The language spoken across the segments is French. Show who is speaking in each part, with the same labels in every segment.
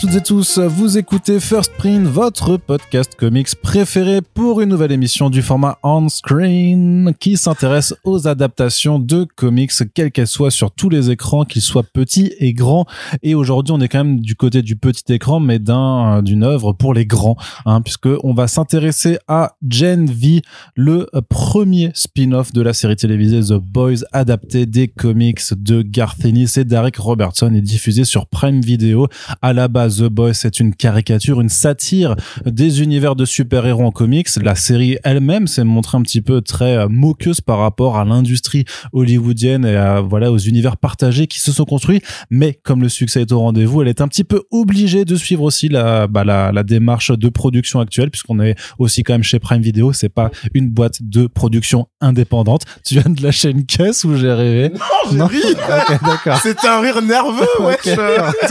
Speaker 1: Toutes et tous, vous écoutez First Print, votre podcast comics préféré pour une nouvelle émission du format on-screen qui s'intéresse aux adaptations de comics, quelles qu'elles soient sur tous les écrans, qu'ils soient petits et grands. Et aujourd'hui, on est quand même du côté du petit écran, mais d'un d'une œuvre pour les grands, hein, puisque on va s'intéresser à Gen V, le premier spin-off de la série télévisée The Boys, adapté des comics de Garth Ennis et Derek Robertson, et diffusé sur Prime Video. À la base, The Boys, c'est une caricature, une satire des univers de super-héros en comics. La série elle-même s'est montrée un petit peu très euh, moqueuse par rapport à l'industrie hollywoodienne et à, voilà, aux univers partagés qui se sont construits. Mais comme le succès est au rendez-vous, elle est un petit peu obligée de suivre aussi la, bah, la, la démarche de production actuelle puisqu'on est aussi quand même chez Prime Video. C'est pas une boîte de production indépendante. Tu viens de lâcher une caisse ou j'ai rêvé?
Speaker 2: Non, j'ai ri.
Speaker 1: Ok, d'accord.
Speaker 2: C'était un rire nerveux, wesh.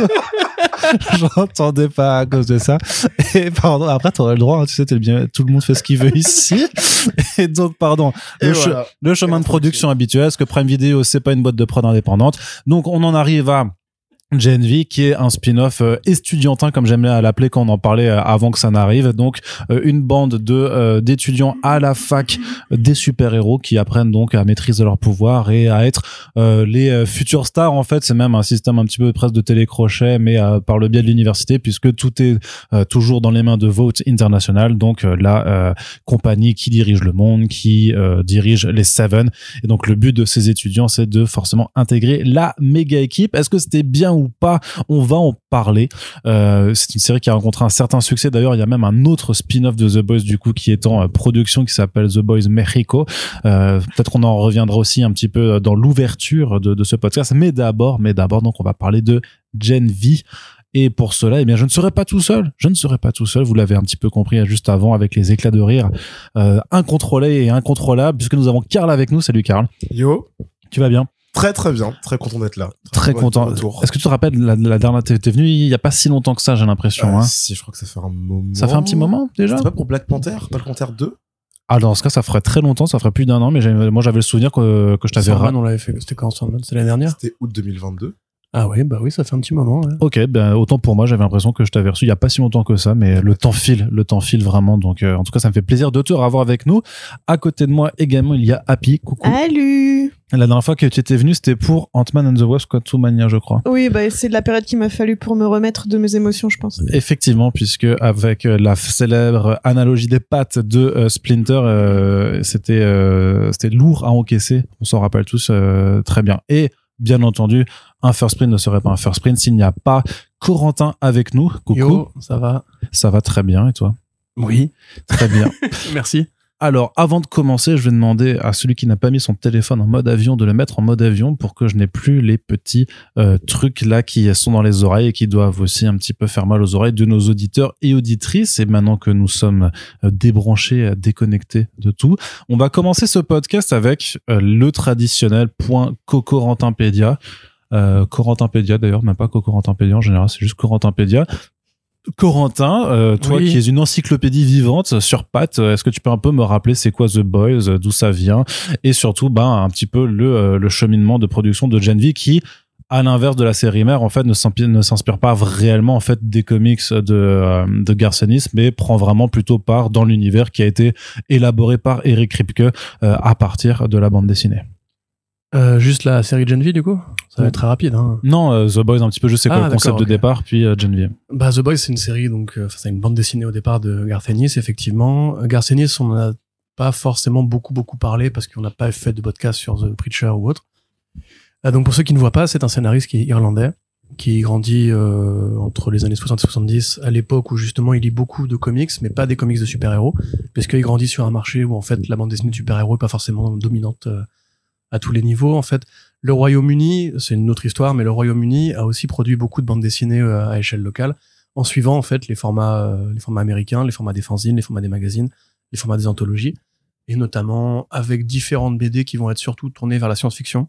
Speaker 1: Ok. J'entendais pas à cause de ça. Et pardon, après, t'aurais le droit, hein, tu sais, t'es bien, tout le monde fait ce qu'il veut ici. Et donc, pardon, le, che- le chemin de production habituel, parce que Prime Video, c'est pas une boîte de prod indépendante. Donc, on en arrive à Gen V, qui est un spin-off euh, estudiantin, comme j'aimais à l'appeler quand on en parlait euh, avant que ça n'arrive. Donc, euh, une bande de euh, d'étudiants à la fac des super-héros qui apprennent donc à maîtriser leur pouvoir et à être euh, les euh, futurs stars. En fait, c'est même un système un petit peu presque de télécrochet, mais par le biais de l'université, puisque tout est toujours dans les mains de Vote International, donc la compagnie qui dirige le monde, qui dirige les Seven. Et donc, le but de ces étudiants, c'est de forcément intégrer la méga équipe. Est-ce que c'était bien ou pas On va en parler. Euh, c'est une série qui a rencontré un certain succès. D'ailleurs, il y a même un autre spin-off de The Boys, du coup, qui est en euh, production, qui s'appelle The Boys Mexico. Euh, Peut-être qu'on en reviendra aussi un petit peu dans l'ouverture de, de ce podcast. Mais d'abord, mais d'abord, donc, on va parler de Gen V. Et pour cela, eh bien, je ne serai pas tout seul. Je ne serai pas tout seul. Vous l'avez un petit peu compris juste avant avec les éclats de rire euh, incontrôlés et incontrôlables, puisque nous avons Karl avec nous. Salut Karl.
Speaker 2: Yo,
Speaker 1: Tu vas bien?
Speaker 2: Très très bien, très content d'être là.
Speaker 1: Très content.
Speaker 2: retour.
Speaker 1: Est-ce que tu te rappelles la, la dernière t'es t'es venu il y a pas si longtemps que ça, j'ai l'impression.
Speaker 2: Euh,
Speaker 1: hein?
Speaker 2: Si, je crois que ça fait un moment.
Speaker 1: Ça fait un petit moment déjà?
Speaker 2: C'était pas pour Black Panther? Black Panther 2
Speaker 1: Ah, dans ce cas, ça ferait très longtemps. Ça ferait plus d'un an, mais moi j'avais le souvenir que, que je t'avais.
Speaker 3: On l'avait fait. C'était quand Sandman? C'était l'année dernière?
Speaker 2: C'était août 2022.
Speaker 3: Ah oui, bah oui, ça fait un petit moment. ouais.
Speaker 1: Ok, ben autant pour moi, j'avais l'impression que je t'avais reçu il y a pas si longtemps que ça, mais le temps file, le temps file vraiment. Donc, euh, en tout cas, ça me fait plaisir de te revoir avec nous. À côté de moi également, il y a Happy. Coucou.
Speaker 4: Salut
Speaker 1: La dernière fois que tu étais venu, c'était pour Ant-Man and the Wasp Quantumania, je crois.
Speaker 4: Oui, bah, c'est de la période qu'il m'a fallu pour me remettre de mes émotions, je pense.
Speaker 1: Effectivement, puisque avec euh, la célèbre analogie des pattes de euh, Splinter, euh, c'était euh, c'était lourd à encaisser. On s'en rappelle tous euh, très bien. Et bien entendu, un first sprint ne serait pas un first sprint s'il n'y a pas Corentin avec nous. Coucou,
Speaker 3: Yo, ça va?
Speaker 1: Ça va très bien et toi?
Speaker 3: Oui.
Speaker 1: Très bien.
Speaker 3: Merci.
Speaker 1: Alors, avant de commencer, je vais demander à celui qui n'a pas mis son téléphone en mode avion de le mettre en mode avion pour que je n'ai plus les petits euh, trucs là qui sont dans les oreilles et qui doivent aussi un petit peu faire mal aux oreilles de nos auditeurs et auditrices. Et maintenant que nous sommes euh, débranchés, euh, déconnectés de tout, on va commencer ce podcast avec le traditionnel point Cocorantinpédia. Euh, Corentinpédia d'ailleurs, même pas Cocorantinpédia en général, c'est juste Corentinpédia. Corentin, euh, toi
Speaker 3: Oui.
Speaker 1: qui es une encyclopédie vivante sur pattes, euh, est-ce que tu peux un peu me rappeler c'est quoi The Boys, euh, d'où ça vient, et surtout ben un petit peu le, euh, le cheminement de production de Gen V qui, à l'inverse de la série mère, en fait ne s'inspire, ne s'inspire pas réellement en fait des comics de de Garcenis, mais prend vraiment plutôt part dans l'univers qui a été élaboré par Eric Kripke euh, à partir de la bande dessinée.
Speaker 3: Euh, juste la série Gen V, du coup? Ça va être très rapide. Hein.
Speaker 1: Non, euh, The Boys un petit peu, je sais quoi
Speaker 3: Ah,
Speaker 1: le concept de départ, puis euh, Gen V.
Speaker 3: Bah, The Boys, c'est une série, donc, euh, c'est une bande dessinée au départ de Garth Ennis, effectivement. Euh, Garth Ennis, on n'a pas forcément beaucoup, beaucoup parlé parce qu'on n'a pas fait de podcast sur The Preacher ou autre. Donc, pour ceux qui ne voient pas, c'est un scénariste qui est irlandais, qui grandit euh, entre les années 60 et 70, à l'époque où justement il lit beaucoup de comics, mais pas des comics de super-héros, parce qu'il grandit sur un marché où en fait la bande dessinée de super-héros est pas forcément dominante euh, à tous les niveaux. En fait, le Royaume-Uni, c'est une autre histoire, mais le Royaume-Uni a aussi produit beaucoup de bandes dessinées euh, à échelle locale, en suivant en fait les formats, euh, les formats américains, les formats des fanzines, les formats des magazines, les formats des anthologies, et notamment avec différentes BD qui vont être surtout tournées vers la science-fiction,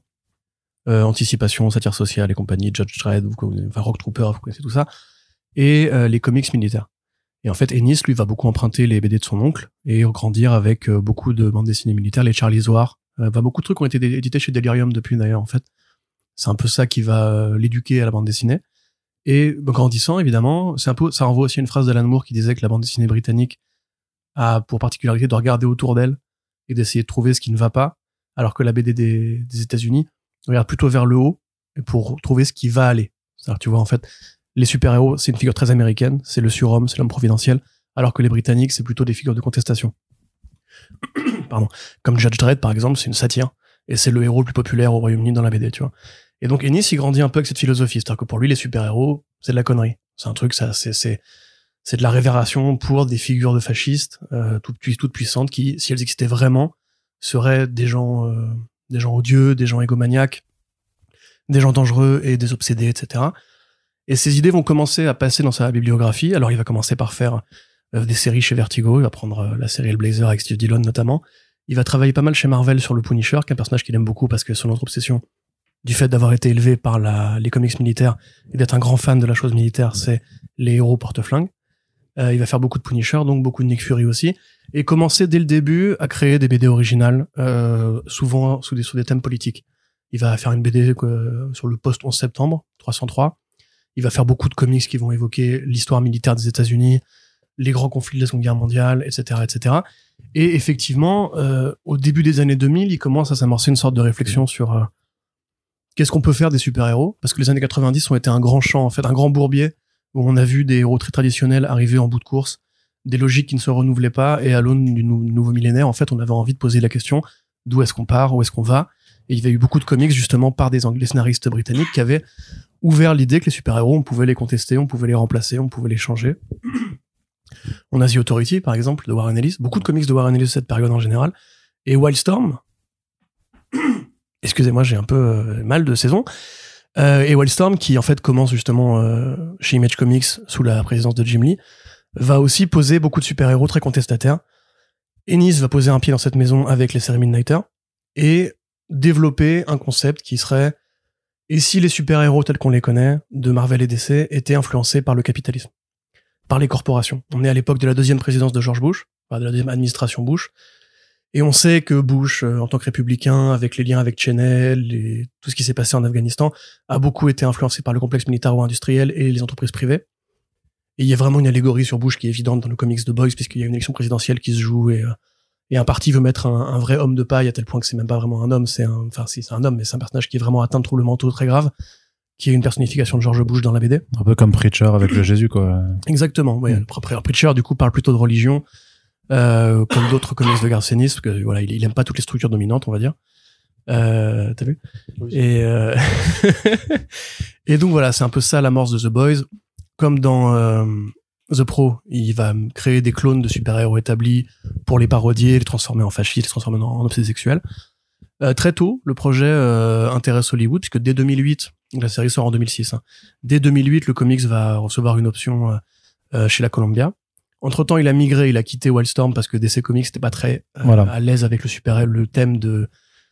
Speaker 3: euh, anticipation, satire sociale et compagnie, Judge Dredd, vous enfin Rock Trooper, vous connaissez tout ça, et euh, les comics militaires. Et en fait, Ennis, lui, va beaucoup emprunter les BD de son oncle et grandir avec euh, beaucoup de bandes dessinées militaires, les Charlie's War. Euh, bah, beaucoup de trucs ont été édités chez Delirium depuis d'ailleurs, en fait. C'est un peu ça qui va euh, l'éduquer à la bande dessinée. Et bah, grandissant, évidemment, c'est un peu, ça renvoie aussi à une phrase d'Alan Moore qui disait que la bande dessinée britannique a pour particularité de regarder autour d'elle et d'essayer de trouver ce qui ne va pas, alors que la BD des, États-Unis regarde plutôt vers le haut pour trouver ce qui va aller. Tu vois, en fait, les super-héros, c'est une figure très américaine, c'est le surhomme, c'est l'homme providentiel, alors que les Britanniques, c'est plutôt des figures de contestation. Pardon. Comme Judge Dredd, par exemple, c'est une satire, et c'est le héros le plus populaire au Royaume-Uni dans la BD, tu vois. Et donc Ennis, il grandit un peu avec cette philosophie, c'est-à-dire que pour lui, les super-héros, c'est de la connerie. C'est un truc, ça, c'est, c'est, de la révération pour des figures de fascistes, euh, toutes, pui- toutes puissantes, qui, si elles existaient vraiment, seraient des gens, euh, des gens odieux, des gens égomaniaques, des gens dangereux et des obsédés, etc. Et ces idées vont commencer à passer dans sa bibliographie. Alors il va commencer par faire des séries chez Vertigo, il va prendre euh, la série Hellblazer avec Steve Dillon notamment. Il va travailler pas mal chez Marvel sur le Punisher, qui est un personnage qu'il aime beaucoup parce que son autre obsession, du fait d'avoir été élevé par la, les comics militaires et d'être un grand fan de la chose militaire, c'est les héros porte-flingues. Euh, il va faire beaucoup de Punisher, donc beaucoup de Nick Fury aussi, et commencer dès le début à créer des BD originales, euh, souvent sous des, sous des thèmes politiques. Il va faire une BD euh, sur le post 11 septembre 303. Il va faire beaucoup de comics qui vont évoquer l'histoire militaire des États-Unis, les grands conflits de la Seconde Guerre mondiale, etc., etc. Et effectivement, euh, au début des années 2000, il commence à s'amorcer une sorte de réflexion sur euh, qu'est-ce qu'on peut faire des super-héros, parce que les années 90 ont été un grand champ, en fait, un grand bourbier où on a vu des héros très traditionnels arriver en bout de course, des logiques qui ne se renouvelaient pas, et à l'aune du nou- nouveau millénaire, en fait, on avait envie de poser la question d'où est-ce qu'on part, où est-ce qu'on va? Et il y avait eu beaucoup de comics justement par des anglais scénaristes britanniques qui avaient ouvert l'idée que les super-héros, on pouvait les contester, on pouvait les remplacer, on pouvait les changer. On a The Authority, par exemple, de Warren Ellis. Beaucoup de comics de Warren Ellis de cette période en général. Et Wildstorm. Excusez-moi, j'ai un peu euh, mal de saison. Euh, et Wildstorm, qui en fait commence justement euh, chez Image Comics sous la présidence de Jim Lee, va aussi poser beaucoup de super-héros très contestataires. Ennis va poser un pied dans cette maison avec les séries Midnighter et développer un concept qui serait et si les super-héros tels qu'on les connaît, de Marvel et DC, étaient influencés par le capitalisme, par les corporations. On est à l'époque de la deuxième présidence de George Bush, de la deuxième administration Bush, et on sait que Bush, euh, en tant que républicain, avec les liens avec Cheney, et tout ce qui s'est passé en Afghanistan, a beaucoup été influencé par le complexe militaro-industriel et les entreprises privées. Et il y a vraiment une allégorie sur Bush qui est évidente dans le comics de Boys, puisqu'il y a une élection présidentielle qui se joue et, euh, et un parti veut mettre un, vrai homme de paille à tel point que c'est même pas vraiment un homme, c'est un, enfin c'est un homme, mais c'est un personnage qui est vraiment atteint de troubles mentaux très graves, qui est une personnification de George Bush dans la BD.
Speaker 1: Un peu comme Preacher avec le Jésus, quoi.
Speaker 3: Exactement. Ouais,
Speaker 1: Mm.
Speaker 3: le propre Preacher du coup parle plutôt de religion, euh, comme d'autres comics de Garcenis, parce que voilà, il, il aime pas toutes les structures dominantes, on va dire. Euh, T'as vu
Speaker 2: Oui.
Speaker 3: Et euh, et donc voilà, c'est un peu ça l'amorce de The Boys. Comme dans euh, The Pro, il va créer des clones de super-héros établis pour les parodier, les transformer en fascistes, les transformer en, en obsédés sexuels. Euh, très tôt, le projet euh, intéresse Hollywood, puisque dès 2008, la série sort en 2006. hein. Dès 2008, le comics va recevoir une option euh, euh, chez la Columbia. Entre temps, il a migré, il a quitté Wildstorm parce que DC Comics n'était pas très euh,
Speaker 1: Voilà.
Speaker 3: à l'aise avec le super le thème de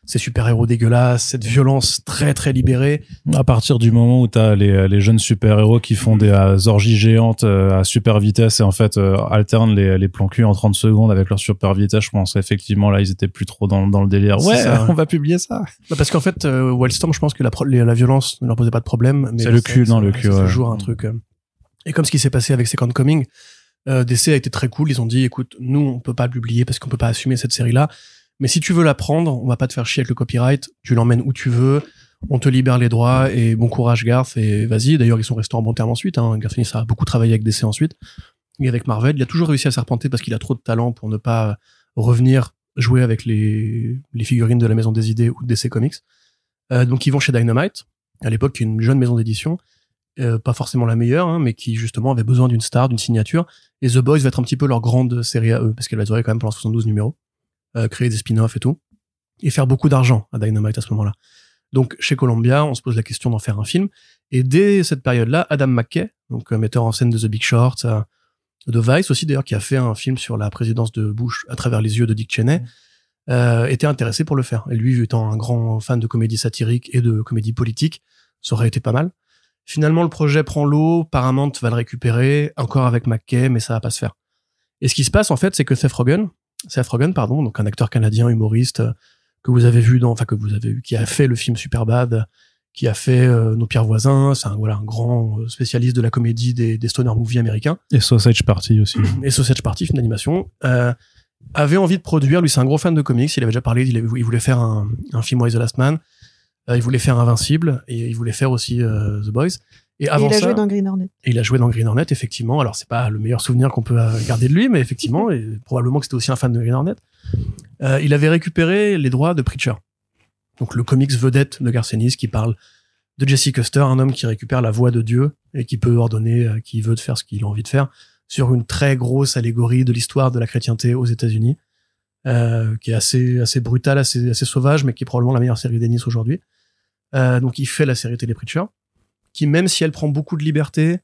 Speaker 3: ces super-héros dégueulasses, cette violence très très libérée.
Speaker 1: À partir du moment où t'as les, les jeunes super-héros qui font des euh, orgies géantes euh, à super vitesse et en fait euh, alternent les, les plans cul en 30 secondes avec leur super vitesse, je pense effectivement là ils étaient plus trop dans, dans le délire. Ouais,
Speaker 3: ça,
Speaker 1: on va publier ça.
Speaker 3: Bah, parce qu'en fait, euh, Wildstorm, je pense que la, la violence ne leur posait pas de problème.
Speaker 1: C'est le cul, non, le cul,
Speaker 3: C'est
Speaker 1: ouais.
Speaker 3: toujours un truc. euh. Et comme ce qui s'est passé avec Second Coming, euh, DC a été très cool. Ils ont dit, écoute, nous, on peut pas le publier parce qu'on peut pas assumer cette série-là. Mais si tu veux la prendre, on va pas te faire chier avec le copyright. Tu l'emmènes où tu veux. On te libère les droits et bon courage Garth et vas-y. D'ailleurs, ils sont restés en bon terme ensuite. Hein. Garth Ennis a beaucoup travaillé avec DC ensuite et avec Marvel. Il a toujours réussi à serpenter parce qu'il a trop de talent pour ne pas revenir jouer avec les, figurines de la Maison des Idées ou DC Comics. Euh, donc ils vont chez Dynamite, à l'époque une jeune maison d'édition, euh, pas forcément la meilleure, hein, mais qui justement avait besoin d'une star, d'une signature. Et The Boys va être un petit peu leur grande série à eux, parce qu'elle va durer quand même pendant 72 numéros, euh, créer des spin-offs et tout, et faire beaucoup d'argent à Dynamite à ce moment-là. Donc chez Columbia, on se pose la question d'en faire un film. Et dès cette période-là, Adam McKay, donc euh, metteur en scène de The Big Short, euh, de Vice aussi d'ailleurs, qui a fait un film sur la présidence de Bush à travers les yeux de Dick Cheney, était intéressé pour le faire. Et lui, étant un grand fan de comédie satirique et de comédie politique, ça aurait été pas mal. Finalement, le projet prend l'eau, Paramount va le récupérer, encore avec McKay, mais ça va pas se faire. Et ce qui se passe, en fait, c'est que Seth Rogen, Seth Rogen, pardon, donc un acteur canadien, humoriste, euh, que vous avez vu dans, enfin, que vous avez vu, qui a fait le film Superbad, qui a fait euh, Nos pires voisins. C'est un, voilà, un grand euh, spécialiste de la comédie des, des stoner movies américains.
Speaker 1: Et Sausage Party aussi.
Speaker 3: Et Sausage Party, film d'animation. Euh, avait envie de produire. Lui, c'est un gros fan de comics. Il avait déjà parlé. Il, avait- il voulait faire un, un film Why the Last Man. Euh, il voulait faire Invincible et il voulait faire aussi The Boys. Et
Speaker 4: Et
Speaker 3: avant
Speaker 4: il a
Speaker 3: ça,
Speaker 4: joué dans Green Hornet.
Speaker 3: et il a joué dans Green Hornet, effectivement. Alors, c'est pas le meilleur souvenir qu'on peut euh, garder de lui, mais effectivement, et probablement que c'était aussi un fan de Green Hornet. Euh, il avait récupéré les droits de Preacher. Donc, le comics vedette de Garcenis qui parle de Jesse Custer, un homme qui récupère la voix de Dieu et qui peut ordonner, euh, qui veut de faire ce qu'il a envie de faire, sur une très grosse allégorie de l'histoire de la chrétienté aux États-Unis, euh, qui est assez, assez brutale, assez, assez sauvage, mais qui est probablement la meilleure série d'Ennis aujourd'hui. Euh, donc, il fait la série télé Preacher qui, même si elle prend beaucoup de liberté,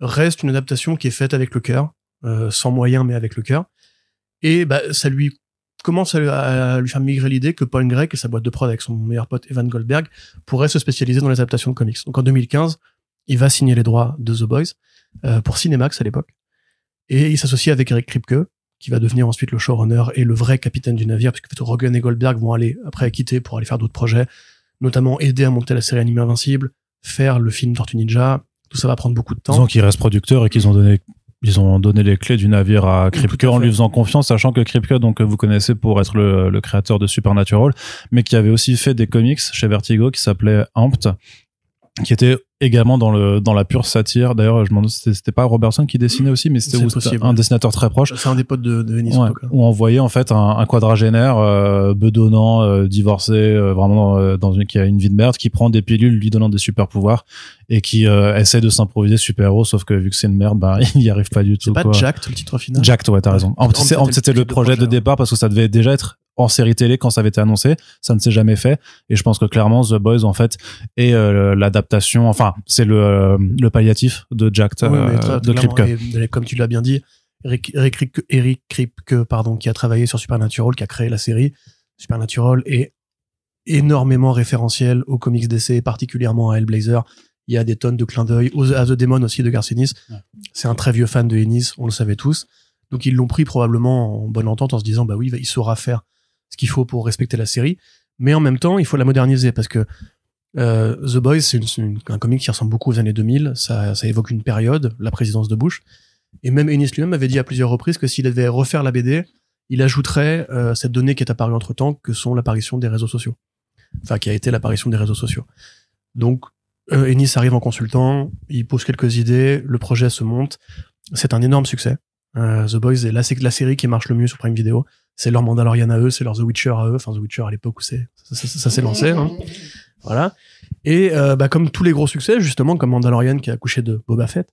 Speaker 3: reste une adaptation qui est faite avec le cœur, euh, sans moyens, mais avec le cœur. Et bah, ça lui commence à, lui faire migrer l'idée que Paul Gregg et sa boîte de prod avec son meilleur pote Evan Goldberg pourraient se spécialiser dans les adaptations de comics. Donc en 2015, il va signer les droits de The Boys euh, pour Cinemax à l'époque. Et il s'associe avec Eric Kripke, qui va devenir ensuite le showrunner et le vrai capitaine du navire, puisque Rogan et Goldberg vont aller après quitter pour aller faire d'autres projets, notamment aider à monter la série animée Invincible, faire le film Tortue Ninja. Tout ça va prendre beaucoup de temps.
Speaker 1: Disons qu'ils restent producteurs et qu'ils ont donné ils ont donné les clés du navire à Kripke
Speaker 3: à
Speaker 1: en lui faisant confiance, sachant que Kripke, donc que vous connaissez pour être le, le créateur de Supernatural, mais qui avait aussi fait des comics chez Vertigo qui s'appelait Amped, qui était également dans le dans la pure satire. D'ailleurs, je m'en c'était c'était pas Robertson qui dessinait aussi, mais c'était un dessinateur très proche.
Speaker 3: C'est un des potes de, de Venice.
Speaker 1: Ouais, où on voyait en fait un, un quadragénaire euh, bedonnant, euh, divorcé, euh, vraiment euh, dans une qui a une vie de merde, qui prend des pilules lui donnant des super pouvoirs et qui essaie de s'improviser super héros, sauf que vu que c'est une merde, bah il y arrive pas du tout.
Speaker 3: C'est pas
Speaker 1: quoi.
Speaker 3: Jacked le titre final
Speaker 1: Jacked, ouais, t'as raison. En en fait, c'était le projet de
Speaker 3: projet,
Speaker 1: départ parce que ça devait déjà être en série télé quand ça avait été annoncé. Ça ne s'est jamais fait. Et je pense que clairement, The Boys, en fait, est euh, l'adaptation, enfin, c'est le, le palliatif de Jacked,
Speaker 3: Oui,
Speaker 1: euh, de Kripke.
Speaker 3: comme tu l'as bien dit, Eric, Eric, Kripke- Eric Kripke, pardon, qui a travaillé sur Supernatural, qui a créé la série Supernatural, est énormément référentiel aux comics DC, particulièrement à Hellblazer. Il y a des tonnes de clins d'œil aux- à The Demon aussi de Garcinis.
Speaker 1: Ouais.
Speaker 3: C'est un très vieux fan de Ennis, on le savait tous. Donc ils l'ont pris probablement en bonne entente en se disant bah oui, il saura faire ce qu'il faut pour respecter la série, mais en même temps il faut la moderniser parce que euh, The Boys c'est un comic qui ressemble beaucoup aux années 2000. Ça, ça évoque une période, la présidence de Bush. Et même Ennis lui-même avait dit à plusieurs reprises que s'il devait refaire la BD, il ajouterait euh, cette donnée qui est apparue entre temps, que sont l'apparition des réseaux sociaux. Enfin, qui a été l'apparition des réseaux sociaux. Donc, euh, Ennis arrive en consultant, il pose quelques idées, le projet se monte. C'est un énorme succès. Euh, The Boys est la, la série qui marche le mieux sur Prime Video. C'est leur Mandalorian à eux, c'est leur The Witcher à eux. Enfin, The Witcher à l'époque où c'est, ça, ça- ça s'est lancé. hein. Voilà. Et euh, bah, comme tous les gros succès, justement, comme Mandalorian qui a accouché de Boba Fett,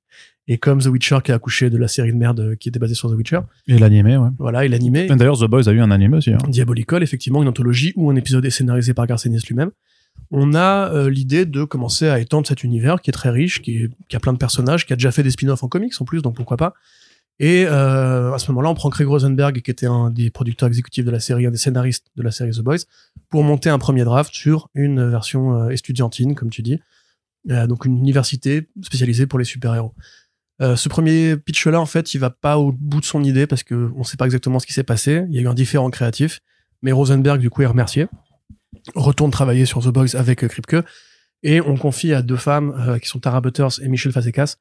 Speaker 3: et comme The Witcher qui a accouché de la série de merde euh, qui était basée sur The Witcher,
Speaker 1: Et l'animé, ouais.
Speaker 3: voilà.
Speaker 1: Et D'ailleurs, The Boys a eu un animé aussi. Hein.
Speaker 3: Diabolical, effectivement, une anthologie où un épisode est scénarisé par Garcenis lui-même. On a euh, l'idée de commencer à étendre cet univers qui est très riche, qui, est- qui a plein de personnages, qui a déjà fait des spin-offs en comics en plus, donc pourquoi pas. Et euh, à ce moment-là, on prend Craig Rosenberg, qui était un des producteurs exécutifs de la série, un des scénaristes de la série The Boys, pour monter un premier draft sur une version euh, estudiantine, comme tu dis. Euh, donc une université spécialisée pour les super-héros. Ce premier pitch-là, en fait, il va pas au bout de son idée parce que on sait pas exactement ce qui s'est passé. Il y a eu un différent créatif, mais Rosenberg, du coup, est remercié. Retourne travailler sur The Boys avec Kripke et on confie à deux femmes qui sont Tara Butters et Michelle Fazekas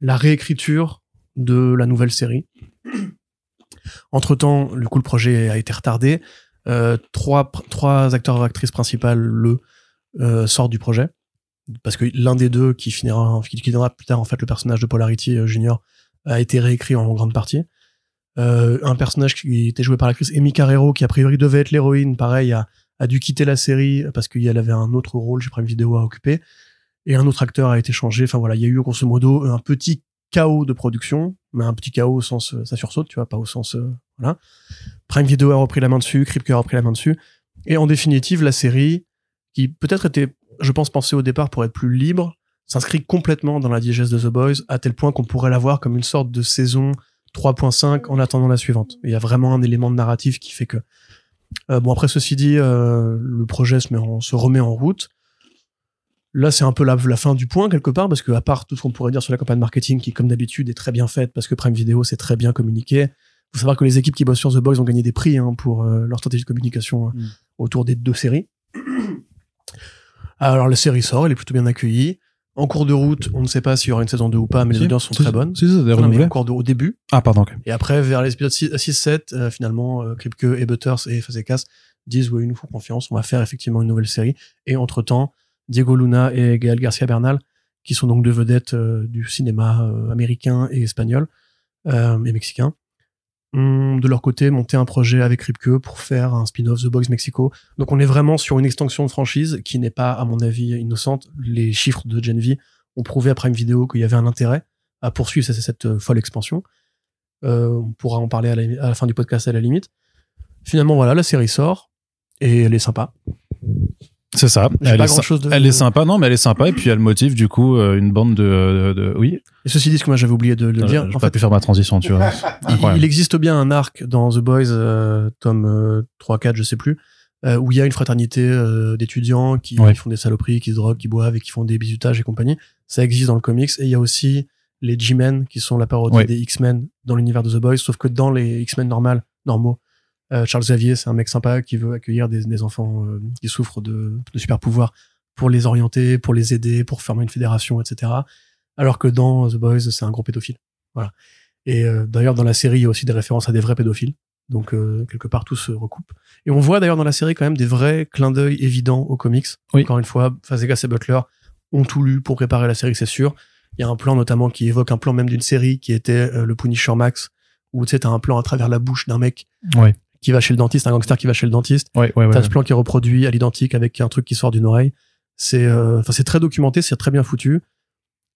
Speaker 3: la réécriture de la nouvelle série. Entre temps, du coup, le projet a été retardé. Euh, trois, trois acteurs actrices principales le euh, sortent du projet parce que l'un des deux qui finira qui, plus tard en fait le personnage de Polarity euh, Junior a été réécrit en grande partie. Un personnage qui était joué par l'actrice Amy Carrero qui a priori devait être l'héroïne, pareil, a, a dû quitter la série parce qu'elle avait un autre rôle chez Prime Video à occuper. Et un autre acteur a été changé. Enfin voilà, il y a eu grosso modo un petit chaos de production, mais un petit chaos au sens euh, ça sursaute, tu vois, pas au sens euh, voilà. Prime Video a repris la main dessus, Kripke a repris la main dessus, et en définitive la série qui peut-être était, je pense, pensée au départ pour être plus libre, s'inscrit complètement dans la digeste de The Boys à tel point qu'on pourrait la voir comme une sorte de saison 3.5 en attendant la suivante. Il y a vraiment un élément de narratif qui fait que euh, bon après ceci dit, le projet se, met en- se remet en route. Là, c'est un peu la, la fin du point quelque part parce que à part tout ce qu'on pourrait dire sur la campagne marketing qui, comme d'habitude, est très bien faite parce que Prime Video c'est très bien communiqué. Faut savoir que les équipes qui bossent sur The Boys ont gagné des prix hein, pour euh, leur stratégie de communication hein,
Speaker 1: Mm.
Speaker 3: autour des deux séries. Alors la série sort, elle est plutôt bien accueillie. En cours de route, on ne sait pas s'il y aura une saison 2 ou pas, mais les audiences sont
Speaker 1: si,
Speaker 3: très bonnes.
Speaker 1: Si,
Speaker 3: Non, mais en cours de, au début.
Speaker 1: Ah, pardon.
Speaker 3: Et après, vers l'épisode 6-7, euh, finalement, euh, Kripke et Butters et Fazekas disent, oui, ils nous font confiance, on va faire effectivement une nouvelle série. Et entre-temps, Diego Luna et Gael Garcia Bernal, qui sont donc deux vedettes euh, du cinéma euh, américain et espagnol euh, et mexicain, ont de leur côté monté un projet avec Kripke pour faire un spin-off The Boys Mexico. Donc on est vraiment sur une extension de franchise qui n'est pas, à mon avis, innocente. Les chiffres de Gen V ont prouvé à Prime Video qu'il y avait un intérêt à poursuivre cette, folle expansion. On pourra en parler à la fin du podcast à la limite. Finalement, voilà, la série sort et elle est sympa.
Speaker 1: C'est ça. Elle est,
Speaker 3: de.
Speaker 1: elle est sympa, non, mais elle est sympa. Et puis elle motive du coup euh, une bande de, de, de- oui.
Speaker 3: Et ceci dit, ce que moi j'avais oublié de, le dire,
Speaker 1: J'ai pas
Speaker 3: fait,
Speaker 1: pu faire ma transition, tu vois.
Speaker 3: il, existe bien un arc dans The Boys, euh, tome euh, 3, 4, je sais plus, euh, où il y a une fraternité euh, d'étudiants qui,
Speaker 1: Ouais.
Speaker 3: font des saloperies, qui se droguent, qui boivent et qui font des bisutages et compagnie. Ça existe dans le comics. Et il y a aussi les G-Men, qui sont la parodie
Speaker 1: Ouais.
Speaker 3: des X-Men dans l'univers de The Boys, sauf que dans les X-Men normales, normaux, euh, Charles Xavier, c'est un mec sympa qui veut accueillir des, des enfants euh, qui souffrent de, de super pouvoirs pour les orienter, pour les aider, pour former une fédération, etc. Alors que dans The Boys, c'est un gros pédophile. Voilà. Et euh, d'ailleurs, dans la série, il y a aussi des références à des vrais pédophiles. Donc, euh, quelque part, tout se recoupe. Et on voit d'ailleurs dans la série quand même des vrais clins d'œil évidents aux comics.
Speaker 1: Oui.
Speaker 3: Encore une fois, Fazekas et Butler ont tout lu pour préparer la série, c'est sûr. Il y a un plan notamment qui évoque un plan même d'une série qui était euh, le Punisher Max, où tu sais, t'as un plan à travers la bouche d'un mec
Speaker 1: Ouais.
Speaker 3: Qui va chez le dentiste, un gangster qui va chez le dentiste.
Speaker 1: Ouais, ouais, ouais.
Speaker 3: T'as ce plan qui est reproduit à l'identique avec un truc qui sort d'une oreille. C'est, euh, enfin, c'est très documenté, c'est très bien foutu.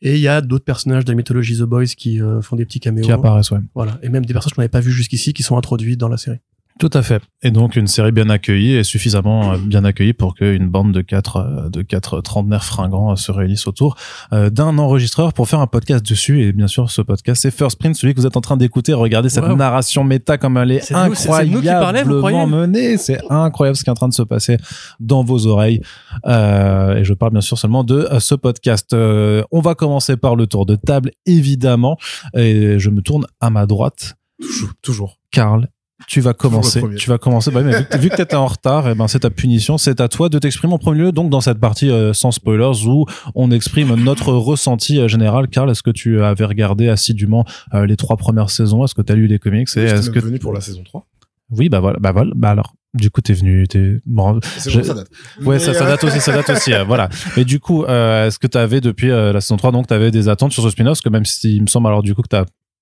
Speaker 3: Et il y a d'autres personnages de la mythologie The Boys qui euh, font des petits caméos.
Speaker 1: Qui apparaissent, ouais.
Speaker 3: Voilà. Et même des personnages qu'on n'avait pas vus jusqu'ici qui sont introduits dans la série.
Speaker 1: Tout à fait. Et donc une série bien accueillie et suffisamment euh, bien accueillie pour qu'une bande de quatre euh, de quatre trentenaires fringants euh, se réunisse autour euh, d'un enregistreur pour faire un podcast dessus. Et bien sûr, ce podcast c'est First Print, celui que vous êtes en train d'écouter. Regardez cette
Speaker 3: Wow.
Speaker 1: narration méta comme elle est
Speaker 3: vous
Speaker 1: incroyablement
Speaker 3: croyez
Speaker 1: menée. C'est incroyable ce qui est en train de se passer dans vos oreilles. Euh, et je parle bien sûr seulement de euh, ce podcast. Euh, on va commencer par le tour de table, évidemment. Et je me tourne à ma droite.
Speaker 2: Toujours. Toujours.
Speaker 1: Karl, tu vas commencer. Tu vas commencer. Bah mais vu que, vu que t'étais en retard, et ben c'est ta punition. C'est à toi de t'exprimer en premier lieu. Donc dans cette partie euh, sans spoilers où on exprime notre ressenti euh, général. Karl, est-ce que tu avais regardé assidûment euh, les trois premières saisons? Est-ce que tu as lu les comics? Et est-ce que
Speaker 2: venu pour la saison 3.
Speaker 1: oui, bah voilà, bah voilà. Bah alors, du coup, t'es venu. T'es bon, Je-
Speaker 2: ça date.
Speaker 1: Ouais, ça, ça date aussi, ça date aussi, euh, voilà. Mais du coup, euh, est-ce que tu avais depuis euh, la saison 3, donc tu avais des attentes sur ce spin-off? Parce que même si il me semble alors du coup que tu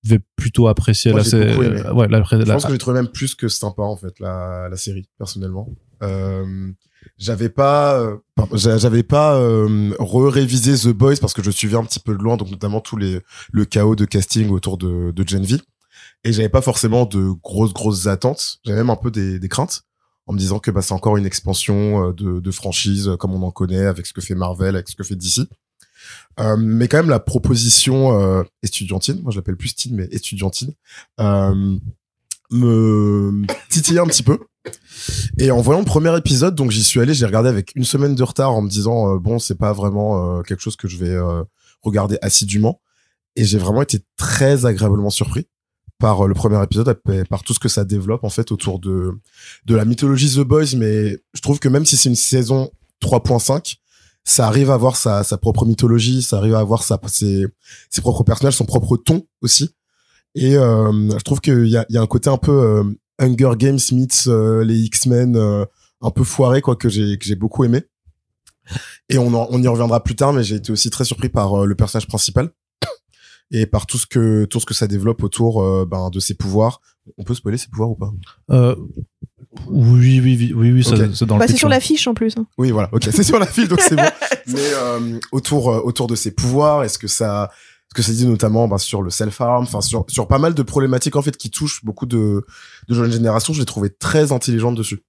Speaker 1: avais plutôt apprécié
Speaker 2: Moi,
Speaker 1: la,
Speaker 2: j'ai
Speaker 1: sé-
Speaker 2: beaucoup aimé.
Speaker 1: euh, ouais, la,
Speaker 2: Je pense que j'ai trouvé même plus que sympa en fait la, la série personnellement. Euh, j'avais pas, euh, j'avais pas euh, re-révisé The Boys parce que je suivais un petit peu de loin, donc notamment tous les le chaos de casting autour de, de Gen V, et j'avais pas forcément de grosses grosses attentes. J'avais même un peu des, des craintes en me disant que bah, c'est encore une expansion euh, de, de franchise euh, comme on en connaît avec ce que fait Marvel, avec ce que fait DC. Euh, mais quand même la proposition euh, estudiantine, moi je l'appelle plus teen mais estudiantine, euh, me titillait un petit peu. Et en voyant le premier épisode, donc j'y suis allé, j'ai regardé avec une semaine de retard en me disant euh, bon c'est pas vraiment euh, quelque chose que je vais regarder assidûment. Et j'ai vraiment été très agréablement surpris par le premier épisode, par tout ce que ça développe en fait autour de de la mythologie The Boys. Mais je trouve que même si c'est une saison 3.5, ça arrive à avoir sa, propre mythologie, ça arrive à avoir ses, propres personnages, son propre ton aussi. Et euh, je trouve qu'il y a, y a un côté un peu euh, Hunger Games meets euh, les X-Men un peu foiré quoi que j'ai beaucoup aimé. Et on, y reviendra plus tard, mais j'ai été aussi très surpris par le personnage principal et par tout ce que tout ce que ça développe autour euh, ben, de ses pouvoirs. On peut spoiler ses pouvoirs ou pas?
Speaker 1: Euh, oui, oui, oui, oui, oui, ça-
Speaker 2: Ok.
Speaker 1: c'est dans le
Speaker 4: Bah, c'est
Speaker 1: pitch,
Speaker 4: sur
Speaker 1: hein.
Speaker 4: l'affiche en plus. hein.
Speaker 2: Oui, voilà. Ok, c'est sur la file, donc c'est bon. Mais euh, autour euh, autour de ses pouvoirs, est-ce que ça ce que ça dit notamment ben, sur le self-harm, enfin sur sur pas mal de problématiques en fait qui touchent beaucoup de de jeunes générations, je l'ai trouvé très intelligente dessus.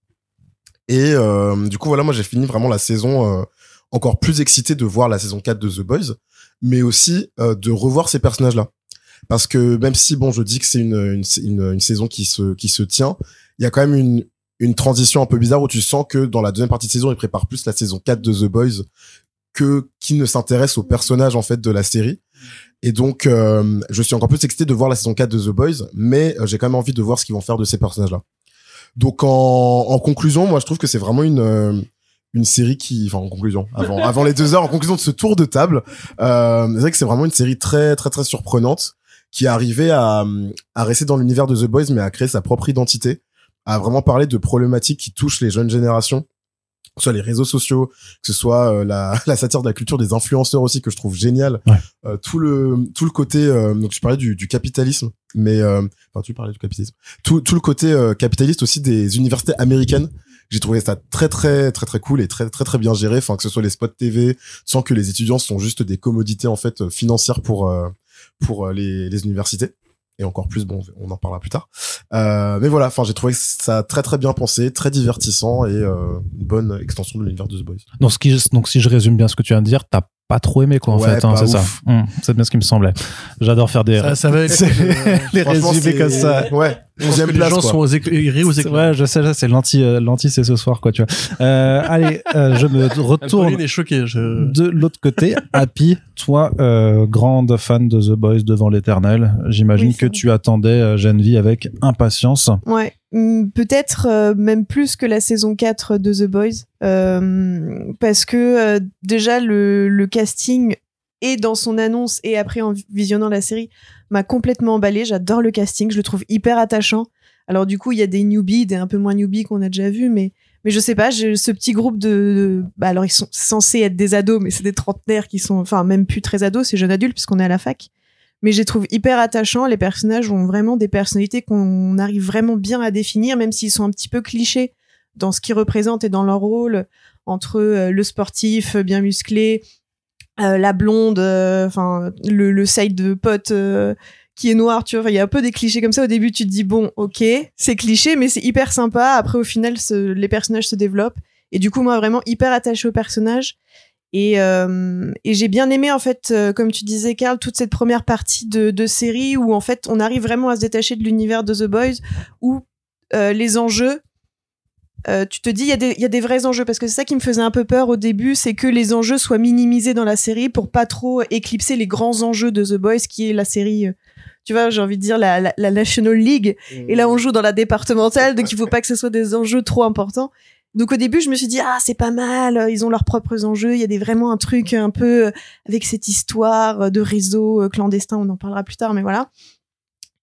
Speaker 2: Et euh, du coup voilà, moi j'ai fini vraiment la saison euh, encore plus excité de voir la saison 4 de The Boys, mais aussi euh, de revoir ces personnages là. Parce que même si bon, je dis que c'est une, une une une saison qui se qui se tient, il y a quand même une une transition un peu bizarre où tu sens que dans la deuxième partie de saison, ils préparent plus la saison 4 de The Boys que qui ne s'intéresse aux personnages en fait de la série. Et donc euh, je suis encore plus excité de voir la saison 4 de The Boys, mais euh, j'ai quand même envie de voir ce qu'ils vont faire de ces personnages-là. Donc en, en conclusion, moi je trouve que c'est vraiment une euh, une série qui, enfin en conclusion, avant, avant les deux heures, en conclusion de ce tour de table, euh, c'est vrai que c'est vraiment une série très très très surprenante qui est arrivée à, à rester dans l'univers de The Boys, mais à créer sa propre identité, à vraiment parler de problématiques qui touchent les jeunes générations que ce soit les réseaux sociaux, que ce soit euh, la, la satire de la culture des influenceurs aussi que je trouve génial,
Speaker 1: Ouais.
Speaker 2: Euh, tout le tout le côté euh, donc tu parlais du, du capitalisme, mais euh, enfin tu parlais du capitalisme, tout tout le côté euh, capitaliste aussi des universités américaines. J'ai trouvé ça très très très très cool et très très très bien géré, enfin que ce soit les spots TV, sans que les étudiants sont juste des commodités en fait euh, financières pour euh, pour euh, les les universités. Et encore plus bon on en parlera plus tard. Euh, mais voilà enfin j'ai trouvé ça très très bien pensé très divertissant et euh, une bonne extension de l'univers de The Boys.
Speaker 1: Donc, ce donc, si je résume bien ce que tu viens de dire, t'as pas trop aimé, quoi, en
Speaker 2: Ouais,
Speaker 1: fait, hein, c'est ça. Hum, c'est bien ce qui me semblait. J'adore faire des,
Speaker 3: Ça, ça va être. Euh,
Speaker 1: les résumés
Speaker 2: c'est-
Speaker 1: comme ça.
Speaker 2: ouais
Speaker 3: je que les
Speaker 2: place
Speaker 3: gens
Speaker 2: quoi.
Speaker 3: sont aux écl- ils rient aux éclats.
Speaker 1: Ouais, je sais, c'est l'anti, euh, l'anti, c'est ce soir, quoi, tu vois. Euh, allez, euh, je me retourne
Speaker 3: Pauline est choquée. Je...
Speaker 1: de l'autre côté. Happy, toi, euh, grande fan de The Boys devant l'éternel. J'imagine
Speaker 4: Oui,
Speaker 1: que tu attendais euh, Geneviève avec impatience.
Speaker 4: Ouais, peut-être euh, même plus que la saison 4 de The Boys, euh, parce que euh, déjà le, le casting et dans son annonce et après en visionnant la série m'a complètement emballé. J'adore le casting, je le trouve hyper attachant. Alors du coup, il y a des newbies, des un peu moins newbies qu'on a déjà vu, mais mais je sais pas, ce petit groupe de, de- bah alors ils sont censés être des ados, mais c'est des trentenaires qui sont, enfin même plus très ados, c'est jeunes adultes puisqu'on est à la fac. Mais je les trouve hyper attachants. Les personnages ont vraiment des personnalités qu'on arrive vraiment bien à définir, même s'ils sont un petit peu clichés dans ce qu'ils représentent et dans leur rôle entre euh, le sportif euh, bien musclé, euh, la blonde, enfin le, side de pote qui est noir, tu vois. Il y a un peu des clichés comme ça. Au début, tu te dis bon, ok, c'est cliché, mais c'est hyper sympa. Après, au final, les personnages se développent. Et du coup, moi, vraiment hyper attachée aux personnages. Et, euh, et j'ai bien aimé, en fait, euh, comme tu disais, Karl, toute cette première partie de, de série où, en fait, on arrive vraiment à se détacher de l'univers de The Boys, où euh, les enjeux, euh, tu te dis, il y, a des- il y a des vrais enjeux, parce que c'est ça qui me faisait un peu peur au début, c'est que les enjeux soient minimisés dans la série pour pas trop éclipser les grands enjeux de The Boys, qui est la série, euh, tu vois, j'ai envie de dire la, la, la National League. Et là, on joue dans la départementale, donc il faut pas que ce soit des enjeux trop importants. Donc au début, je me suis dit ah c'est pas mal, euh, ils ont leurs propres enjeux, il y a des vraiment un truc un peu euh, avec cette histoire euh, de réseau euh, clandestin, on en parlera plus tard, mais voilà.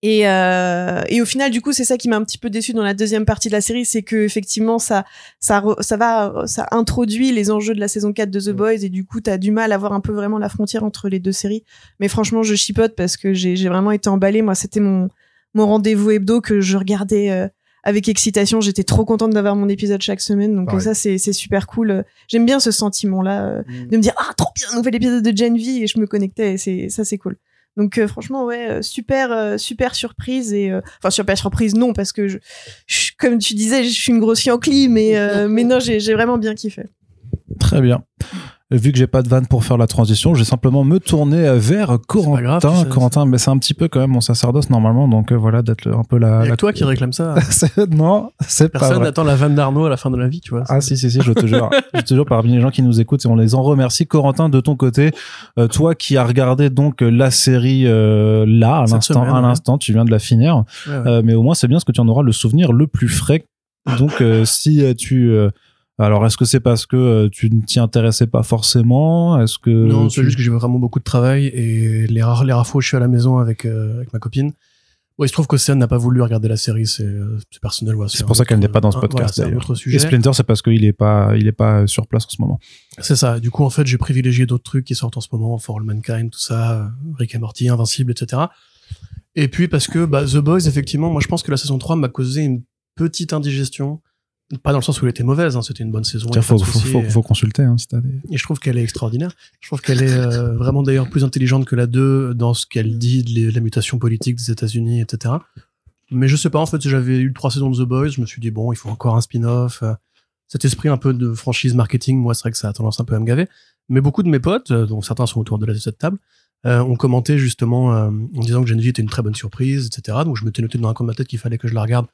Speaker 4: Et, euh, et au final, du coup, c'est ça qui m'a un petit peu déçu dans la deuxième partie de la série, c'est que effectivement, ça, ça, ça va, ça introduit les enjeux de la saison 4 de The Boys, et du coup, t'as du mal à voir un peu vraiment la frontière entre les deux séries. Mais franchement, je chipote parce que j'ai j'ai vraiment été emballée. Moi, c'était mon, mon rendez-vous hebdo que je regardais euh, avec excitation. J'étais trop contente d'avoir mon épisode chaque semaine, donc
Speaker 2: Pareil.
Speaker 4: ça, c'est c'est super cool. J'aime bien ce sentiment-là euh, de me dire ah trop bien nouvel épisode de Gen V et je me connectais et c'est ça c'est cool donc euh, franchement ouais euh, super euh, super surprise et euh, enfin super surprise non parce que je, je- comme tu disais je suis une grosse Yankee mais euh, mais non j'ai j'ai vraiment bien kiffé
Speaker 1: Très bien. Vu que j'ai pas de vanne pour faire la transition, je vais simplement me tourner euh, vers Corentin.
Speaker 3: grave, ça-
Speaker 1: Corentin, mais c'est un petit peu quand même mon sacerdoce normalement, donc euh, voilà, d'être un peu la. La...
Speaker 3: toi qui réclame ça.
Speaker 1: Non, c'est pas
Speaker 3: Personne n'attend la vanne d'Arnaud à la fin de la vie, tu vois.
Speaker 1: Ah si si si, je te jure, je te jure parmi les gens qui nous écoutent et on les en remercie. Corentin, de ton côté, euh, toi qui as regardé donc la série euh, là à l'instant, à
Speaker 3: ouais.
Speaker 1: l'instant, tu viens de la finir,
Speaker 3: Ouais, ouais.
Speaker 1: Euh, mais au moins c'est bien parce que tu en auras le souvenir le plus frais. Donc si tu alors, est-ce que c'est parce que euh, tu ne t'y intéressais pas forcément? Est-ce que
Speaker 3: non,
Speaker 1: tu-
Speaker 3: c'est juste que j'ai vraiment beaucoup de travail et les rares, les rares fois où je suis à la maison avec, euh, avec ma copine. Ouais, il se trouve qu'Océane n'a pas voulu regarder la série, c'est euh, personnel. ouais,
Speaker 1: C'est pour ça qu'elle n'est pas dans ce
Speaker 3: un-
Speaker 1: podcast,
Speaker 3: voilà, c'est un
Speaker 1: d'ailleurs.
Speaker 3: autre
Speaker 1: Et
Speaker 3: sujet.
Speaker 1: Splinter, c'est parce qu'il est pas, il est pas sur place en ce moment.
Speaker 3: C'est ça. Du coup, en fait, j'ai privilégié d'autres trucs qui sortent en ce moment, For All Mankind, tout ça, euh, Rick et Morty, Invincible, etc. Et puis parce que bah, The Boys, effectivement, moi je pense que la saison 3 m'a causé une petite indigestion. Pas dans le sens où elle était mauvaise, hein, c'était une bonne saison.
Speaker 1: Il faut,
Speaker 3: de
Speaker 1: faut,
Speaker 3: souci.
Speaker 1: faut, faut consulter. Hein, si t'as des-
Speaker 3: Et je trouve qu'elle est extraordinaire. Je trouve qu'elle est euh, vraiment d'ailleurs plus intelligente que la 2 dans ce qu'elle dit de la mutation politique des États-Unis, etc. Mais je sais pas, en fait, si j'avais eu trois saisons de The Boys, je me suis dit, bon, il faut encore un spin-off. euh, Cet esprit un peu de franchise marketing, moi, c'est vrai que ça a tendance un peu à me gaver. Mais beaucoup de mes potes, euh, dont certains sont autour de la- de cette table, euh, ont commenté justement euh, en disant que Genevieve était une très bonne surprise, etc. Donc je m'étais noté dans un coin de ma tête qu'il fallait que je la regarde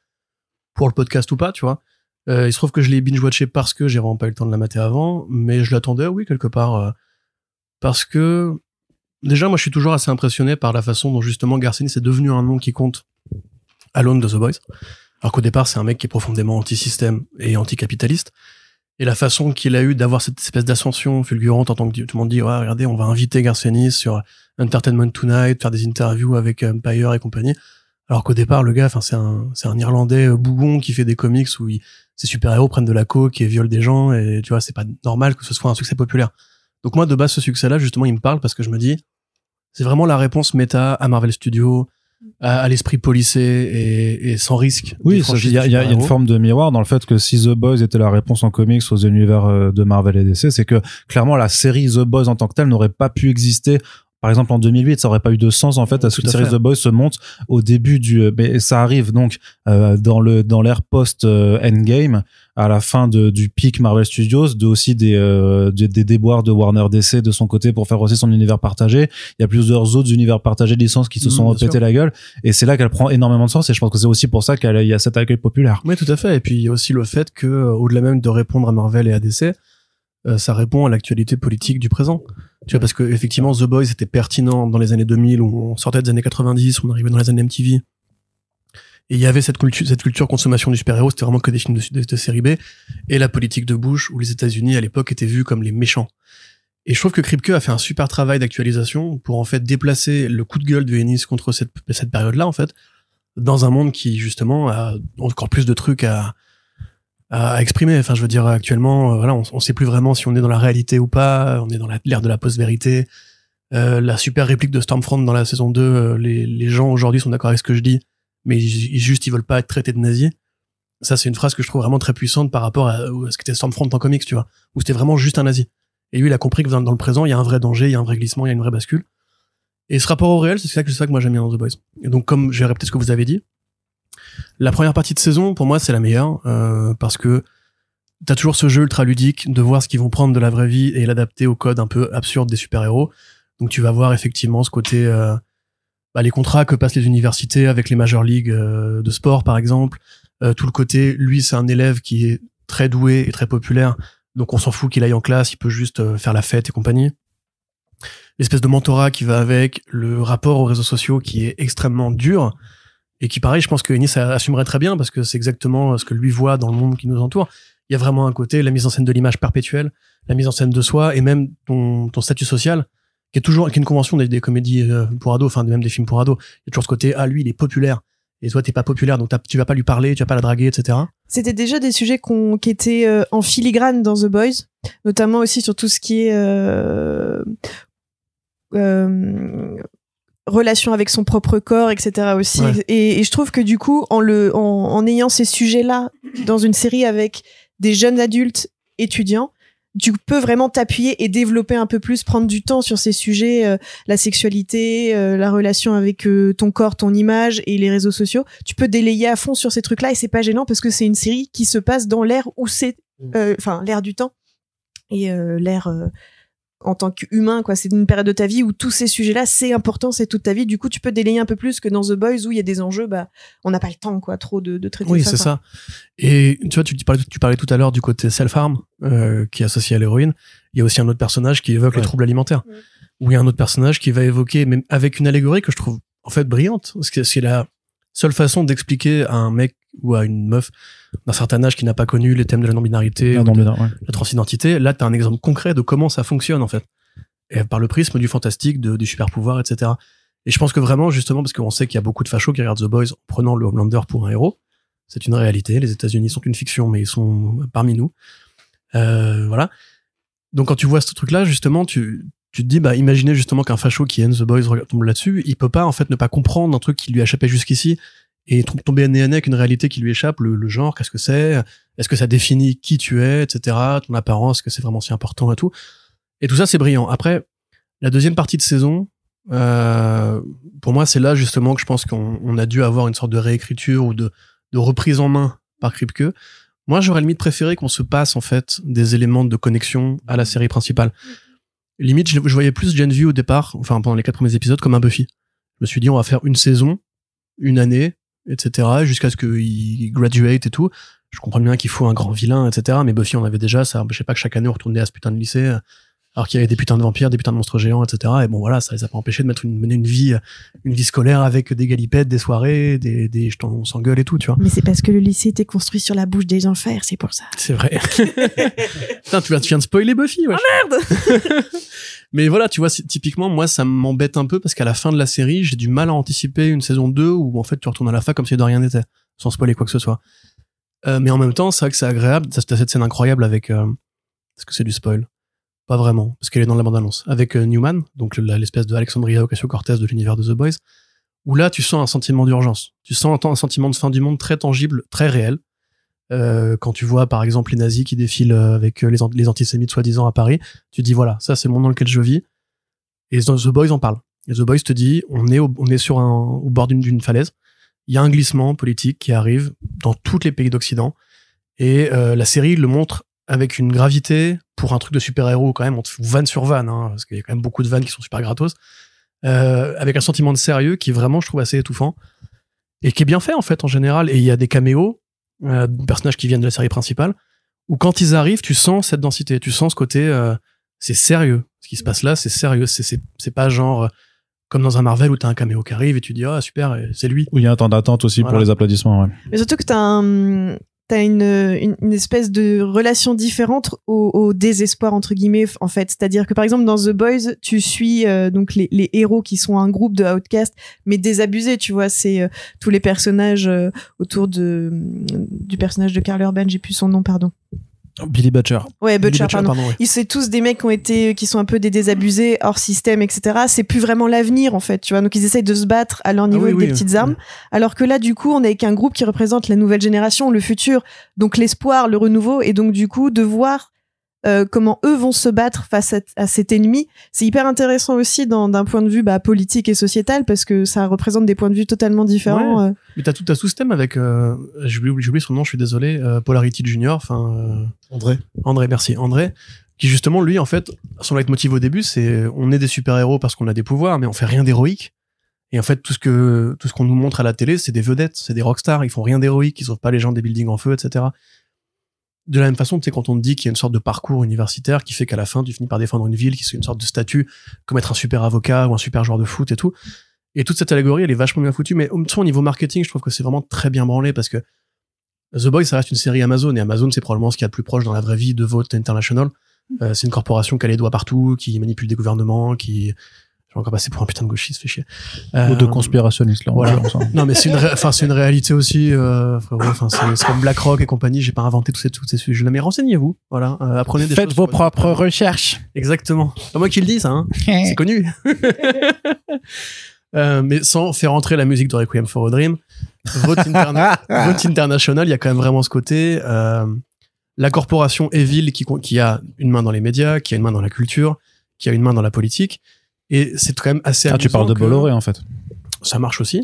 Speaker 3: pour le podcast ou pas, tu vois. Euh, il se trouve que je l'ai binge-watché parce que j'ai vraiment pas eu le temps de la mater avant, mais je l'attendais, oui, quelque part, euh, parce que déjà, moi, je suis toujours assez impressionné par la façon dont justement Garcinis est devenu un nom qui compte à l'aune de The Boys. Alors qu'au départ, c'est un mec qui est profondément anti-système et anticapitaliste. et la façon qu'il a eu d'avoir cette espèce d'ascension fulgurante en tant que tout le monde dit ouais regardez on va inviter Garcenis sur Entertainment Tonight faire des interviews avec Empire et compagnie alors qu'au départ le gars enfin c'est un c'est un irlandais euh, bougon qui fait des comics où il, ses super-héros prennent de la coke et violent des gens et tu vois c'est pas normal que ce soit un succès populaire donc moi de base ce succès là justement il me parle parce que je me dis c'est vraiment la réponse méta à Marvel Studios à, à l'esprit policé et, et sans risque
Speaker 1: Oui, il y, y a une forme de miroir dans le fait que si The Boys était la réponse en comics aux univers euh, de Marvel et DC, c'est que clairement la série The Boys en tant que telle n'aurait pas pu exister. Par exemple, en 2008, ça aurait pas eu de sens en fait à ce que
Speaker 3: à
Speaker 1: la série
Speaker 3: fait.
Speaker 1: The Boys se monte au début du. euh, Mais ça arrive donc euh, dans le dans l'ère post euh, Endgame, à la fin de, du pic Marvel Studios, de aussi des, euh, des des déboires de Warner DC de son côté pour faire aussi son univers partagé. Il y a plusieurs autres univers partagés de licences qui se
Speaker 3: Mm,
Speaker 1: sont pété
Speaker 3: sûr.
Speaker 1: la gueule, et c'est là qu'elle prend énormément de sens. Et je pense que c'est aussi pour ça qu'il y a cet accueil populaire.
Speaker 3: Oui, tout à fait. Et puis il y a aussi le fait que, euh, au-delà même de répondre à Marvel et à DC, euh, ça répond à l'actualité politique du présent. Tu vois, parce que effectivement, The Boys était pertinent dans les années 2000, où on sortait des années 90, on arrivait dans les années MTV. Et il y avait cette culture, cette culture consommation du super-héros, c'était vraiment que des films de, série B, et la politique de Bush, où les États-Unis à l'époque étaient vus comme les méchants. Et je trouve que Kripke a fait un super travail d'actualisation pour en fait déplacer le coup de gueule de Ennis contre cette, cette période-là, en fait, dans un monde qui justement a encore plus de trucs à, à exprimer. Enfin, je veux dire, actuellement, euh, voilà, on, on sait plus vraiment si on est dans la réalité ou pas. On est dans l'ère de la post-vérité. Euh, la super réplique de Stormfront dans la saison 2, euh, les, gens aujourd'hui sont d'accord avec ce que je dis, mais ils, juste ils veulent pas être traités de nazis. Ça, c'est une phrase que je trouve vraiment très puissante par rapport à, à ce qu'était Stormfront en comics, tu vois, où c'était vraiment juste un nazi. Et lui, il a compris que dans, dans le présent, il y a un vrai danger, il y a un vrai glissement, il y a une vraie bascule. Et ce rapport au réel, c'est ça que ça que moi j'aime bien dans The Boys. Et donc, comme je vais répéter ce que vous avez dit, la première partie de saison, pour moi, c'est la meilleure euh, parce que t'as toujours ce jeu ultra ludique de voir ce qu'ils vont prendre de la vraie vie et l'adapter au code un peu absurde des super-héros. Donc tu vas voir effectivement ce côté, euh, bah, les contrats que passent les universités avec les major ligues euh, de sport, par exemple. Euh, tout le côté, lui, c'est un élève qui est très doué et très populaire, donc on s'en fout qu'il aille en classe, il peut juste euh, faire la fête et compagnie. L'espèce de mentorat qui va avec, le rapport aux réseaux sociaux qui est extrêmement dur et qui, pareil, je pense que Ennis assumerait très bien parce que c'est exactement ce que lui voit dans le monde qui nous entoure. Il y a vraiment un côté, la mise en scène de l'image perpétuelle, la mise en scène de soi et même ton, ton statut social, qui est toujours qui est une convention des, comédies euh, pour ados, enfin même des films pour ados. Il y a toujours ce côté, ah lui, il est populaire. Et toi, t'es pas populaire, donc tu vas pas lui parler, tu vas pas la draguer, etc.
Speaker 4: C'était déjà des sujets qu'on- qui étaient euh, en filigrane dans The Boys, notamment aussi sur tout ce qui est euh, euh, relation avec son propre corps, etc. aussi.
Speaker 3: Ouais.
Speaker 4: Et, et je trouve que du coup, en, le, en, en ayant ces sujets-là dans une série avec des jeunes adultes étudiants, tu peux vraiment t'appuyer et développer un peu plus, prendre du temps sur ces sujets, euh, la sexualité, euh, la relation avec euh, ton corps, ton image et les réseaux sociaux. Tu peux délayer à fond sur ces trucs-là et c'est pas gênant parce que c'est une série qui se passe dans l'ère où c'est, euh, enfin, l'ère du temps et euh, l'ère euh, en tant qu'humain, quoi. C'est une période de ta vie où tous ces sujets-là, c'est important, c'est toute ta vie. Du coup, tu peux délayer un peu plus que dans The Boys où il y a des enjeux, bah, on n'a pas le temps, quoi, trop de, de traiter
Speaker 3: Oui,
Speaker 4: ça.
Speaker 3: c'est
Speaker 4: quoi.
Speaker 3: ça. Et tu vois, tu parlais, tu parlais tout à l'heure du côté self-harm, euh, qui est associé à l'héroïne. Il y a aussi un autre personnage qui évoque les
Speaker 1: Ouais.
Speaker 3: troubles alimentaires.
Speaker 4: Ouais.
Speaker 3: Où il y a un autre personnage qui va évoquer, même avec une allégorie que je trouve en fait brillante, parce que c'est la seule façon d'expliquer à un mec ou à une meuf d'un certain âge qui n'a pas connu les thèmes de la non-binarité
Speaker 1: non, ouais.
Speaker 3: la transidentité. Là, t'as un exemple concret de comment ça fonctionne en fait, et par le prisme du fantastique, de, du super pouvoir, etc. Et je pense que vraiment, justement, parce qu'on sait qu'il y a beaucoup de fachos qui regardent The Boys en prenant le Homelander pour un héros, c'est une réalité. Les États-Unis sont une fiction, mais ils sont parmi nous. Euh, voilà. Donc quand tu vois ce truc-là, justement, tu, tu te dis, bah, imaginez justement qu'un facho qui aime The Boys tombe là-dessus, il peut pas en fait ne pas comprendre un truc qui lui a échappé jusqu'ici et tom- tomber nez à nez avec une réalité qui lui échappe, le, le genre, qu'est-ce que c'est, est-ce que ça définit qui tu es, etc., ton apparence, est-ce que c'est vraiment si important et tout. Et tout ça, c'est brillant. Après, la deuxième partie de saison, euh, pour moi, c'est là justement que je pense qu'on on a dû avoir une sorte de réécriture ou de, de reprise en main par Kripke. Moi, j'aurais limite préféré qu'on se passe en fait des éléments de connexion à la série principale. Limite, je, voyais plus Gen V au départ, enfin pendant les quatre premiers épisodes, comme un Buffy. Je me suis dit, on va faire une saison, une année, etc., jusqu'à ce qu'il graduate et tout. Je comprends bien qu'il faut un grand vilain, etc., mais Buffy, on avait déjà ça. Je sais pas que chaque année, on retournait à ce putain de lycée alors qu'il y avait des putains de vampires, des putains de monstres géants, etc. Et bon voilà, ça les a pas empêchés de mettre une, mener une vie, une vie scolaire avec des galipettes, des soirées, des, des je t'en- on s'engueule et tout, tu vois.
Speaker 4: Mais c'est parce que le lycée était construit sur la bouche des enfers, c'est pour ça.
Speaker 3: C'est vrai. Putain, tu viens, tu viens de spoiler Buffy, wesh.
Speaker 4: Merde
Speaker 3: Mais voilà, tu vois, typiquement, moi, ça m'embête un peu parce qu'à la fin de la série, j'ai du mal à anticiper une saison 2 où, en fait, tu retournes à la fac comme si de rien n'était, sans spoiler quoi que ce soit. Euh, mais en même temps, c'est vrai que c'est agréable. T'as cette scène incroyable avec, euh, est-ce que c'est du spoil? Pas vraiment, parce qu'elle est dans la bande-annonce. Avec euh, Newman, donc l'espèce de Alexandria Ocasio-Cortez de l'univers de The Boys, où là, tu sens un sentiment d'urgence. Tu sens un, sentiment de fin du monde très tangible, très réel. Euh, quand tu vois, par exemple, les nazis qui défilent euh, avec les, an- les antisémites soi-disant à Paris, tu dis, voilà, ça, c'est le monde dans lequel je vis. Et The Boys en parle. Et The Boys te dit, on est, au, on est sur un, au bord d'une- falaise. Il y a un glissement politique qui arrive dans tous les pays d'Occident. Et la série le montre avec une gravité pour un truc de super-héros quand même. On te fout vanne sur vanne, hein, parce qu'il y a quand même beaucoup de vannes qui sont super gratos. Euh, avec un sentiment de sérieux qui est vraiment, je trouve, assez étouffant. Et qui est bien fait, en fait, en général. Et il y a des caméos euh, de personnages qui viennent de la série principale, où quand ils arrivent, tu sens cette densité, tu sens ce côté, euh, c'est sérieux. Ce qui se passe là, c'est sérieux. C'est, c'est, c'est pas genre comme dans un Marvel où t'as un caméo qui arrive et tu dis, ah super, c'est lui.
Speaker 1: Où il y a un temps d'attente aussi pour les applaudissements. Ouais.
Speaker 4: Mais surtout que t'as un, t'as une, une, espèce de relation différente au, au désespoir entre guillemets en fait. C'est-à-dire que par exemple dans The Boys, tu suis euh, donc les, les héros qui sont un groupe de outcasts, mais désabusés. Tu vois, c'est euh, tous les personnages euh, autour de du personnage de Carl Urban. J'ai plus son nom, pardon.
Speaker 1: Billy Butcher.
Speaker 4: Ouais,
Speaker 3: Billy
Speaker 4: Butcher,
Speaker 3: Butcher,
Speaker 4: pardon.
Speaker 3: pardon, ouais.
Speaker 4: Ils c'est tous des mecs qui ont été qui sont un peu des désabusés hors système etc c'est plus vraiment l'avenir en fait tu vois donc ils essayent de se battre à leur niveau
Speaker 3: Ah oui,
Speaker 4: avec
Speaker 3: oui,
Speaker 4: des petites armes alors que là du coup on est avec un groupe qui représente la nouvelle génération le futur donc l'espoir le renouveau et donc du coup de voir euh, comment eux vont se battre face à, à cet ennemi c'est hyper intéressant aussi dans- d'un point de vue bah, politique et sociétal parce que ça représente des points de vue totalement différents euh.
Speaker 3: Mais t'as tout, t'as tout ce thème avec, euh, j'ai oublié, j'ai oublié son nom, je suis désolé, euh, Polarity Junior, enfin, euh,
Speaker 2: André.
Speaker 3: André, merci. André, qui justement, lui, en fait, son leitmotiv au début, c'est on est des super-héros parce qu'on a des pouvoirs, mais on fait rien d'héroïque. Et en fait, tout ce que tout ce qu'on nous montre à la télé, c'est des vedettes, c'est des rockstars, ils font rien d'héroïque, ils sauvent pas les gens des buildings en feu, etc. De la même façon, tu sais, quand on te dit qu'il y a une sorte de parcours universitaire qui fait qu'à la fin, tu finis par défendre une ville, qui est une sorte de statut, comme être un super avocat ou un super joueur de foot et tout. Et toute cette allégorie, elle est vachement bien foutue, mais au au niveau marketing, je trouve que c'est vraiment très bien branlé parce que The Boys, ça reste une série Amazon, et Amazon, c'est probablement ce qu'il y a de plus proche dans la vraie vie de Vote International. Euh, c'est une corporation qui a les doigts partout, qui manipule des gouvernements, qui... Je vais encore passer pour un putain de gauchiste, fait chier. Euh,
Speaker 1: Ou de conspirationniste, là.
Speaker 3: voilà. Non, mais c'est une, enfin, c'est une réalité aussi, euh, frérot. Enfin, c'est c'est comme BlackRock et compagnie. J'ai pas inventé tous ces, tous ces sujets-là, mais renseignez-vous. Voilà. Euh, apprenez des
Speaker 1: Faites
Speaker 3: choses
Speaker 1: vos propres recherches.
Speaker 3: Exactement. C'est moi qui le dis, ça, hein. C'est connu. Euh, mais sans faire entrer la musique de Requiem for a Dream, Vote, Interna- Vote International, il y a quand même vraiment ce côté, euh, la corporation Evil qui, qui a une main dans les médias, qui a une main dans la culture, qui a une main dans la politique. Et c'est quand même assez
Speaker 1: Ah, tu parles de Bolloré, en fait.
Speaker 3: ça marche aussi.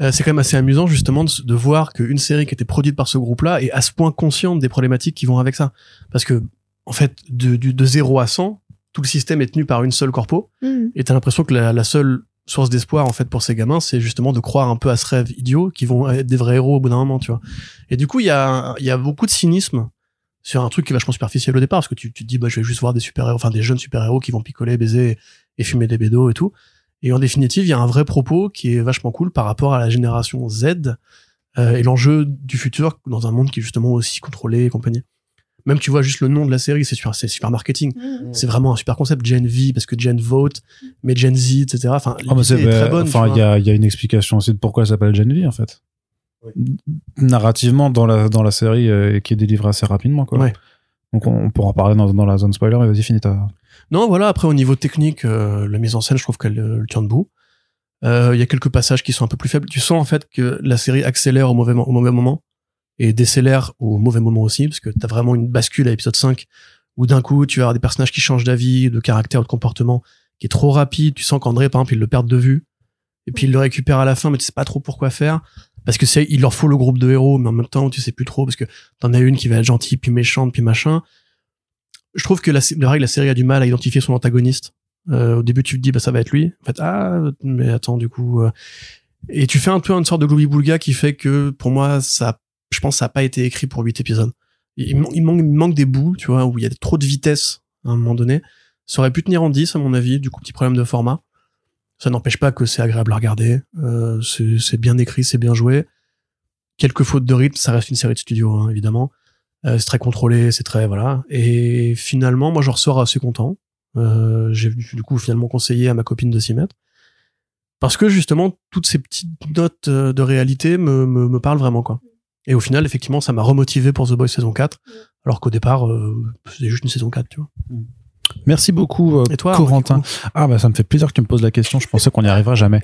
Speaker 3: Euh, c'est quand même assez amusant justement de, de voir qu'une série qui était produite par ce groupe-là est à ce point consciente des problématiques qui vont avec ça. Parce que, en fait, de, du- de 0 à 100, tout le système est tenu par une seule corpo,
Speaker 4: Mhm.
Speaker 3: et t'as l'impression que la, la seule source d'espoir en fait pour ces gamins, c'est justement de croire un peu à ce rêve idiot qui vont être des vrais héros au bout d'un moment, tu vois. Et du coup, il y a, il y a beaucoup de cynisme sur un truc qui est vachement superficiel au départ, parce que tu, tu te dis, bah, je vais juste voir des super-héros, enfin des jeunes super-héros qui vont picoler, baiser et fumer des bédos et tout. Et en définitive, il y a un vrai propos qui est vachement cool par rapport à la génération Z euh, et l'enjeu du futur dans un monde qui est justement aussi contrôlé et compagnie. Même tu vois juste le nom de la série, c'est super, c'est super marketing.
Speaker 4: Mhm.
Speaker 3: C'est vraiment un super concept, Gen V, parce que Gen Vote, mais Gen Z, etc. Enfin,
Speaker 1: Ah,
Speaker 3: très bonne.
Speaker 1: enfin, il y a, il y a une explication aussi de pourquoi elle s'appelle Gen V, en fait.
Speaker 2: Oui.
Speaker 1: Narrativement, dans la, dans la série, euh, qui est délivrée assez rapidement, quoi.
Speaker 3: Ouais.
Speaker 1: Donc, on, on pourra en parler dans, dans la zone spoiler, mais vas-y, finis ta.
Speaker 3: Non, voilà, après, au niveau technique, euh, la mise en scène, je trouve qu'elle euh, le tient debout. Euh, Il y a quelques passages qui sont un peu plus faibles. Tu sens, en fait, que la série accélère au mauvais, mo- au mauvais moment et décélère au mauvais moment aussi, parce que t'as vraiment une bascule à l'épisode 5 où d'un coup, tu as des personnages qui changent d'avis, de caractère, de comportement, qui est trop rapide. Tu sens qu'André, par exemple, il le perd de vue. Et puis, il le récupère à la fin, mais tu sais pas trop pourquoi faire. Parce que c'est, il leur faut le groupe de héros, mais en même temps, tu sais plus trop, parce que t'en as une qui va être gentille, puis méchante, puis machin. Je trouve que la, règle, la série a du mal à identifier son antagoniste. Euh, au début, tu te dis, bah, ça va être lui. En fait, ah, mais attends, du coup, euh, et tu fais un peu une sorte de gloubi-boulga qui fait que, pour moi, ça, je pense, ça a pas été écrit pour huit épisodes. Il, il manque, des bouts, tu vois, où il y a trop de vitesse à un moment donné. Ça aurait pu tenir en 10 à mon avis, du coup petit problème de format. Ça n'empêche pas que c'est agréable à regarder. Euh, c'est c'est bien écrit, c'est bien joué. Quelques fautes de rythme, ça reste une série de studio hein, évidemment. Euh, c'est très contrôlé, c'est très voilà. Et finalement, moi je ressors assez content. Euh, J'ai du coup finalement conseillé à ma copine de s'y mettre parce que justement toutes ces petites notes euh, de réalité me, me, me parlent vraiment quoi. Et au final, effectivement, ça m'a remotivé pour The Boys saison 4, alors qu'au départ, euh, c'était juste une saison 4, tu vois.
Speaker 1: Merci beaucoup, euh,
Speaker 3: Et toi,
Speaker 1: Corentin. Ah bah ça me fait plaisir que tu me poses la question. Je pensais qu'on n'y arriverait jamais.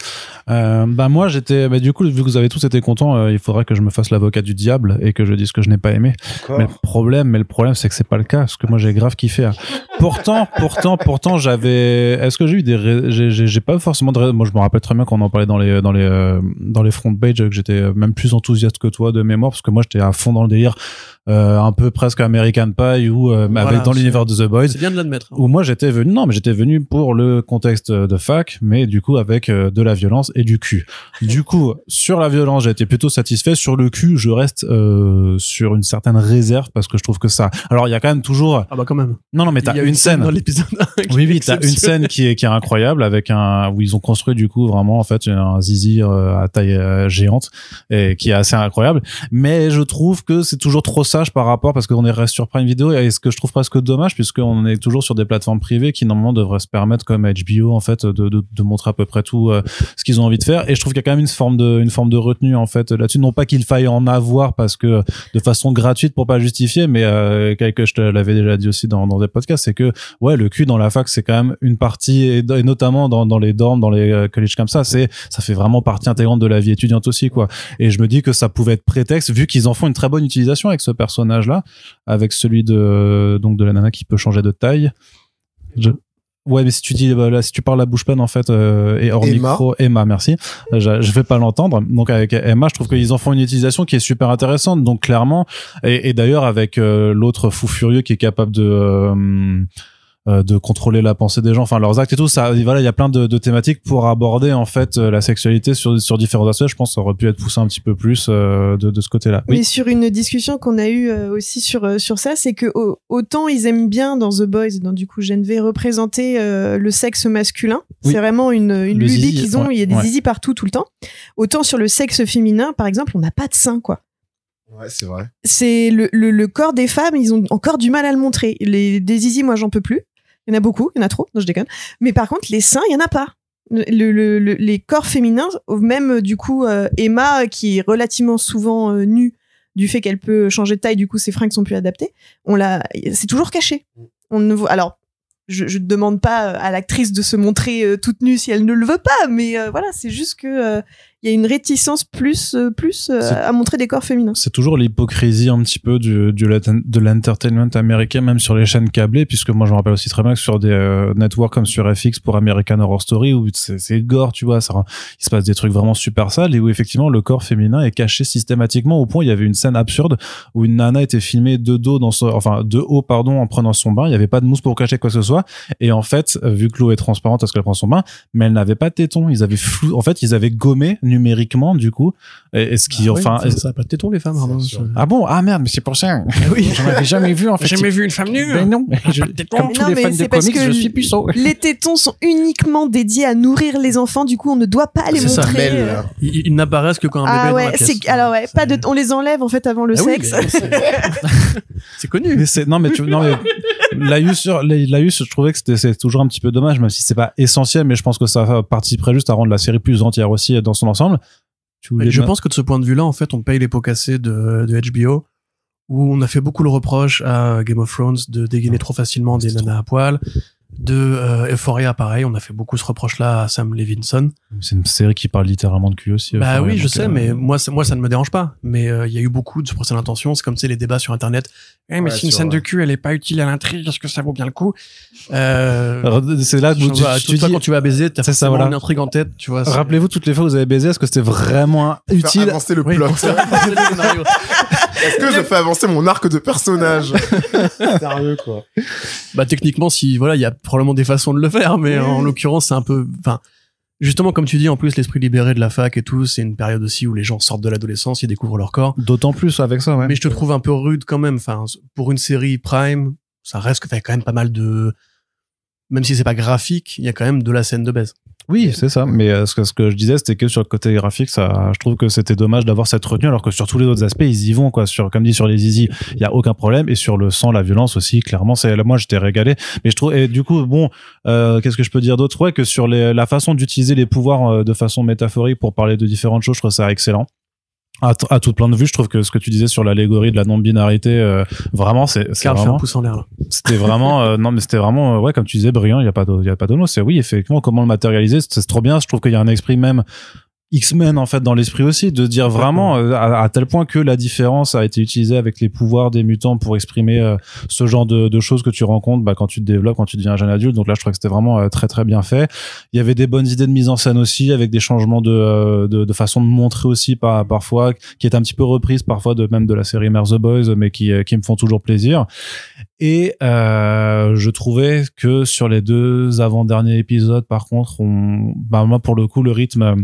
Speaker 1: Euh, bah moi j'étais, bah du coup vu que vous avez tous été contents, euh, il faudrait que je me fasse l'avocat du diable et que je dise que je n'ai pas aimé. Mais le problème, mais le problème c'est que c'est pas le cas parce que moi j'ai grave kiffé. hein. Pourtant, pourtant, pourtant j'avais. Est-ce que j'ai eu des, ré- j'ai- j'ai j'ai pas forcément de. ré- Moi je me rappelle très bien qu'on en parlait dans les dans les euh, dans les front pages que j'étais même plus enthousiaste que toi de mémoire parce que moi j'étais à fond dans le délire, euh, un peu presque American Pie ou euh,
Speaker 3: Voilà,
Speaker 1: avec dans l'univers de The Boys
Speaker 3: C'est bien de l'admettre.
Speaker 1: Où moi j'étais venu non mais j'étais venu pour le contexte de fac mais du coup avec euh, de la violence et du cul du coup sur la violence j'ai été plutôt satisfait sur le cul je reste euh, sur une certaine réserve parce que je trouve que ça alors il y a quand même toujours
Speaker 3: Ah bah quand même.
Speaker 1: non non mais t'as
Speaker 3: a
Speaker 1: une scène
Speaker 3: dans l'épisode.
Speaker 1: oui oui t'as une scène qui est qui est incroyable avec un où ils ont construit du coup vraiment en fait un zizi euh, à taille géante et qui est assez incroyable mais je trouve que c'est toujours trop sage par rapport parce qu'on est reste sur Prime Video et ce que je trouve presque dommage puisqu'on est toujours sur des plateformes privées qui normalement devraient se permettre comme HBO en fait de, de, de montrer à peu près tout euh, ce qu'ils ont envie de faire. Et je trouve qu'il y a quand même une forme de une forme de retenue en fait là-dessus. Non pas qu'il faille en avoir parce que de façon gratuite pour pas justifier mais euh, que je te l'avais déjà dit aussi dans, dans des podcasts c'est que ouais le cul dans la fac c'est quand même une partie et, notamment dans, dans les dorms dans les euh, collèges comme ça c'est ça fait vraiment partie intégrante de la vie étudiante aussi quoi. Et je me dis que ça pouvait être prétexte vu qu'ils en font une très bonne utilisation avec ce personnage là avec celui de donc de la nana qui peut changer de taille Je- Ouais, mais si tu dis bah, là, si tu parles la bouche pleine en fait euh, et hors
Speaker 2: Emma.
Speaker 1: micro, Emma, merci. Euh, Je, je vais pas l'entendre. Donc avec Emma, je trouve qu'ils en font une utilisation qui est super intéressante. Donc clairement, et, et d'ailleurs avec euh, l'autre fou furieux qui est capable de euh, de contrôler la pensée des gens, enfin leurs actes et tout. Ça, voilà, il y a plein de, de thématiques pour aborder en fait euh, la sexualité sur sur différents aspects. Je pense que ça aurait pu être poussé un petit peu plus euh, de, de ce côté-là.
Speaker 4: Mais sur une discussion qu'on a eue euh, aussi sur, euh, sur ça, c'est que au- autant ils aiment bien dans The Boys, dans du coup Geneviève, représenter euh, le sexe masculin.
Speaker 1: Oui.
Speaker 4: C'est vraiment une, une
Speaker 1: Le
Speaker 4: lubie qu'ils ont.
Speaker 1: ouais,
Speaker 4: il y a des
Speaker 1: ouais.
Speaker 4: zizi partout, tout le temps. Autant sur le sexe féminin, par exemple, on n'a pas de sein, quoi.
Speaker 2: Ouais, c'est vrai.
Speaker 4: C'est le, le, le corps des femmes, ils ont encore du mal à le montrer. Les, des zizi, moi, j'en peux plus. Il y en a beaucoup, il y en a trop, non, je déconne. Mais par contre, les seins, il y en a pas. Le, le- le- les corps féminins, même euh, du coup euh, Emma, qui est relativement souvent euh, nue, du fait qu'elle peut changer de taille, du coup ses fringues sont plus adaptées. On l'a, c'est toujours caché. On ne voit. Alors, je, ne demande pas à l'actrice de se montrer toute nue si elle ne le veut pas, mais voilà, c'est juste que il y a une réticence plus, euh, plus euh, à montrer des corps féminins.
Speaker 1: c'est toujours l'hypocrisie un petit peu du, du de l'entertainment américain, même sur les chaînes câblées, puisque moi je me rappelle aussi très bien que sur des euh, networks comme sur FX pour American Horror Story, où c'est gore, tu vois, ça, il se passe des trucs vraiment super sales, et où effectivement le corps féminin est caché systématiquement, au point il y avait une scène absurde où une nana était filmée de dos dans son, enfin de haut, pardon, en prenant son bain, il n'y avait pas de mousse pour cacher quoi que ce soit, et en fait, euh, vu que l'eau est transparente parce qu'elle prend son bain, mais elle n'avait pas de tétons, ils avaient flou, en fait, ils avaient gommé numériquement, du coup, et, et ce qui,
Speaker 3: Ah ouais,
Speaker 1: enfin,
Speaker 3: ça, ça a pas de tétons les femmes. Pardon.
Speaker 1: ah bon? Ah merde, mais c'est pour ça.
Speaker 3: oui.
Speaker 1: J'en avais jamais vu en fait.
Speaker 3: vu une femme nue.
Speaker 1: Ben non. Je- comme
Speaker 4: Mais
Speaker 1: tous
Speaker 4: non,
Speaker 1: les
Speaker 4: mais
Speaker 1: fans de
Speaker 4: c'est parce
Speaker 1: comics,
Speaker 4: que
Speaker 1: je suis puceau.
Speaker 4: Les tétons sont uniquement dédiés à nourrir les enfants, du coup on ne doit pas les
Speaker 3: ça,
Speaker 4: montrer. Euh.
Speaker 3: Ils, ils n'apparaissent que quand un bébé
Speaker 4: Ah
Speaker 3: est dans
Speaker 4: ouais,
Speaker 3: la pièce.
Speaker 4: c'est alors ouais, pas de, on les enlève en fait avant le
Speaker 3: Ah
Speaker 4: sexe.
Speaker 3: mais c'est- connu.
Speaker 1: Mais non mais tu non mais Laïus sur Laïus, je trouvais que c'était c'est toujours un petit peu dommage même si c'est pas essentiel mais je pense que ça participerait juste à rendre la série plus entière aussi dans son ensemble. Tu
Speaker 3: Je pense que de ce point de vue-là, en fait, on paye les pots cassés de, de HBO, où on a fait beaucoup le reproche à Game of Thrones de dégainer trop facilement des nanas à poil. De euh, Euphoria, pareil, on a fait beaucoup ce reproche-là à Sam Levinson.
Speaker 1: c'est une série qui parle littéralement de cul aussi.
Speaker 3: bah oui, je sais,
Speaker 1: euh,
Speaker 3: mais moi, ça- moi, ça ne me dérange pas. Mais euh, il y a eu beaucoup de procès d'intention. C'est comme tu sais, les débats sur Internet. Eh, mais
Speaker 2: Ouais,
Speaker 3: si une scène de cul, elle est pas utile à l'intrigue, est-ce que ça vaut bien le coup? Euh,
Speaker 1: c'est là que tu,
Speaker 3: vois,
Speaker 1: tu
Speaker 3: toi,
Speaker 1: dis
Speaker 3: quand tu vas baiser, t'as
Speaker 1: C'est ça, voilà.
Speaker 3: une intrigue en tête, tu vois. c'est-
Speaker 1: Rappelez-vous toutes les fois où vous avez baisé, est-ce que c'était vraiment
Speaker 2: Faire
Speaker 1: utile
Speaker 2: avancer le
Speaker 3: Oui,
Speaker 2: plot. Est-ce que je fais avancer mon arc de personnage Sérieux, quoi.
Speaker 3: Bah techniquement, si voilà, il y a probablement des façons de le faire, mais
Speaker 2: Oui.
Speaker 3: en l'occurrence, c'est un peu, enfin, justement comme tu dis, en plus l'esprit libéré de la fac et tout, c'est une période aussi où les gens sortent de l'adolescence, ils découvrent leur corps.
Speaker 1: D'autant plus avec ça, ouais.
Speaker 3: Mais je te trouve un peu rude quand même. Enfin, pour une série Prime, ça reste que t'as quand même pas mal de même si c'est pas graphique, il y a quand même de la scène de baise.
Speaker 1: Oui, c'est ça. Mais euh, ce, que, ce que je disais, c'était que sur le côté graphique, ça, je trouve que c'était dommage d'avoir cette retenue, alors que sur tous les autres aspects, ils y vont, quoi. Sur, comme dit, sur les easy, il y a aucun problème. Et sur le sang, la violence aussi, clairement, c'est, moi, j'étais régalé. Mais je trouve, et du coup, bon, euh, qu'est-ce que je peux dire d'autre? Ouais, que sur les, la façon d'utiliser les pouvoirs euh, de façon métaphorique pour parler de différentes choses, je trouve ça excellent à, à toute plein de vues, je trouve que ce que tu disais sur l'allégorie de la non-binarité, euh, vraiment, c'est
Speaker 3: fait un
Speaker 1: vraiment,
Speaker 3: pouce en l'air
Speaker 1: c'était vraiment, euh, non mais c'était vraiment, euh, ouais, comme tu disais, brillant. Il y a pas, de, il y a pas de mots. C'est oui, effectivement, comment le matérialiser, c'est trop bien. Je trouve qu'il y a un esprit même X-Men en fait dans l'esprit aussi, de dire vraiment euh, à, à tel point que la différence a été utilisée avec les pouvoirs des mutants pour exprimer euh, ce genre de, de choses que tu rencontres bah, quand tu te développes, quand tu deviens un jeune adulte. Donc là, je trouve que c'était vraiment euh, très très bien fait. Il y avait des bonnes idées de mise en scène aussi, avec des changements de, de, de façon de montrer aussi par, parfois, qui est un petit peu reprise parfois de même de la série Mare the Boys, mais qui, qui me font toujours plaisir. Et euh, je trouvais que sur les deux avant-derniers épisodes, par contre, on, bah, moi pour le coup, le rythme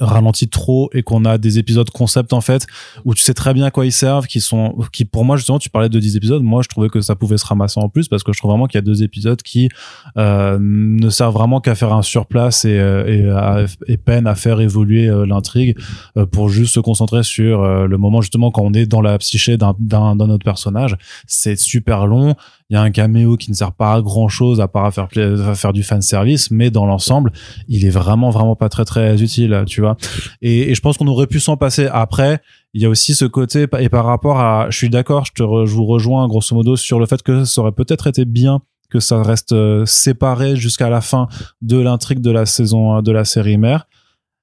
Speaker 1: ralentit trop et qu'on a des épisodes concept en fait où tu sais très bien à quoi ils servent qui sont qui pour moi justement tu parlais de 10 épisodes. Moi je trouvais que ça pouvait se ramasser en plus parce que je trouve vraiment qu'il y a deux épisodes qui euh, ne servent vraiment qu'à faire un surplace et, euh, et, et peine à faire évoluer euh, l'intrigue euh, pour juste se concentrer sur le moment justement quand on est dans la psyché d'un d'un autre personnage. C'est super long il y a un caméo qui ne sert pas à grand chose à part à faire du fan service mais dans l'ensemble il est vraiment vraiment pas très très utile tu vois. Et, je pense qu'on aurait pu s'en passer. Après il y a aussi ce côté et par rapport à je suis d'accord je te je vous rejoins grosso modo sur le fait que ça aurait peut-être été bien que ça reste euh, séparé jusqu'à la fin de l'intrigue de la saison de la série mère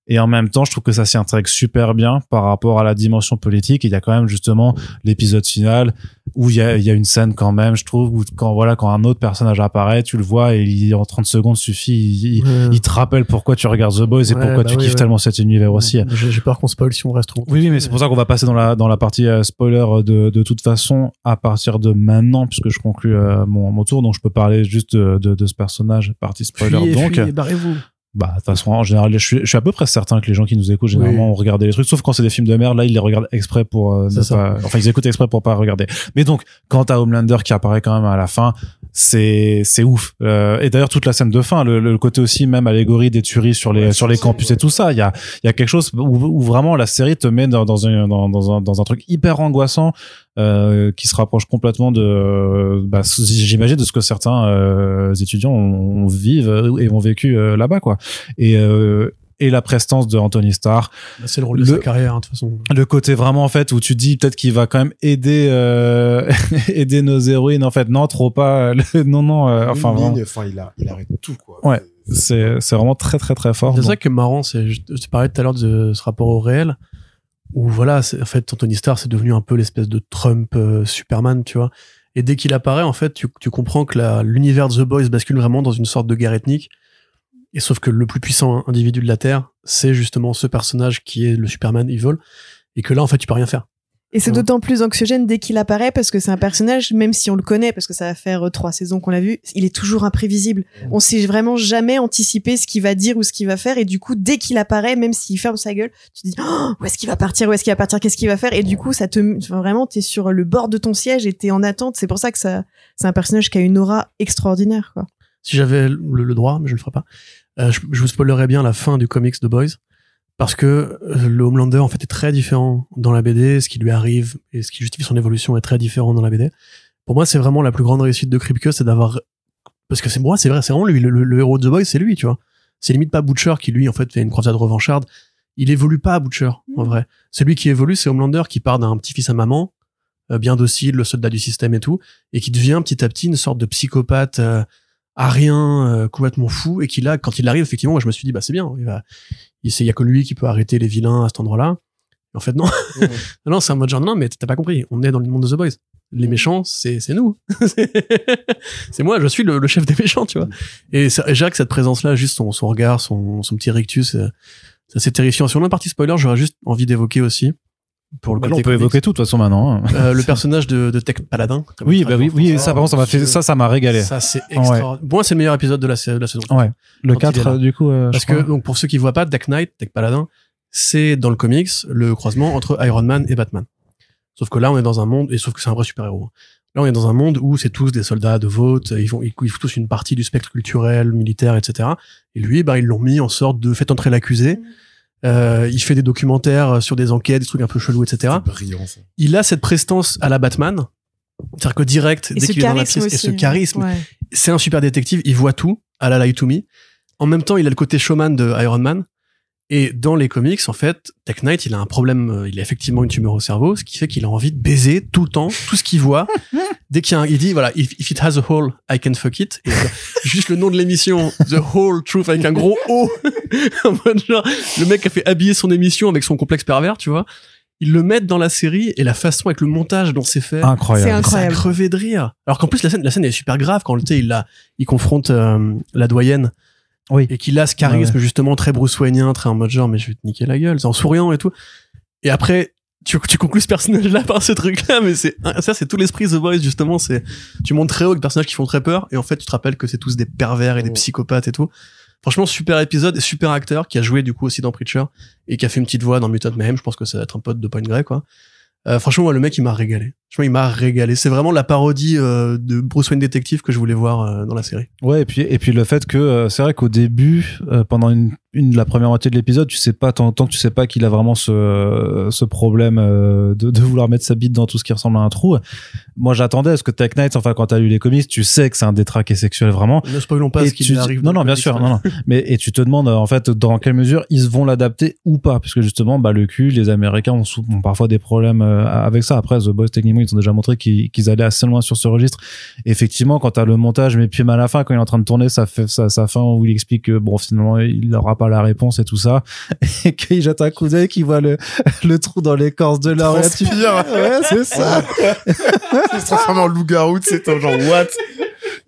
Speaker 1: et en même temps, je trouve que ça s'y intègre super bien par rapport à la dimension politique. Et il y a quand même justement l'épisode final où il y a, il y a une scène quand même, je trouve, où quand voilà, quand un autre personnage apparaît, tu le vois et il, en 30 secondes suffit, il, te rappelle pourquoi tu regardes The Boys et
Speaker 3: Ouais,
Speaker 1: pourquoi
Speaker 3: bah
Speaker 1: tu
Speaker 3: oui,
Speaker 1: kiffes
Speaker 3: ouais.
Speaker 1: tellement cet univers aussi.
Speaker 3: J'ai peur qu'on spoil si on reste trop.
Speaker 1: Oui, oui, mais c'est pour ça qu'on va passer dans la dans la partie euh, spoiler euh, de de toute façon à partir de maintenant puisque je conclue euh, mon mon tour donc je peux parler juste de de, de ce personnage partie spoiler
Speaker 3: Fuyez,
Speaker 1: donc
Speaker 3: barrez-vous.
Speaker 1: Bah de toute façon en général je suis je suis à peu près certain que les gens qui nous écoutent généralement ont regardé les trucs sauf quand c'est des films de merde. Là ils les regardent exprès pour euh, ne pas enfin ils écoutent exprès pour pas regarder. Mais donc quand t'as Homelander qui apparaît quand même à la fin c'est c'est ouf. Euh, et d'ailleurs toute la scène de fin le, le côté aussi même allégorie des tueries sur les sur les campus et tout ça il y a y a quelque chose où, où vraiment la série te met dans, dans, un, dans, dans, un, dans un truc hyper angoissant euh, qui se rapproche complètement de bah, j'imagine de ce que certains euh, étudiants ont, ont vivent et ont vécu euh, là-bas quoi. Et euh, et la prestance de Anthony Starr
Speaker 3: Bah, c'est le rôle de
Speaker 1: Le-
Speaker 3: sa carrière, hein, de toute façon.
Speaker 1: le côté vraiment en fait où tu dis peut-être qu'il va quand même aider euh, aider nos héroïnes en fait non trop pas le- non non euh, enfin vraiment
Speaker 2: enfin, il, a, il arrête tout, quoi.
Speaker 1: Ouais. c'est c'est vraiment très très très fort
Speaker 3: C'est
Speaker 1: Donc,
Speaker 3: ça qui est marrant, c'est, je je te parlais tout à l'heure de ce rapport au réel, où voilà, c'est, en fait, Anthony Starr, c'est devenu un peu l'espèce de Trump euh, Superman, tu vois. Et dès qu'il apparaît, en fait, tu, tu comprends que la, l'univers de The Boys bascule vraiment dans une sorte de guerre ethnique. Et sauf que le plus puissant individu de la Terre, c'est justement ce personnage qui est le Superman Evil. Et que là, en fait, tu peux rien faire.
Speaker 4: Et c'est
Speaker 3: Ouais.
Speaker 4: d'autant plus anxiogène dès qu'il apparaît parce que c'est un personnage, même si on le connaît, parce que ça va faire euh, trois saisons qu'on l'a vu, il est toujours imprévisible. On sait vraiment jamais anticiper ce qu'il va dire ou ce qu'il va faire. Et du coup, dès qu'il apparaît, même s'il ferme sa gueule, tu te dis Oh, où est-ce qu'il va partir, où est-ce qu'il va partir, qu'est-ce qu'il va faire? Et du coup, ça te enfin, vraiment, t'es sur le bord de ton siège et t'es en attente. C'est pour ça que ça, c'est un personnage qui a une aura extraordinaire. Quoi.
Speaker 3: Si j'avais le, le droit, mais je le ferai pas, euh, je, je vous spoilerais bien la fin du comics de Boys. Parce que euh, le Homelander, en fait, est très différent dans la BD. Ce qui lui arrive et ce qui justifie son évolution est très différent dans la BD. Pour moi, c'est vraiment la plus grande réussite de Kripke, c'est d'avoir... Parce que c'est moi, c'est vrai, c'est vraiment lui. Le, le- le héros de The Boys, c'est lui, tu vois. C'est limite pas Butcher qui, lui, en fait, fait une croisade revancharde. Il évolue pas Butcher, en
Speaker 4: Mm.
Speaker 3: vrai. Celui qui évolue, c'est Homelander qui part d'un petit-fils à maman, euh, bien docile, le soldat du système et tout, et qui devient petit à petit une sorte de psychopathe euh, à rien, euh, complètement fou, et qui là, quand il arrive, effectivement, moi, je me suis dit, bah c'est bien, il va, il y a que lui qui peut arrêter les vilains à cet endroit-là. En fait, non,
Speaker 2: Mhm.
Speaker 3: non, c'est un mode genre, non, mais t'as pas compris, on est dans le monde de The Boys. Les méchants, c'est c'est nous. c'est moi, je suis le, le chef des méchants, tu vois. Et, ça- Jacques, cette présence-là, juste son, son regard, son, son petit rictus, euh, c'est assez terrifiant. Sur la partie spoiler, j'aurais juste envie d'évoquer aussi, pour le
Speaker 1: bah,
Speaker 3: côté
Speaker 1: on peut évoquer tout de toute façon maintenant hein.
Speaker 3: euh, le personnage de, de Tech Paladin.
Speaker 1: oui bah oui oui ça par contre ça m'a fait ça ça m'a régalé
Speaker 3: Ça, c'est extraordinaire. Pour moi, c'est le meilleur épisode de la, sa- de la saison.
Speaker 1: ouais le
Speaker 3: Quand il est
Speaker 1: 4
Speaker 3: là.
Speaker 1: euh, du coup euh,
Speaker 3: Parce que,
Speaker 1: crois.
Speaker 3: donc, pour ceux qui voient pas, Deck Knight, Deck Paladin, c'est dans le comics le croisement entre Iron Man et Batman. Sauf que là, on est dans un monde, et sauf que c'est un vrai super-héros. Là, on est dans un monde où c'est tous des soldats de vote, ils font, ils, ils font tous une partie du spectre culturel, militaire, etc. Et lui, ben, ils l'ont mis en sorte de fait entrer l'accusé. Euh, il fait des documentaires sur des enquêtes, des trucs un peu chelous, etc.
Speaker 2: C'est brillant, ça.
Speaker 3: Il a cette prestance à la Batman. C'est-à-dire que direct,
Speaker 4: Et
Speaker 3: dès
Speaker 4: ce
Speaker 3: qu'il est dans la
Speaker 4: charisme
Speaker 3: pièce, et ce charisme,
Speaker 4: Ouais.
Speaker 3: c'est un super détective, il voit tout, à la Lie to Me. En même temps, il a le côté showman de Iron Man. Et dans les comics, en fait, Tech Knight, il a un problème, euh, il a effectivement une tumeur au cerveau, ce qui fait qu'il a envie de baiser tout le temps, tout ce qu'il voit. Dès qu'il y a un, il dit, voilà, if, if it has a hole, I can fuck it. Et euh, juste le nom de l'émission, The Whole Truth, avec un gros O. en mode genre, le mec a fait habiller son émission avec son complexe pervers, tu vois. Ils le mettent dans la série et la façon avec le montage dont c'est fait.
Speaker 1: Incroyable.
Speaker 4: C'est incroyable.
Speaker 3: Ça a crevé de rire. Alors qu'en plus la scène, la scène est super grave quand tu sais, il la, il confronte euh, la doyenne
Speaker 1: Oui.
Speaker 3: et qu'il a ce charisme justement très Bruce très en mode genre mais je vais te niquer la gueule, c'est en souriant et tout. Et après tu, tu conclus ce personnage-là par ce truc-là, mais c'est ça, c'est tout l'esprit The Boys justement. C'est tu montes très haut des personnages qui font très peur et en fait tu te rappelles que c'est tous des pervers et des psychopathes et tout. Franchement, super épisode et super acteur qui a joué du coup aussi dans Preacher et qui a fait une petite voix dans Mutant Mayhem. Je pense que ça va être un pote de Point Grey quoi. Euh, franchement, le mec, il m'a régalé. Il m'a régalé. C'est vraiment la parodie euh, de Bruce Wayne détective que je voulais voir euh, dans la série.
Speaker 1: Ouais, et puis, et puis le fait que c'est vrai qu'au début, pendant une, une, la première moitié de l'épisode, tu sais pas, tant, tant que tu sais pas qu'il a vraiment ce, ce problème euh, de, de vouloir mettre sa bite dans tout ce qui ressemble à un trou. Moi, j'attendais à ce que Tech Knight, enfin, quand t'as lu les comics, tu sais que c'est un détraqué sexuel vraiment.
Speaker 3: Ne spoilons pas
Speaker 1: Et
Speaker 3: ce qui arrive.
Speaker 1: non, non, bien sûr, non, non. Mais et tu te demandes euh, en fait dans quelle mesure ils vont l'adapter ou pas, parce que justement, bah le cul, les Américains ont, ont parfois des problèmes euh, avec ça. Après, The Boys techniquement, ils ont déjà montré qu'ils qu'ils allaient assez loin sur ce registre. Effectivement, quand t'as le montage, mais puis même à la fin, quand il est en train de tourner, ça fait sa, fin où il explique que bon, finalement, il n'aura pas la réponse et tout ça, et qu'il jette un coup d'œil, qu'il voit le le trou dans l'écorce de tu-
Speaker 2: Transpire.
Speaker 1: Ouais, c'est ça.
Speaker 2: Il se transforme en loup-garou, t'es genre, what?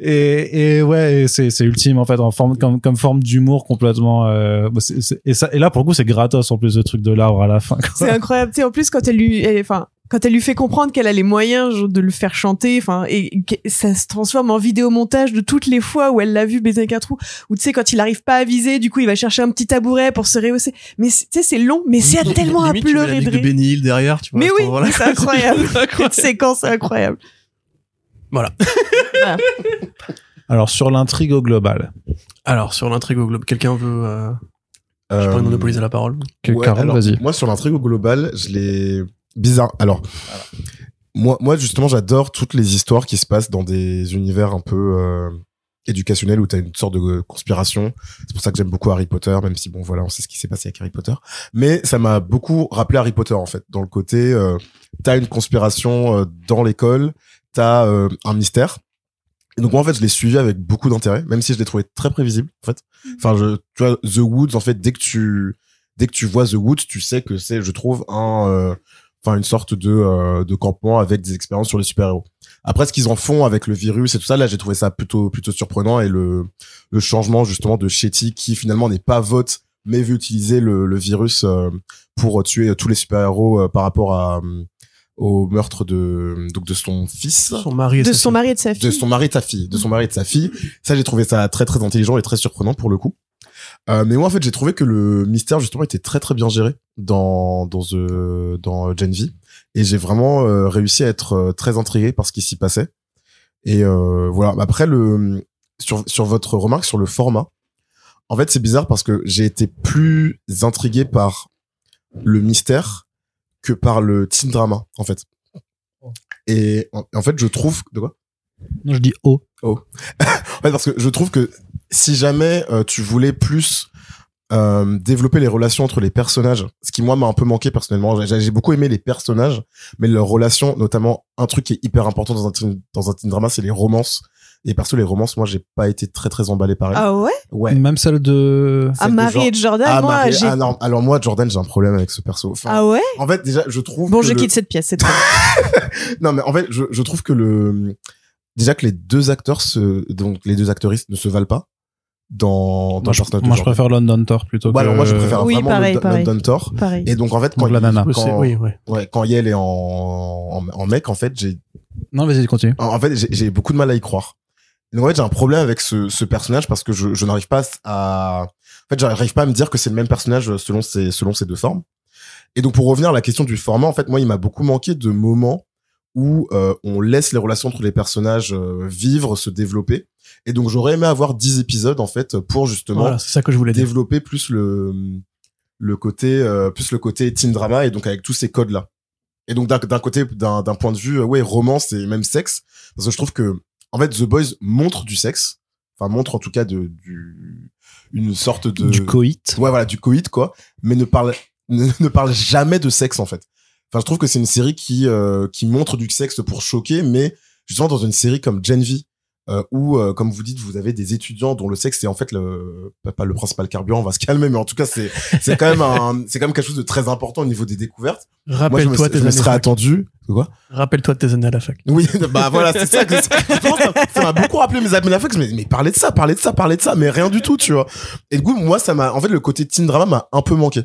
Speaker 1: et, et ouais c'est c'est ultime en fait en forme comme comme forme d'humour complètement euh, bah, c'est- c'est- et ça et là pour le coup c'est gratos en plus le truc de l'arbre à la fin.
Speaker 4: C'est incroyable. Tu sais, en plus, quand elle lui, enfin, quand elle lui fait comprendre qu'elle a les moyens de le faire chanter, enfin, et que ça se transforme en vidéomontage de toutes les fois où elle l'a vu baiser avec un trou. Ou tu sais, quand il arrive pas à viser, du coup, il va chercher un petit tabouret pour se rehausser. Mais tu sais, c'est long, mais c'est tellement à
Speaker 3: Limite, tu mets la
Speaker 4: pleurer de.
Speaker 3: Benny Hill derrière, tu vois.
Speaker 4: Mais oui, c'est incroyable. Cette séquence est incroyable.
Speaker 3: Voilà.
Speaker 1: alors sur l'intrigue au global
Speaker 3: Alors, sur l'intrigue au globe, quelqu'un veut. Euh, je
Speaker 2: Euh,
Speaker 3: pourrais monopoliser la parole.
Speaker 2: Ouais,
Speaker 1: Carole
Speaker 2: alors,
Speaker 1: vas-y
Speaker 2: Moi, sur l'intrigue au global, je l'ai bizarre. Alors, moi, moi, justement, j'adore toutes les histoires qui se passent dans des univers un peu euh, éducationnels où t'as une sorte de conspiration. C'est pour ça que j'aime beaucoup Harry Potter, même si bon, voilà, on sait ce qui s'est passé avec Harry Potter. Mais ça m'a beaucoup rappelé Harry Potter en fait, dans le côté, euh, t'as une conspiration euh, dans l'école, t'as euh, un mystère. Et donc moi, en fait, je l'ai suivi avec beaucoup d'intérêt, même si je l'ai trouvé très prévisible en fait. Enfin, je, tu vois, The Woods, en fait, dès que tu dès que tu vois The Woods, tu sais que c'est, je trouve, un, euh, enfin, une sorte de, euh, de campement avec des expériences sur les super-héros. Après, ce qu'ils en font avec le virus et tout ça, là, j'ai trouvé ça plutôt, plutôt surprenant et le, le changement, justement, de Shetty qui, finalement, n'est pas vote, mais veut utiliser le, le virus euh, pour tuer tous les super-héros euh, par rapport à, euh, au meurtre de, donc, de son fils
Speaker 3: Son mari et
Speaker 4: De son
Speaker 3: fille.
Speaker 4: mari et de sa fille.
Speaker 2: de son mari et de sa fille, de son mari et de sa fille. Ça, j'ai trouvé ça très très intelligent et très surprenant pour le coup. Euh, mais moi, en fait, j'ai trouvé que le mystère justement était très très bien géré dans dans The, dans Gen V, et j'ai vraiment euh, réussi à être euh, très intrigué par ce qui s'y passait. Et euh, voilà. Après le sur sur votre remarque sur le format, en fait, c'est bizarre parce que j'ai été plus intrigué par le mystère que par le teen drama, en fait. Et en, en fait, je trouve de quoi?
Speaker 1: Non je dis oh
Speaker 2: Ouais, parce que je trouve que si jamais euh, tu voulais plus euh, développer les relations entre les personnages, ce qui moi m'a un peu manqué personnellement, j'ai beaucoup aimé les personnages, mais leurs relations, notamment un truc qui est hyper important dans un teen, dans un teen drama, c'est les romances. Et perso, les romances, moi, j'ai pas été très très emballé par elles.
Speaker 4: Ah ouais?
Speaker 2: ouais.
Speaker 1: même celle de
Speaker 2: Celle de
Speaker 4: Marie et Jordan,
Speaker 2: Ah,
Speaker 4: moi,
Speaker 2: Marie-
Speaker 4: j'ai.
Speaker 2: ah, non, alors moi, Jordan, j'ai un problème avec ce perso. Enfin,
Speaker 4: Ah ouais?
Speaker 2: En fait, déjà, je trouve.
Speaker 4: Bon,
Speaker 2: que
Speaker 4: je
Speaker 2: le-
Speaker 4: quitte cette pièce, c'est trop.
Speaker 2: Non, mais en fait, je, je trouve que le déjà que les deux acteurs se donc les deux actrices ne se valent pas dans dans
Speaker 1: moi,
Speaker 2: de
Speaker 1: moi, je préfère London Thor plutôt
Speaker 2: Bah,
Speaker 1: que
Speaker 2: alors moi je préfère
Speaker 4: Oui,
Speaker 2: vraiment
Speaker 4: pareil,
Speaker 2: London,
Speaker 4: pareil.
Speaker 2: London Thor.
Speaker 4: Pareil.
Speaker 2: Et donc en fait quand
Speaker 1: Donc, la
Speaker 2: il- quand,
Speaker 3: oui, ouais.
Speaker 2: ouais, quand Yel est en, en en mec en fait j'ai
Speaker 1: non vas-y continue
Speaker 2: en en fait j'ai- beaucoup de mal à y croire. Donc en fait j'ai un problème avec ce, ce personnage parce que je, je n'arrive pas à en fait j'arrive pas à me dire que c'est le même personnage selon ses selon ses deux formes. Et donc pour revenir à la question du format en fait moi il m'a beaucoup manqué de moments où euh, on laisse les relations entre les personnages euh, vivre, se développer. Et donc j'aurais aimé avoir 10 épisodes en fait pour justement
Speaker 3: Voilà, ça que je voulais dire.
Speaker 2: développer plus le le côté euh, plus le côté teen drama et donc avec tous ces codes là. Et donc d'un côté d'un d'un point de vue euh, ouais romance et même sexe parce que je trouve que en fait The Boys montre du sexe, enfin montre en tout cas de du une sorte de
Speaker 1: Du coït.
Speaker 2: ouais voilà du coït quoi, mais ne parle ne, ne parle jamais de sexe en fait. Enfin je trouve que c'est une série qui euh, qui montre du sexe pour choquer, mais justement dans une série comme Gen V euh, où euh, comme vous dites vous avez des étudiants dont le sexe est en fait le pas- le principal carburant, on va se calmer, mais en tout cas c'est c'est quand même un c'est quand même quelque chose de très important au niveau des découvertes.
Speaker 3: Rappelle-toi tes
Speaker 2: je me
Speaker 3: années.
Speaker 2: serais attendu quoi?
Speaker 3: Rappelle-toi de tes années à la fac.
Speaker 2: oui, bah voilà, c'est ça que ça m'a beaucoup rappelé mes amis à la fac. Dis, mais parlez de ça, parlez de ça, parlez de ça, mais rien du tout, tu vois. Et du coup, moi, ça m'a, en fait, le côté teen drama m'a un peu manqué.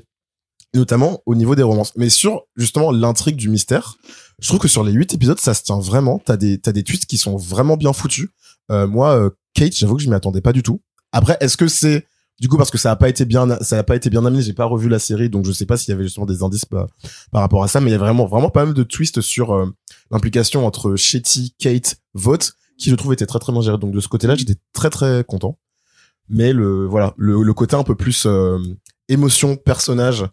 Speaker 2: Notamment au niveau des romances. Mais sur, justement, l'intrigue du mystère, je trouve que sur les huit épisodes, ça se tient vraiment. T'as des, t'as des twists qui sont vraiment bien foutus. Euh, moi, euh, Kate, j'avoue que je m'y attendais pas du tout. Après, est-ce que c'est, du coup, parce que ça a pas été bien, ça a pas été bien amené, j'ai pas revu la série, donc je sais pas s'il y avait justement des indices par, rapport à ça, mais il y a vraiment, vraiment pas mal de twists sur euh, l'implication entre Shetty, Kate, Vote, qui je trouve était très très bien géré. Donc de ce côté-là, j'étais très très content. Mais le voilà, le, le côté un peu plus euh, émotion, personnage,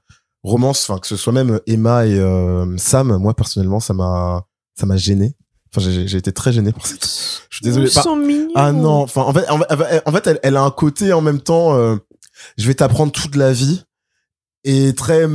Speaker 2: romance, enfin que ce soit même Emma et euh, Sam, moi personnellement, ça m'a ça m'a gêné. Enfin, j'ai j'ai été très gêné pour cette. Je suis désolé.
Speaker 4: Ils
Speaker 2: Pas-
Speaker 4: sont mignons.
Speaker 2: ah non, enfin en fait, en fait, elle, elle a un côté en même temps. euh, je vais t'apprendre toute la vie et très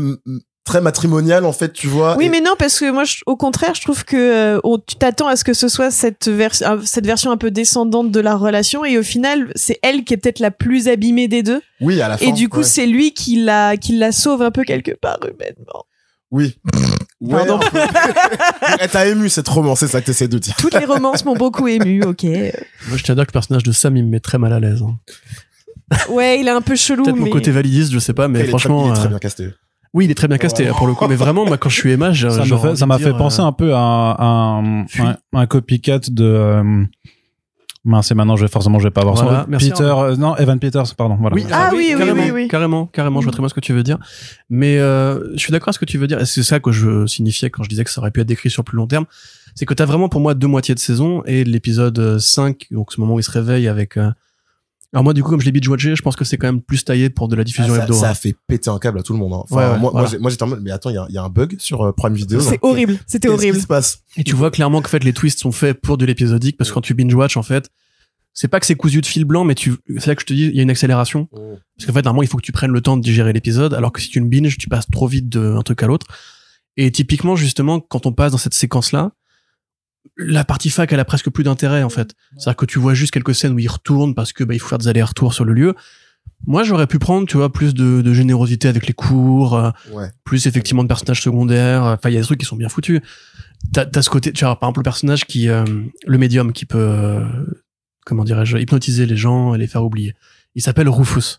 Speaker 2: très matrimonial en fait, tu vois.
Speaker 4: Oui,
Speaker 2: et-
Speaker 4: mais non, parce que moi, je- au contraire, je trouve que euh, on- tu t'attends à ce que ce soit cette, euh, cette version un peu descendante de la relation, et au final, c'est elle qui est peut-être la plus abîmée des deux,
Speaker 2: oui à la fin.
Speaker 4: et du coup,
Speaker 2: ouais.
Speaker 4: c'est lui qui la, qui la sauve un peu quelque part humainement.
Speaker 2: Oui. Ouais,
Speaker 4: Pardon.
Speaker 2: un peu. Elle t'a ému cette romance, c'est ça que t'essaies de dire.
Speaker 4: Toutes les romances m'ont beaucoup ému, ok.
Speaker 3: Moi, je tiens à dire que le personnage de Sam, il me met très mal à l'aise. hein.
Speaker 4: Ouais, il est un peu chelou,
Speaker 3: Peut-être
Speaker 4: mais
Speaker 3: mon côté validiste, je sais pas, mais
Speaker 2: il est très-
Speaker 3: franchement.
Speaker 2: il est très
Speaker 3: euh,
Speaker 2: bien casté.
Speaker 3: Oui, il est très bien casté pour le coup. Mais vraiment, moi, quand je suis Emma, j'ai
Speaker 1: Ça m'a fait,
Speaker 3: envie
Speaker 1: ça
Speaker 3: de
Speaker 1: m'a
Speaker 3: dire,
Speaker 1: fait penser
Speaker 3: euh,
Speaker 1: un peu à un, un,
Speaker 3: Fuis.
Speaker 1: un, un copycat de. Euh, mince, et maintenant je vais forcément je vais pas avoir
Speaker 3: Voilà,
Speaker 1: son
Speaker 3: merci,
Speaker 1: Peter, euh, non Evan Peters, pardon. Voilà.
Speaker 3: Oui,
Speaker 4: Ah oui, oui,
Speaker 3: carrément,
Speaker 4: oui, oui.
Speaker 3: carrément, carrément. Je vois très bien ce que tu veux dire. Mais euh, je suis d'accord avec ce que tu veux dire. Et c'est ça que je signifiais quand je disais que ça aurait pu être décrit sur plus long terme. C'est que t'as vraiment pour moi deux moitiés de saison et l'épisode 5, donc ce moment où il se réveille avec. euh, Alors moi, du coup, comme je l'ai binge-watché, je pense que c'est quand même plus taillé pour de la diffusion
Speaker 2: Ah, ça,
Speaker 3: hebdo.
Speaker 2: ça
Speaker 3: hein.
Speaker 2: a fait péter un câble à tout le monde. hein. Enfin,
Speaker 3: Ouais, ouais,
Speaker 2: moi,
Speaker 3: voilà.
Speaker 2: j'ai- moi, j'étais en mode, mais attends, il y a, il y a un bug sur euh, Prime Video.
Speaker 4: c'est horrible. C'était
Speaker 2: Qu'est-ce
Speaker 4: horrible.
Speaker 2: qui se passe
Speaker 3: Et tu vois clairement qu'en fait les twists sont faits pour de l'épisodique parce que quand tu binge watch en fait, c'est pas que c'est cousu de fil blanc mais tu c'est là que je te dis il y a une accélération parce qu'en fait normalement il faut que tu prennes le temps de digérer l'épisode alors que si tu le binge tu passes trop vite d'un truc à l'autre. Et typiquement justement quand on passe dans cette séquence là la partie fac elle a presque plus d'intérêt en fait. C'est-à-dire que tu vois juste quelques scènes où il retourne parce que bah, il faut faire des allers-retours sur le lieu. Moi, j'aurais pu prendre, tu vois, plus de, de générosité avec les cours, euh,
Speaker 2: Ouais.
Speaker 3: plus effectivement de personnages secondaires. Enfin, il y a des trucs qui sont bien foutus. T'as as ce côté, tu vois, par exemple, le personnage qui, euh, le médium qui peut, euh, comment dirais-je, hypnotiser les gens et les faire oublier. Il s'appelle Rufus.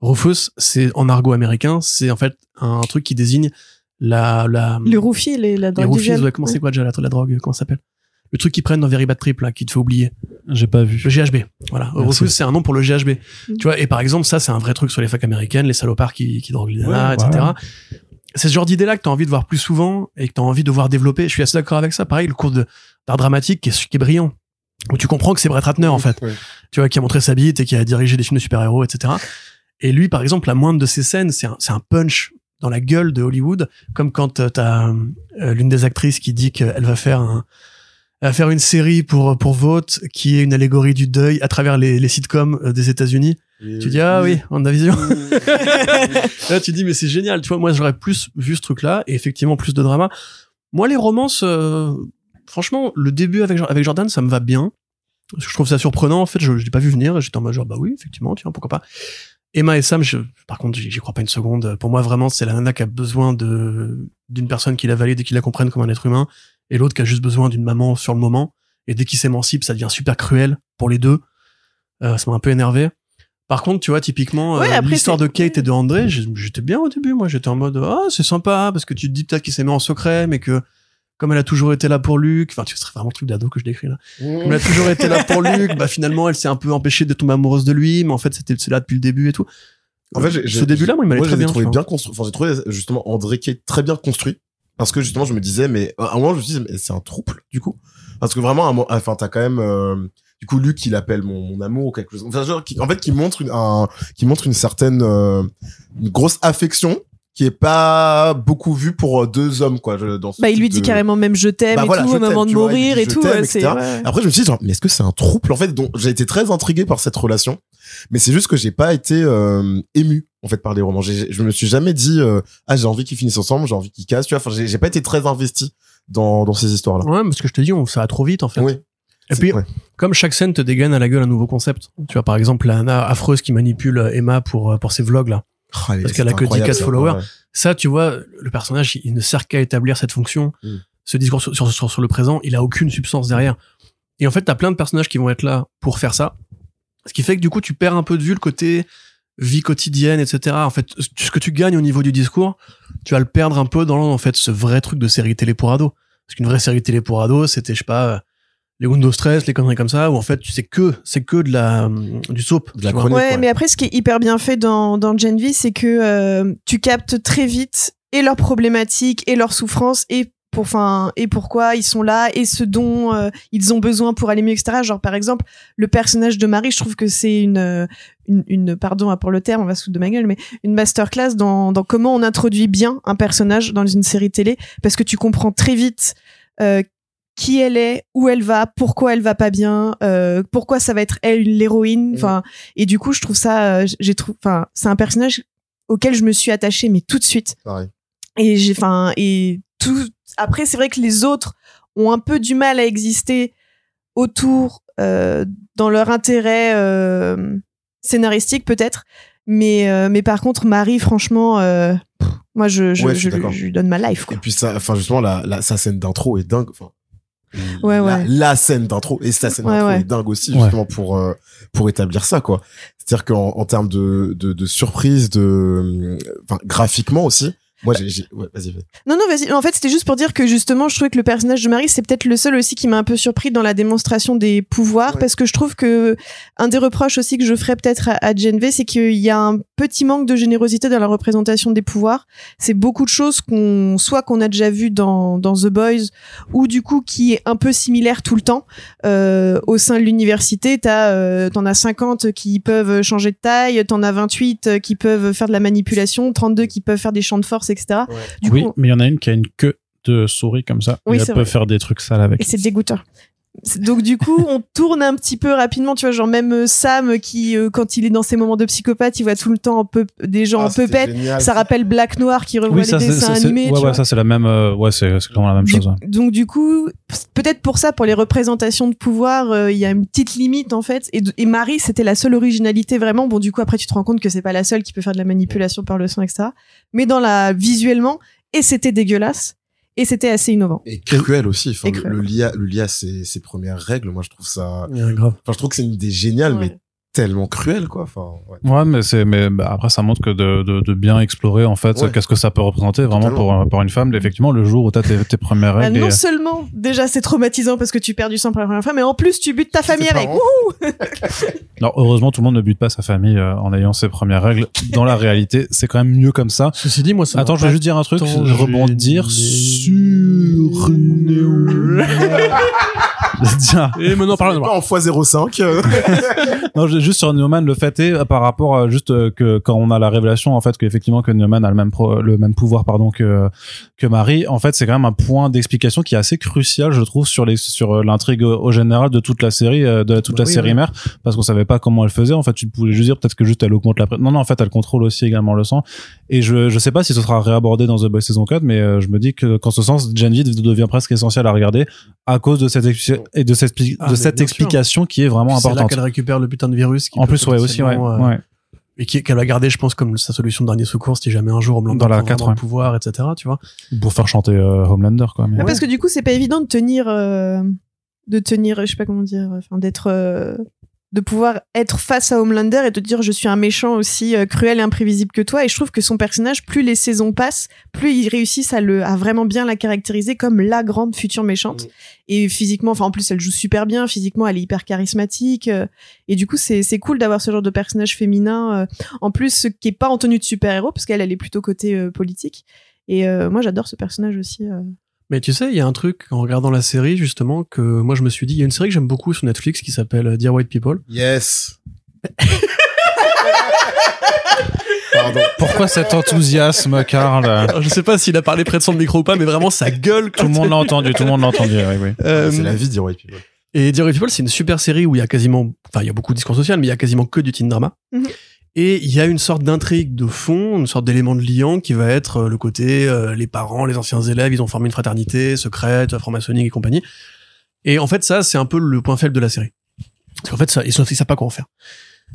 Speaker 3: Rufus, c'est en argot américain, c'est en fait un truc qui désigne la, la,
Speaker 4: Le roufie, les, la
Speaker 3: les
Speaker 4: drogue
Speaker 3: roofies,
Speaker 4: du
Speaker 3: ouais, comment c'est quoi déjà la, la drogue, comment ça s'appelle? Le truc qu'ils prennent dans Very Bad Trip, là, qui te fait oublier.
Speaker 1: J'ai pas vu.
Speaker 3: Le GHB. Voilà. Rufus, c'est un nom pour le GHB.
Speaker 4: Mm.
Speaker 3: Tu vois, et par exemple, ça, c'est un vrai truc sur les facs américaines, les salopards qui, qui droguent les nanas,
Speaker 1: Ouais,
Speaker 3: etc.
Speaker 1: voilà.
Speaker 3: C'est ce genre d'idée-là que t'as envie de voir plus souvent et que t'as envie de voir développer. Je suis assez d'accord avec ça. Pareil, le cours de- d'art dramatique qui est, qui est brillant. Où tu comprends que c'est Brett Ratner, en fait.
Speaker 2: Ouais.
Speaker 3: Tu vois, qui a montré sa bite et qui a dirigé des films de super-héros, etc. Et lui, par exemple, la moindre de ses scènes, c'est un, c'est un punch dans la gueule de Hollywood, comme quand euh, t'as euh, l'une des actrices qui dit qu'elle va faire un, va faire une série pour pour Vote qui est une allégorie du deuil à travers les, les sitcoms euh, des États-Unis. Tu dis ah oui, on a vision. Là tu dis mais c'est génial. Tu vois moi j'aurais plus vu ce truc là et effectivement plus de drama. Moi les romances, euh, franchement le début avec avec Jordan ça me va bien. Parce que Je trouve ça surprenant en fait. Je, je l'ai pas vu venir. J'étais en mode genre bah oui effectivement tiens pourquoi pas. Emma et Sam, je, par contre, j'y crois pas une seconde. Pour moi, vraiment, c'est la nana qui a besoin de d'une personne qui la valide et qui la comprenne comme un être humain, et l'autre qui a juste besoin d'une maman sur le moment. Et dès qu'ils s'émancipent, ça devient super cruel pour les deux. Euh, ça m'a un peu énervé. Par contre, tu vois, typiquement,
Speaker 4: Ouais,
Speaker 3: euh, l'histoire de Kate et de André, j'étais bien au début. Moi, j'étais en mode, ah, c'est sympa, parce que tu te dis peut-être qu'il s'aimait en secret, mais que comme elle a toujours été là pour Luc, enfin, tu sais, c'est vraiment le truc d'ado que je décris là. Comme elle a toujours été là pour Luc, bah finalement, elle s'est un peu empêchée de tomber amoureuse de lui, mais en fait, c'était là depuis le début et tout.
Speaker 2: En fait, j'ai-
Speaker 3: ce début-là, moi, il m'allait
Speaker 2: moi,
Speaker 3: très bien.
Speaker 2: trouvé bien construit. Enfin, j'ai trouvé justement André est très bien construit parce que justement je me disais mais à un moment je me dit mais c'est un trouble du coup parce que vraiment à un enfin t'as quand même euh, du coup Luc il l'appelle mon, mon amour ou quelque chose enfin genre qui, en fait qui montre une un, qui montre une certaine euh, une grosse affection qui est pas beaucoup vue pour euh, deux hommes quoi dans ce
Speaker 4: Bah, il lui dit
Speaker 2: de-
Speaker 4: carrément même je t'aime
Speaker 2: Bah
Speaker 4: et
Speaker 2: voilà,
Speaker 4: tout au moment de
Speaker 2: vois,
Speaker 4: mourir et tout. ouais.
Speaker 2: Après, je me suis dit, genre, mais est-ce que c'est un trouble, en fait, dont j'ai été très intrigué par cette relation, mais c'est juste que j'ai pas été euh, ému, en fait, par les romans. J'ai- Je me suis jamais dit, euh, ah, j'ai envie qu'ils finissent ensemble, j'ai envie qu'ils cassent, tu vois. Enfin, j'ai pas été très investi dans, dans ces histoires-là.
Speaker 3: Ouais, parce que je te dis, on, ça va trop vite, en fait.
Speaker 2: Oui.
Speaker 3: Et puis, comme chaque scène te dégaine à la gueule un nouveau concept. Tu vois, par exemple, la nana affreuse qui manipule euh, Emma pour, pour ses vlogs, là.
Speaker 2: Oh, est-
Speaker 3: Parce qu'elle a que 10
Speaker 2: incroyable,
Speaker 3: cas de
Speaker 2: ça.
Speaker 3: followers.
Speaker 2: Ouais.
Speaker 3: Ça, tu vois, le personnage, il ne sert qu'à établir cette fonction.
Speaker 2: Mm.
Speaker 3: Ce discours sur, sur, sur, sur le présent, il a aucune substance derrière. Et en fait, t'as plein de personnages qui vont être là pour faire ça. Ce qui fait que du coup, tu perds un peu de vue le côté vie quotidienne, etc. En fait, ce que tu gagnes au niveau du discours, tu vas le perdre un peu dans en fait ce vrai truc de série télé pour ados. Parce qu'une vraie série télé pour ados, c'était je sais pas euh, les Windows Stress, les conneries comme ça, où en fait tu sais que c'est que de la hum, du soap.
Speaker 2: De la chronique.
Speaker 4: Ouais,
Speaker 2: ouais.
Speaker 4: mais après, ce qui est hyper bien fait dans, dans Gen V, c'est que euh, tu captes très vite et leurs problématiques et leurs souffrances et pour, enfin, et pourquoi ils sont là et ce dont euh, ils ont besoin pour aller mieux, etc. Genre, par exemple, le personnage de Marie, je trouve que c'est une, euh, une, une, pardon pour le terme, on va se foutre de ma gueule, mais une masterclass dans, dans comment on introduit bien un personnage dans une série télé parce que tu comprends très vite euh, qui elle est, où elle va, pourquoi elle va pas bien, euh, pourquoi ça va être elle l'héroïne, enfin et du coup je trouve ça, euh, j'ai trouvé, enfin c'est un personnage auquel je me suis attachée mais tout de suite
Speaker 2: Pareil.
Speaker 4: et j'ai, enfin et tout. Après c'est vrai que les autres ont un peu du mal à exister autour euh, dans leur intérêt euh, scénaristique peut-être, mais euh, mais par contre Marie franchement, euh, pff, moi je je,
Speaker 2: Ouais, je suis
Speaker 4: je-
Speaker 2: d'accord.
Speaker 4: je lui donne ma life
Speaker 2: Et puis ça, enfin, justement, la, la, sa scène d'intro est dingue. Enfin,
Speaker 4: Ouais,
Speaker 2: la,
Speaker 4: ouais.
Speaker 2: la scène d'intro et sa scène
Speaker 4: Ouais,
Speaker 2: d'intro
Speaker 4: ouais.
Speaker 2: est dingue aussi,
Speaker 1: Ouais.
Speaker 2: justement, pour, euh, pour établir ça, quoi. C'est-à-dire qu'en en termes de, de, de surprise, de, enfin, graphiquement aussi, moi, j'ai, ouais, vas-y, vas-y.
Speaker 4: Non, non, vas-y. En fait, c'était juste pour dire que justement, je trouvais que le personnage de Marie, c'est peut-être le seul aussi qui m'a un peu surpris dans la démonstration des pouvoirs,
Speaker 2: Ouais.
Speaker 4: parce que je trouve que un des reproches aussi que je ferais peut-être à, à c'est qu'il y a un petit manque de générosité dans la représentation des pouvoirs. C'est beaucoup de choses qu'on, soit qu'on a déjà vu dans, dans The Boys, ou du coup qui est un peu similaire tout le temps. Euh, au sein de l'université, t'as, euh, t'en as 50 qui peuvent changer de taille, t'en as 28 qui peuvent faire de la manipulation, 32 qui peuvent faire des champs de force, etc. Du
Speaker 1: oui,
Speaker 4: coup,
Speaker 1: mais il y en a une qui a une queue de souris comme ça.
Speaker 4: Oui,
Speaker 1: et elle peut
Speaker 4: vrai.
Speaker 1: faire des trucs sales avec.
Speaker 4: Et c'est dégoûtant. Donc du coup, on tourne un petit peu rapidement, tu vois, genre même euh, Sam qui, euh, quand il est dans ses moments de psychopathe, il voit tout le temps un peu des gens
Speaker 2: Ah,
Speaker 4: en peupette.
Speaker 2: génial.
Speaker 4: Ça rappelle Black Noir qui revoit
Speaker 1: Oui,
Speaker 4: les
Speaker 1: ça, c'est,
Speaker 4: dessins animés.
Speaker 1: ouais,
Speaker 4: tu
Speaker 1: ouais,
Speaker 4: vois.
Speaker 1: ça c'est la même. euh, ouais, c'est, clairement la même
Speaker 4: Du-
Speaker 1: chose. ouais.
Speaker 4: Donc du coup, peut-être pour ça, pour les représentations de pouvoir, euh, il y a une petite limite en fait. Et, et Marie, c'était la seule originalité vraiment. Bon, du coup, après, tu te rends compte que c'est pas la seule qui peut faire de la manipulation par le sang, etc. Mais dans la visuellement, et c'était dégueulasse, et c'était assez innovant.
Speaker 2: Et cruel aussi. Enfin,
Speaker 4: Et
Speaker 2: le, lia, le lia, ses, ses premières règles, moi, je trouve ça,
Speaker 3: Ouais, grave.
Speaker 2: enfin, je trouve que c'est une idée géniale,
Speaker 4: Ouais.
Speaker 2: mais tellement cruelle, quoi. Enfin, ouais.
Speaker 1: Ouais, mais c'est, mais bah, après ça montre que de, de, de bien explorer en fait,
Speaker 2: Ouais.
Speaker 1: qu'est-ce que ça peut représenter vraiment pour,
Speaker 2: Totalement.
Speaker 1: pour une femme. Effectivement, le jour où t'as tes, tes premières
Speaker 4: Ah,
Speaker 1: règles.
Speaker 4: non
Speaker 1: et-
Speaker 4: seulement déjà c'est traumatisant parce que tu perds du sang pour la première fois, mais en plus tu butes ta famille avec.
Speaker 1: Alors heureusement, tout le monde ne bute pas sa famille euh, en ayant ses premières règles. Dans la réalité, c'est quand même mieux comme ça.
Speaker 3: Ceci dit, moi, ça
Speaker 1: Attends, je vais juste dire un truc,
Speaker 3: tant
Speaker 1: rebondir sur Dire-
Speaker 3: Et maintenant,
Speaker 2: Pas
Speaker 3: parlons de
Speaker 2: en x05. euh.
Speaker 1: non, juste sur Newman, le fait est euh, par rapport à juste euh, que quand on a la révélation en fait qu'effectivement que Newman a le même pro- le même pouvoir pardon que que Marie, en fait c'est quand même un point d'explication qui est assez crucial je trouve sur les sur l'intrigue au général de toute la série de toute
Speaker 3: Bah
Speaker 1: la
Speaker 3: oui,
Speaker 1: série
Speaker 3: oui.
Speaker 1: mère parce qu'on savait pas comment elle faisait en fait tu pouvais juste dire peut-être que juste elle augmente la pré- non non en fait elle contrôle aussi également le sang et je je sais pas si ce sera réabordé dans The Boys saison 4 mais je me dis que qu'en ce sens Gen V devient presque essentiel à regarder à cause de cette et de cette
Speaker 3: Ah,
Speaker 1: de cette
Speaker 3: sûr.
Speaker 1: explication qui est vraiment
Speaker 3: C'est là
Speaker 1: importante
Speaker 3: qu'elle récupère le putain de virus. qui
Speaker 1: en plus ouais aussi ouais,
Speaker 3: euh,
Speaker 1: ouais.
Speaker 3: Et qu'elle va garder, je pense, comme sa solution de dernier secours si jamais un jour Homelander
Speaker 1: Dans la
Speaker 3: prend vraiment
Speaker 1: 4,
Speaker 3: le pouvoir, etc. Tu vois.
Speaker 1: pour faire chanter euh, Homelander quoi mais
Speaker 4: Ah, Parce que du coup c'est pas évident de tenir, euh, de tenir, je sais pas comment dire, enfin d'être, euh, de pouvoir être face à Homelander et de dire je suis un méchant aussi euh, cruel et imprévisible que toi. Et je trouve que son personnage, plus les saisons passent, plus ils réussissent à le, à vraiment bien la caractériser comme la grande future méchante.
Speaker 2: Mm.
Speaker 4: Et physiquement, enfin en plus elle joue super bien. Physiquement, elle est hyper charismatique. euh, et du coup c'est c'est cool d'avoir ce genre de personnage féminin. euh, en plus qui est pas en tenue de super héros parce qu'elle elle est plutôt côté euh, politique. Et euh, moi, j'adore ce personnage aussi. euh.
Speaker 3: Mais tu sais, il y a un truc en regardant la série justement que moi je me suis dit, il y a une série que j'aime beaucoup sur Netflix qui s'appelle euh, Dear White People.
Speaker 2: Yes. Pardon.
Speaker 1: Pourquoi cet enthousiasme, Karl?
Speaker 3: Alors, je sais pas s'il a parlé près de son micro ou pas, mais vraiment ça gueule.
Speaker 1: Tout le monde l'a entendu, tout le monde l'a entendu, oui, oui.
Speaker 3: Euh,
Speaker 2: C'est la vie d'Hero People.
Speaker 3: Et Dear White People, c'est une super série où il y a quasiment, enfin, il y a beaucoup de discours social, mais il y a quasiment que du teen drama.
Speaker 4: Mhm.
Speaker 3: Et il y a une sorte d'intrigue de fond, une sorte d'élément de liant qui va être euh, le côté, euh, les parents, les anciens élèves, ils ont formé une fraternité secrète, franc-maçonnique et compagnie. Et en fait, ça, c'est un peu le point faible de la série. Parce qu'en fait, ça, ils ils savent pas quoi en faire.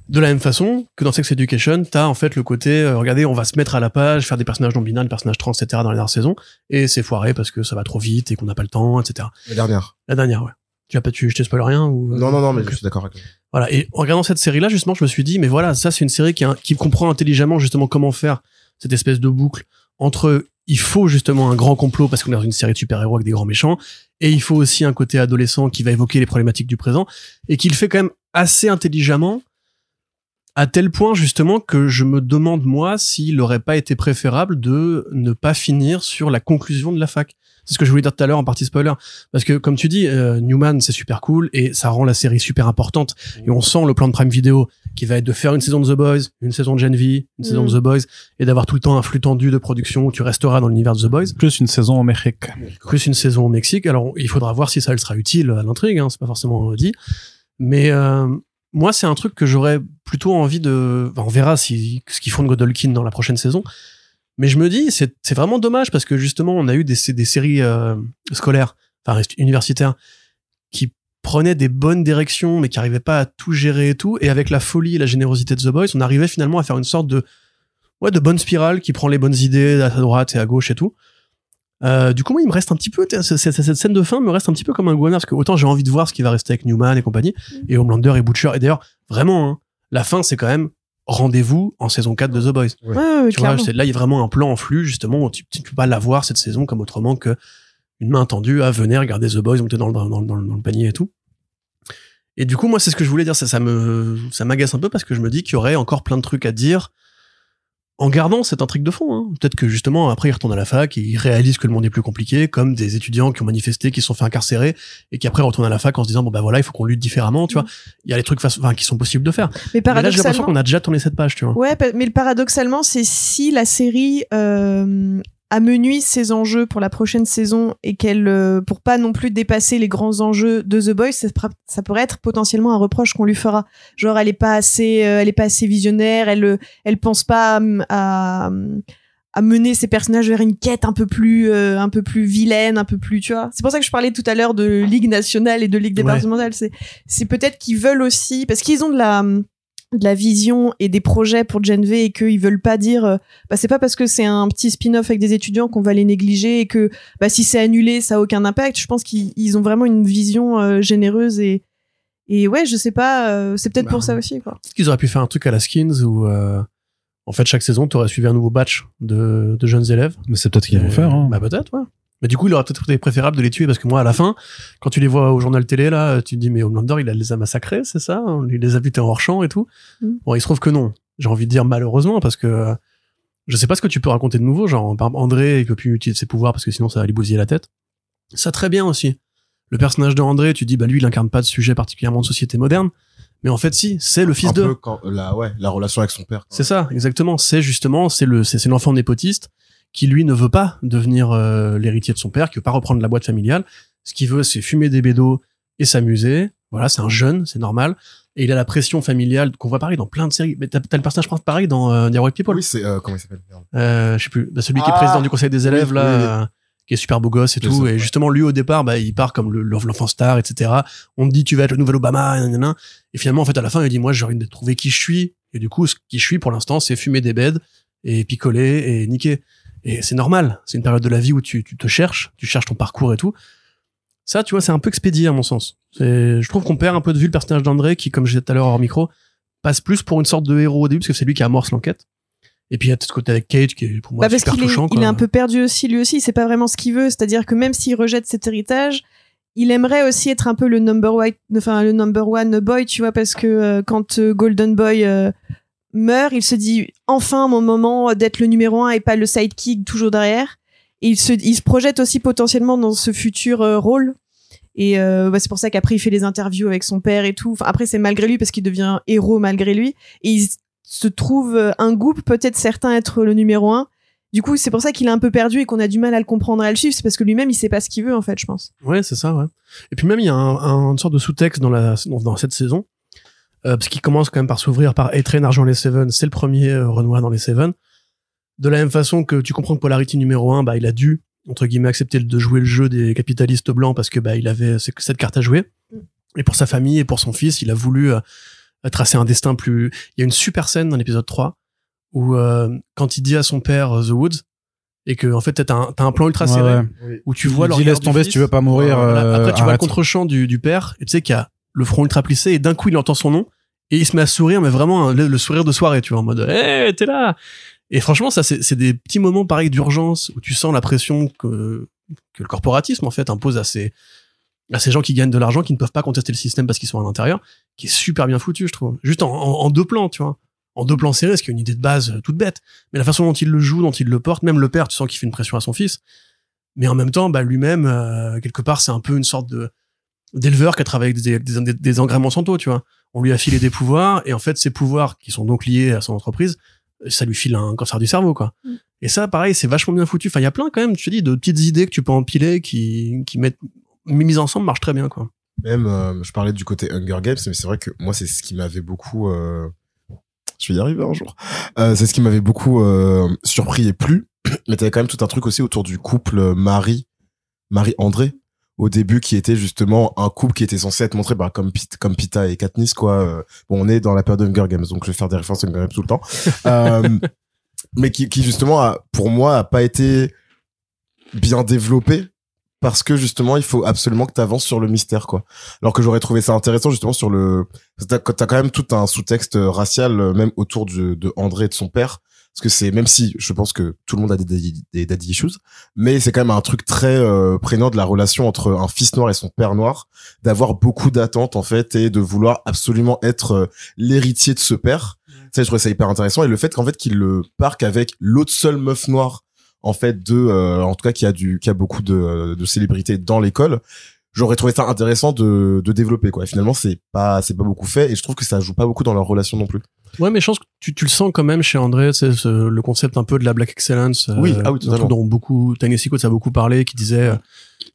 Speaker 3: De la même façon que dans Sex Education, t'as en fait le côté, euh, regardez, on va se mettre à la page, faire des personnages non binaires, des personnages trans, etc. dans les dernières saisons, et c'est foiré parce que ça va trop vite et qu'on n'a pas le temps, etc.
Speaker 2: La dernière.
Speaker 3: La dernière, ouais. Tu as pas tu, je te spoil rien ou
Speaker 2: Non, non, non, mais je suis d'accord avec toi.
Speaker 3: Voilà. Et en regardant cette série-là, justement, je me suis dit, mais voilà, ça, c'est une série qui, a- qui comprend intelligemment, justement, comment faire cette espèce de boucle entre il faut justement un grand complot parce qu'on est dans une série de super-héros avec des grands méchants, et il faut aussi un côté adolescent qui va évoquer les problématiques du présent, et qui le fait quand même assez intelligemment, à tel point, justement, que je me demande, moi, s'il aurait pas été préférable de ne pas finir sur la conclusion de la fac. C'est ce que je voulais dire tout à l'heure en partie spoiler. Parce que, comme tu dis, euh, Newman, c'est super cool et ça rend la série super importante. Et on sent le plan de Prime Video qui va être de faire une saison de The Boys, une saison de Gen V, une saison
Speaker 4: Mm.
Speaker 3: de The Boys et d'avoir tout le temps un flux tendu de production où tu resteras dans l'univers de The Boys.
Speaker 1: Plus une saison au Mexique.
Speaker 3: Plus une saison au Mexique. Alors, il faudra voir si ça elle sera utile à l'intrigue, hein, c'est pas forcément dit. Mais euh, moi, c'est un truc que j'aurais plutôt envie de... enfin, on verra si, ce qu'ils font de Godolkin dans la prochaine saison. Mais je me dis, c'est vraiment dommage parce que justement, on a eu des, des séries euh, scolaires, enfin universitaires, qui prenaient des bonnes directions, mais qui arrivaient pas à tout gérer et tout. Et avec la folie et la générosité de The Boys, on arrivait finalement à faire une sorte de, ouais, de bonne spirale qui prend les bonnes idées à droite et à gauche et tout. Euh, du coup, moi, il me reste un petit peu, cette, cette- cette scène de fin me reste un petit peu comme un goanard, parce que autant j'ai envie de voir ce qui va rester avec Newman et compagnie, et Homelander et Butcher. Et d'ailleurs, vraiment, hein, la fin, c'est quand même rendez-vous en saison 4 de The Boys.
Speaker 2: Ouais.
Speaker 4: Ouais, ouais,
Speaker 3: Tu vois,
Speaker 4: clairement.
Speaker 3: c'est- là, il y a vraiment un plan en flux, justement, où tu, tu peux pas l'avoir cette saison comme autrement que une main tendue à venir regarder The Boys monter dans le, dans, le- dans le- dans le panier et tout. Et du coup, moi, c'est ce que je voulais dire. Ça, ça me, ça m'agace un peu parce que je me dis qu'il y aurait encore plein de trucs à dire en gardant cette intrigue de fond. hein. Peut-être que justement, après, ils retournent à la fac et ils réalisent que le monde est plus compliqué, comme des étudiants qui ont manifesté, qui se sont fait incarcérer et qui après retournent à la fac en se disant, bon, bah voilà, il faut qu'on lutte différemment, tu vois. Il y a des trucs enfin, qui sont possibles de faire.
Speaker 4: Mais
Speaker 3: Mais là, j'ai l'impression
Speaker 4: paradoxalement,
Speaker 3: qu'on a déjà tourné cette page, tu vois.
Speaker 4: Ouais, mais le paradoxalement, c'est si la série euh, amenuise ses enjeux pour la prochaine saison et qu'elle, euh, pour pas non plus dépasser les grands enjeux de The Boys, ça, ça pourrait être potentiellement un reproche qu'on lui fera. Genre, elle est pas assez, euh, elle est pas assez visionnaire, elle, euh, elle pense pas à, à, à mener ses personnages vers une quête un peu plus, euh, un peu plus vilaine, un peu plus, tu vois. C'est pour ça que je parlais tout à l'heure de Ligue nationale et de Ligue
Speaker 3: Ouais.
Speaker 4: départementale. C'est, c'est peut-être qu'ils veulent aussi, parce qu'ils ont de la, de la vision et des projets pour Gen V et qu'ils veulent pas dire euh, bah c'est pas parce que c'est un petit spin-off avec des étudiants qu'on va les négliger et que bah si c'est annulé ça a aucun impact je pense qu'ils ils ont vraiment une vision euh, généreuse et et ouais je sais pas euh, c'est peut-être
Speaker 3: Bah,
Speaker 4: pour ça aussi quoi
Speaker 3: Est-ce qu'ils auraient pu faire un truc à la Skins où, euh, en fait, chaque saison, tu aurais suivi un nouveau batch de, de jeunes élèves
Speaker 1: Mais c'est peut-être ce qu'ils vont faire. Hein.
Speaker 3: Bah peut-être, ouais. Mais du coup, il aurait peut-être été préférable de les tuer parce que moi, à la fin, quand tu les vois au journal télé, là, tu te dis, mais Homelander, il a- les a massacrés, c'est ça? Il les a butés en hors champ et tout.
Speaker 4: Mm.
Speaker 3: Bon, il se trouve que non. J'ai envie de dire malheureusement parce que euh, je sais pas ce que tu peux raconter de nouveau. Genre, par exemple, André, il peut plus utiliser ses pouvoirs parce que sinon, ça va lui bousiller la tête. Ça, très bien aussi. Le personnage de André, tu dis, bah lui, il incarne pas de sujet particulièrement de société moderne. Mais en fait, si, c'est le fils de.
Speaker 2: quand la ouais la relation avec son père.
Speaker 3: C'est ça, exactement. C'est justement, c'est le, c'est l'enfant népotiste qui lui ne veut pas devenir euh, l'héritier de son père, qui veut pas reprendre la boîte familiale. Ce qu'il veut, c'est fumer des bédos et s'amuser. Voilà, c'est un jeune, c'est normal. Et il a la pression familiale qu'on voit pareil dans plein de séries. Mais t'as, t'as le personnage principal pareil dans euh, Dear White People?
Speaker 2: oui c'est euh, comment il s'appelle.
Speaker 3: Euh, je sais plus. Bah, celui qui est
Speaker 2: Ah.
Speaker 3: président du conseil des élèves
Speaker 2: Oui,
Speaker 3: là,
Speaker 2: oui, oui.
Speaker 3: euh, qui est super beau gosse et
Speaker 2: C'est
Speaker 3: tout.
Speaker 2: ça,
Speaker 3: et
Speaker 2: ouais.
Speaker 3: justement, lui au départ, bah, il part comme le- l'enfant star, etc. On te dit tu vas être le nouvel Obama, nanana. Et finalement, en fait, à la fin, il dit moi j'ai envie de trouver qui je suis. Et du coup, ce qui je suis pour l'instant, c'est fumer des beds et picoler et niquer. Et c'est normal. C'est une période de la vie où tu, tu te cherches, tu cherches ton parcours et tout. Ça, tu vois, c'est un peu expédié à mon sens. Je trouve qu'on perd un peu de vue le personnage d'André qui, comme je disais tout à l'heure hors micro, passe plus pour une sorte de héros au début parce que c'est lui qui amorce l'enquête. Et puis il y a tout ce côté avec Cage qui est pour moi
Speaker 4: bah parce
Speaker 3: super
Speaker 4: est,
Speaker 3: touchant.
Speaker 4: il
Speaker 3: quoi.
Speaker 4: est un peu perdu aussi lui aussi il sait pas vraiment ce qu'il veut c'est-à-dire que même s'il rejette cet héritage il aimerait aussi être un peu le number one enfin le number one boy tu vois parce que euh, quand euh, Golden Boy euh, meurt il se dit enfin mon moment d'être le numéro un et pas le sidekick toujours derrière Et il se, il se projette aussi potentiellement dans ce futur euh, rôle. Et euh, bah, c'est pour ça qu'après il fait les interviews avec son père et tout. Enfin, après c'est malgré lui parce qu'il devient héros malgré lui. Et il se trouve euh, un goût peut-être certain être le numéro un. Du coup c'est pour ça qu'il est un peu perdu et qu'on a du mal à le comprendre à le suivre. C'est parce que lui-même il sait pas ce qu'il veut en fait je pense.
Speaker 3: Ouais, c'est ça, ouais. Et puis même, il y a un, un- une sorte de sous-texte dans, dans cette saison, euh, parce qu'il commence quand même par s'ouvrir par A-Train, Argent les Seven, c'est le premier euh, Renoir dans les Seven. De la même façon que tu comprends que Polarity numéro 1, bah, il a dû, entre guillemets, accepter de jouer le jeu des capitalistes blancs parce que bah, il avait cette carte à jouer. Et pour sa famille et pour son fils, il a voulu euh, tracer un destin plus... Il y a une super scène dans l'épisode 3 où euh, quand il dit à son père euh, The Woods, et que en fait t'as un, un plan ultra
Speaker 1: Ouais,
Speaker 3: serré
Speaker 1: ouais.
Speaker 3: où tu vois
Speaker 1: Il
Speaker 3: le
Speaker 1: dit,
Speaker 3: regard
Speaker 1: laisse tomber
Speaker 3: fils.
Speaker 1: si tu veux pas mourir.
Speaker 3: Voilà.
Speaker 1: euh,
Speaker 3: Après, tu vois le contre-champ du, du père, et tu sais qu'il y a le front ultra plissé, et d'un coup, il entend son nom, et il se met à sourire, mais vraiment hein, le, sourire de soirée, tu vois, en mode, hé, t'es là! Et franchement, ça, c'est des petits moments pareils d'urgence, où tu sens la pression que, que le corporatisme, en fait, impose à ces, à ces gens qui gagnent de l'argent, qui ne peuvent pas contester le système parce qu'ils sont à l'intérieur, qui est super bien foutu, je trouve. Juste en, deux plans, tu vois. En deux plans serrés, ce qui est une idée de base euh, toute bête. Mais la façon dont il le joue, dont il le porte, même le père, tu sens qu'il fait une pression à son fils. Mais en même temps, bah, lui-même, euh, quelque part, c'est un peu une sorte de d'éleveur qui a travaillé avec des, des, des, tu vois. On lui a filé des pouvoirs, et en fait, ces pouvoirs, qui sont donc liés à son entreprise, ça lui file un cancer du cerveau, quoi.
Speaker 4: Mm.
Speaker 3: Et ça, pareil, c'est vachement bien foutu. Enfin, il y a plein, quand même, je te dis, de petites idées que tu peux empiler, qui, qui mettent, mises ensemble, marchent très bien, quoi.
Speaker 2: Même, euh, je parlais du côté Hunger Games, mais c'est vrai que moi, c'est ce qui m'avait beaucoup. euh, Je vais y arriver un jour. Euh, c'est ce qui m'avait beaucoup euh, surpris et plu. Mais t'avais quand même tout un truc aussi autour du couple Marie, Marie André au début qui était justement un couple qui était censé être montré bah, comme comme Pita et Katniss quoi. Euh, Bon, on est dans la période de Hunger Games, donc je vais faire des références à Hunger Games tout le temps. Euh, mais qui, qui justement, a, pour moi, a pas été bien développé parce que justement, il faut absolument que tu avances sur le mystère, quoi. Alors que j'aurais trouvé ça intéressant justement sur le. T'as quand même tout un sous-texte racial, euh, même autour de, de André et de son père. Parce que c'est, même si je pense que tout le monde a des daddy, des daddy issues, mais c'est quand même un truc très euh, prégnant de la relation entre un fils noir et son père noir, d'avoir beaucoup d'attentes en fait et de vouloir absolument être euh, l'héritier de ce père. Ça, je trouvais ça hyper intéressant. Et le fait qu'en fait qu'il le parque avec l'autre seule meuf noire, en fait, de, euh, en tout cas, qui a du, qui a beaucoup de, de célébrités dans l'école, j'aurais trouvé ça intéressant de, de développer, quoi. Et finalement, c'est pas, c'est pas beaucoup fait et je trouve que ça joue pas beaucoup dans leur relation non plus.
Speaker 3: Ouais, mais je pense que tu, tu le sens quand même chez André, c'est ce- le concept un peu de la black excellence. euh,
Speaker 2: Oui, ah oui, totalement.
Speaker 3: dont beaucoup, Tangesi Coates a beaucoup parlé, qui disait euh,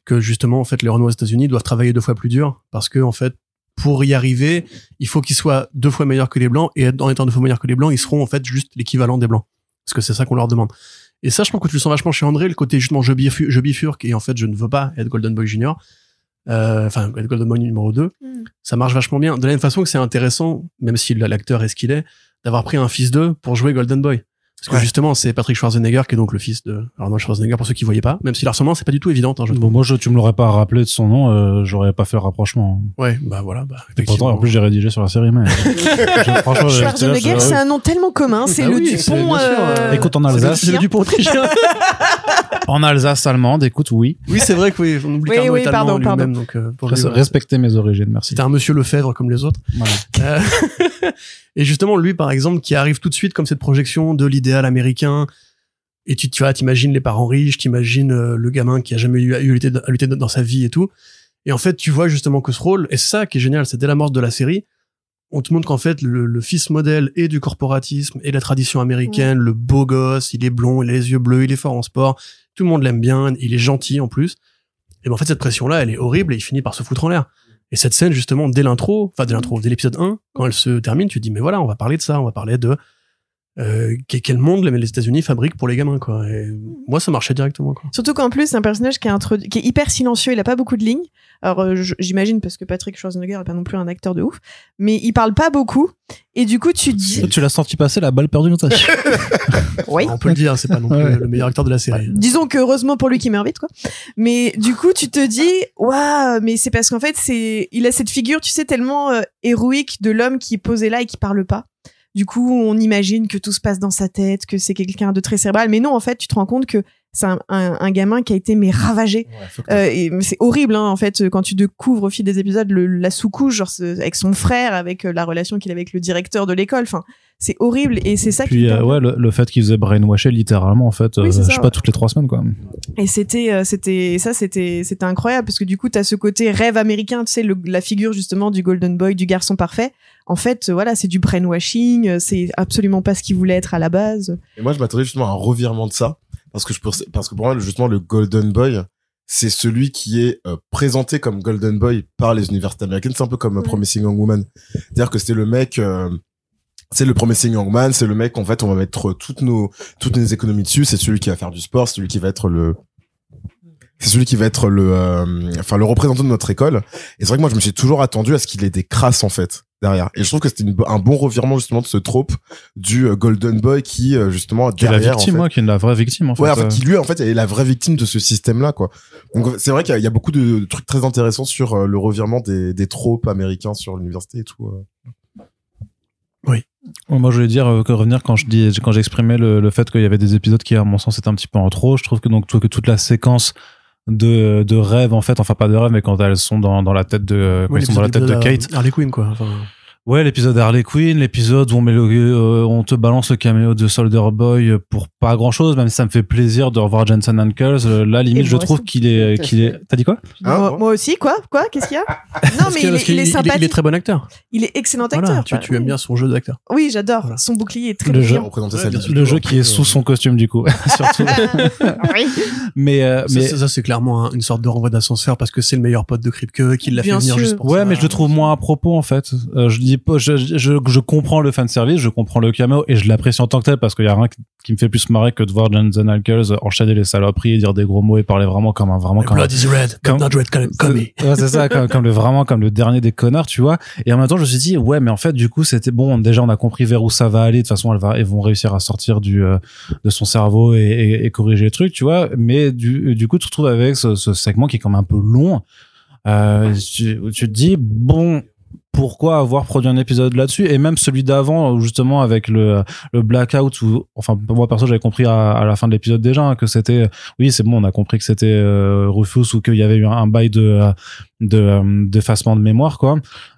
Speaker 3: que justement, en fait, les Renault aux États-Unis doivent travailler deux fois plus dur parce que, en fait, pour y arriver, il faut qu'ils soient deux fois meilleurs que les blancs et en étant deux fois meilleurs que les blancs, ils seront en fait juste l'équivalent des blancs. Parce que c'est ça qu'on leur demande. Et ça, je pense que tu le sens vachement chez André, le côté justement je, bifurque, je bifurque et en fait, je ne veux pas être Golden Boy Junior. Euh, Enfin, Golden Boy numéro 2
Speaker 4: Mm.
Speaker 3: ça marche vachement bien. De la même façon que c'est intéressant, même si l'acteur est ce qu'il est, d'avoir pris un fils d'eux pour jouer Golden Boy. Parce que
Speaker 2: Ouais.
Speaker 3: justement, c'est Patrick Schwarzenegger qui est donc le fils de Arnold Schwarzenegger pour ceux qui voyaient pas, même si la ressemblance c'est pas du tout évidente. Hein, je trouve.
Speaker 1: Bon, moi, je, tu me l'aurais pas rappelé de son nom, euh, j'aurais pas fait le rapprochement.
Speaker 3: Ouais, bah voilà. Bah,
Speaker 1: Pourtant, en plus, j'ai rédigé sur la série, mais. Je-
Speaker 4: Schwarzenegger, c'est un nom tellement commun, c'est
Speaker 3: Ah
Speaker 4: le
Speaker 3: oui,
Speaker 4: Dupont. euh,
Speaker 3: euh,
Speaker 1: Écoute, en Alsace.
Speaker 3: c'est le Dupont autrichien.
Speaker 1: En Alsace allemande, écoute, oui.
Speaker 3: oui, c'est vrai que oui, on oublie
Speaker 4: Oui,
Speaker 3: qu'Arnaud
Speaker 4: oui,
Speaker 3: est allemand
Speaker 4: pardon,
Speaker 3: lui-même, donc euh, pour lui.
Speaker 1: Respectez mes origines, merci.
Speaker 3: C'était un monsieur Lefebvre comme les autres.
Speaker 1: Voilà.
Speaker 3: Euh, et justement, lui, par exemple, qui arrive tout de suite comme cette projection de l'idéal américain. Et tu, tu vois, t'imagines les parents riches, t'imagines euh, le gamin qui a jamais eu à lutter, à lutter dans sa vie et tout. Et en fait, tu vois justement que ce rôle, et ça qui est génial, c'est dès la mort de la série, on te montre qu'en fait, le, le fils modèle et du corporatisme et de la tradition américaine, le beau gosse, il est blond, il a les yeux bleus, il est fort en sport, tout le monde l'aime bien, il est gentil en plus. Et ben en fait, cette pression-là, elle est horrible et il finit par se foutre en l'air. Et cette scène, justement, dès l'intro, enfin dès l'intro, dès l'épisode 1, quand elle se termine, tu te dis, mais voilà, on va parler de ça, on va parler de euh, quel quel monde les États-Unis fabriquent pour les gamins, quoi. Et moi, ça marchait directement, quoi.
Speaker 4: Surtout qu'en plus, c'est un personnage qui est, introdu- qui est hyper silencieux, il a pas beaucoup de lignes. Alors, euh, j'imagine parce que Patrick Schwarzenegger est pas non plus un acteur de ouf, mais il parle pas beaucoup. Et du coup, tu dis,
Speaker 1: Tu l'as senti passer la balle perdue, Natacha
Speaker 4: oui.
Speaker 3: On peut le dire, c'est pas non plus
Speaker 1: Ouais.
Speaker 3: le meilleur acteur de la série.
Speaker 4: Disons que heureusement pour lui qui meurt vite, quoi. Mais du coup, tu te dis, waouh, mais c'est parce qu'en fait, c'est, il a cette figure, tu sais, tellement euh, héroïque de l'homme qui est posé là et qui parle pas. Du coup, on imagine que tout se passe dans sa tête, que c'est quelqu'un de très cérébral. Mais non, en fait, tu te rends compte que c'est un, un, un gamin qui a été mais ravagé. Euh, c'est horrible hein, en fait quand tu découvres au fil des épisodes le, la sous-couche genre avec son frère, avec euh, la relation qu'il avait avec le directeur de l'école. Enfin, c'est horrible et c'est ça qui
Speaker 1: Puis
Speaker 4: est
Speaker 1: euh, ouais, le, le fait qu'ils faisaient brainwasher littéralement en fait,
Speaker 4: Oui,
Speaker 1: euh, je sais
Speaker 4: ouais.
Speaker 1: pas toutes les trois semaines quoi.
Speaker 4: Et c'était, euh, c'était, ça, c'était, c'était incroyable parce que du coup, t'as ce côté rêve américain, tu sais, le- la figure justement du golden boy, du garçon parfait. En fait, voilà, c'est du brainwashing, euh, c'est absolument pas ce qu'il voulait être à la base.
Speaker 2: Et moi, je m'attendais justement à un revirement de ça, parce que je pensais- parce que pour moi, justement, le Golden Boy, c'est celui qui est euh, présenté comme Golden Boy par les universités américaines. C'est un peu comme euh. Promising Young Woman. C'est-à-dire que c'était le mec, euh, c'est le Promising Young Man, c'est le mec, en fait, on va mettre toutes nos, toutes nos économies dessus. C'est celui qui va faire du sport, c'est celui qui va être le, c'est celui qui va être le, euh, enfin, le représentant de notre école. Et c'est vrai que moi, je me suis toujours attendu à ce qu'il ait des crasses, en fait, derrière. Et je trouve que c'était un bon revirement, justement, de ce trope du euh, Golden Boy qui, euh, justement,
Speaker 1: Qui est la
Speaker 2: derrière, en
Speaker 1: victime,
Speaker 2: fait,
Speaker 1: ouais, qui est la vraie victime en fait.
Speaker 2: Ouais, en fait,
Speaker 1: euh.
Speaker 2: qui lui, en fait, est la vraie victime de ce système-là, quoi. Donc, c'est vrai qu'il y, a- il y a beaucoup de trucs très intéressants sur le revirement des, des tropes américains sur l'université et tout.
Speaker 1: Ouais, Moi, je voulais dire euh, que revenir quand je dis quand j'exprimais le, le fait qu'il y avait des épisodes qui, à mon sens, étaient un petit peu en trop. Je trouve que donc tout- que toute la séquence de de rêve en fait, enfin pas de rêve, mais quand elles sont dans dans la tête de quand
Speaker 3: Ouais,
Speaker 1: ils sont dans la tête de Kate.
Speaker 3: Harley Quinn, quoi. Enfin,
Speaker 1: Ouais, l'épisode Harley Quinn, l'épisode où on, met le, euh, on te balance le caméo de Soldier Boy pour pas grand chose, même si ça me fait plaisir de revoir Jensen Ackles. Euh, Là, limite, je trouve qu'il est, qu'il est. T'as dit quoi?
Speaker 2: Ah,
Speaker 4: moi,
Speaker 2: bon
Speaker 4: moi aussi, quoi, quoi, qu'est-ce qu'il y a? Non,
Speaker 3: parce
Speaker 4: mais
Speaker 3: que-
Speaker 4: il, est, il est sympathique.
Speaker 3: Il est très bon acteur.
Speaker 4: Il est excellent acteur.
Speaker 3: Voilà, tu, tu aimes bien son jeu d'acteur.
Speaker 4: Oui, j'adore.
Speaker 3: Voilà.
Speaker 4: Son bouclier est très
Speaker 1: Le jeu.
Speaker 3: bien
Speaker 2: vie.
Speaker 3: sûr.
Speaker 1: Le jeu qui est sous son costume, du coup, surtout.
Speaker 4: Oui.
Speaker 1: mais, euh,
Speaker 3: Ça,
Speaker 1: mais
Speaker 3: ça, ça, c'est clairement un- une sorte de renvoi d'ascenseur parce que c'est le meilleur pote de Kripke qui l'a fait venir juste pour
Speaker 1: Ouais,
Speaker 3: ça.
Speaker 1: mais je le trouve moins à propos en fait. Euh, je je, je, je comprends le fan service, je comprends le cameo et je l'apprécie en tant que tel parce qu'il y a rien qui- me fait plus marrer que de voir Jensen Ackles enchaîner les saloperies, dire des gros mots et parler vraiment comme un vraiment comme un-
Speaker 3: blood is red,
Speaker 1: comme-
Speaker 3: not red comme comme me.
Speaker 1: Ouais, c'est ça, comme, comme le vraiment comme le dernier des connards, tu vois. Et en même temps, je me suis dit, ouais, mais en fait, du coup, c'était bon. Déjà, on a compris vers où ça va aller. De toute façon, elles, va, elles vont réussir à sortir du euh, de son cerveau et, et, et corriger les trucs, tu vois. Mais du, du coup, tu te retrouves avec ce, ce segment qui est quand même un peu long. Euh, tu, tu te dis, bon. Pourquoi avoir produit un épisode là-dessus et même celui d'avant justement avec le, le blackout où enfin moi perso j'avais compris à, à la fin de l'épisode déjà hein, que c'était oui c'est bon on a compris que c'était euh, Rufus ou qu'il y avait eu un, un bail de de euh, d'effacement de mémoire quoi.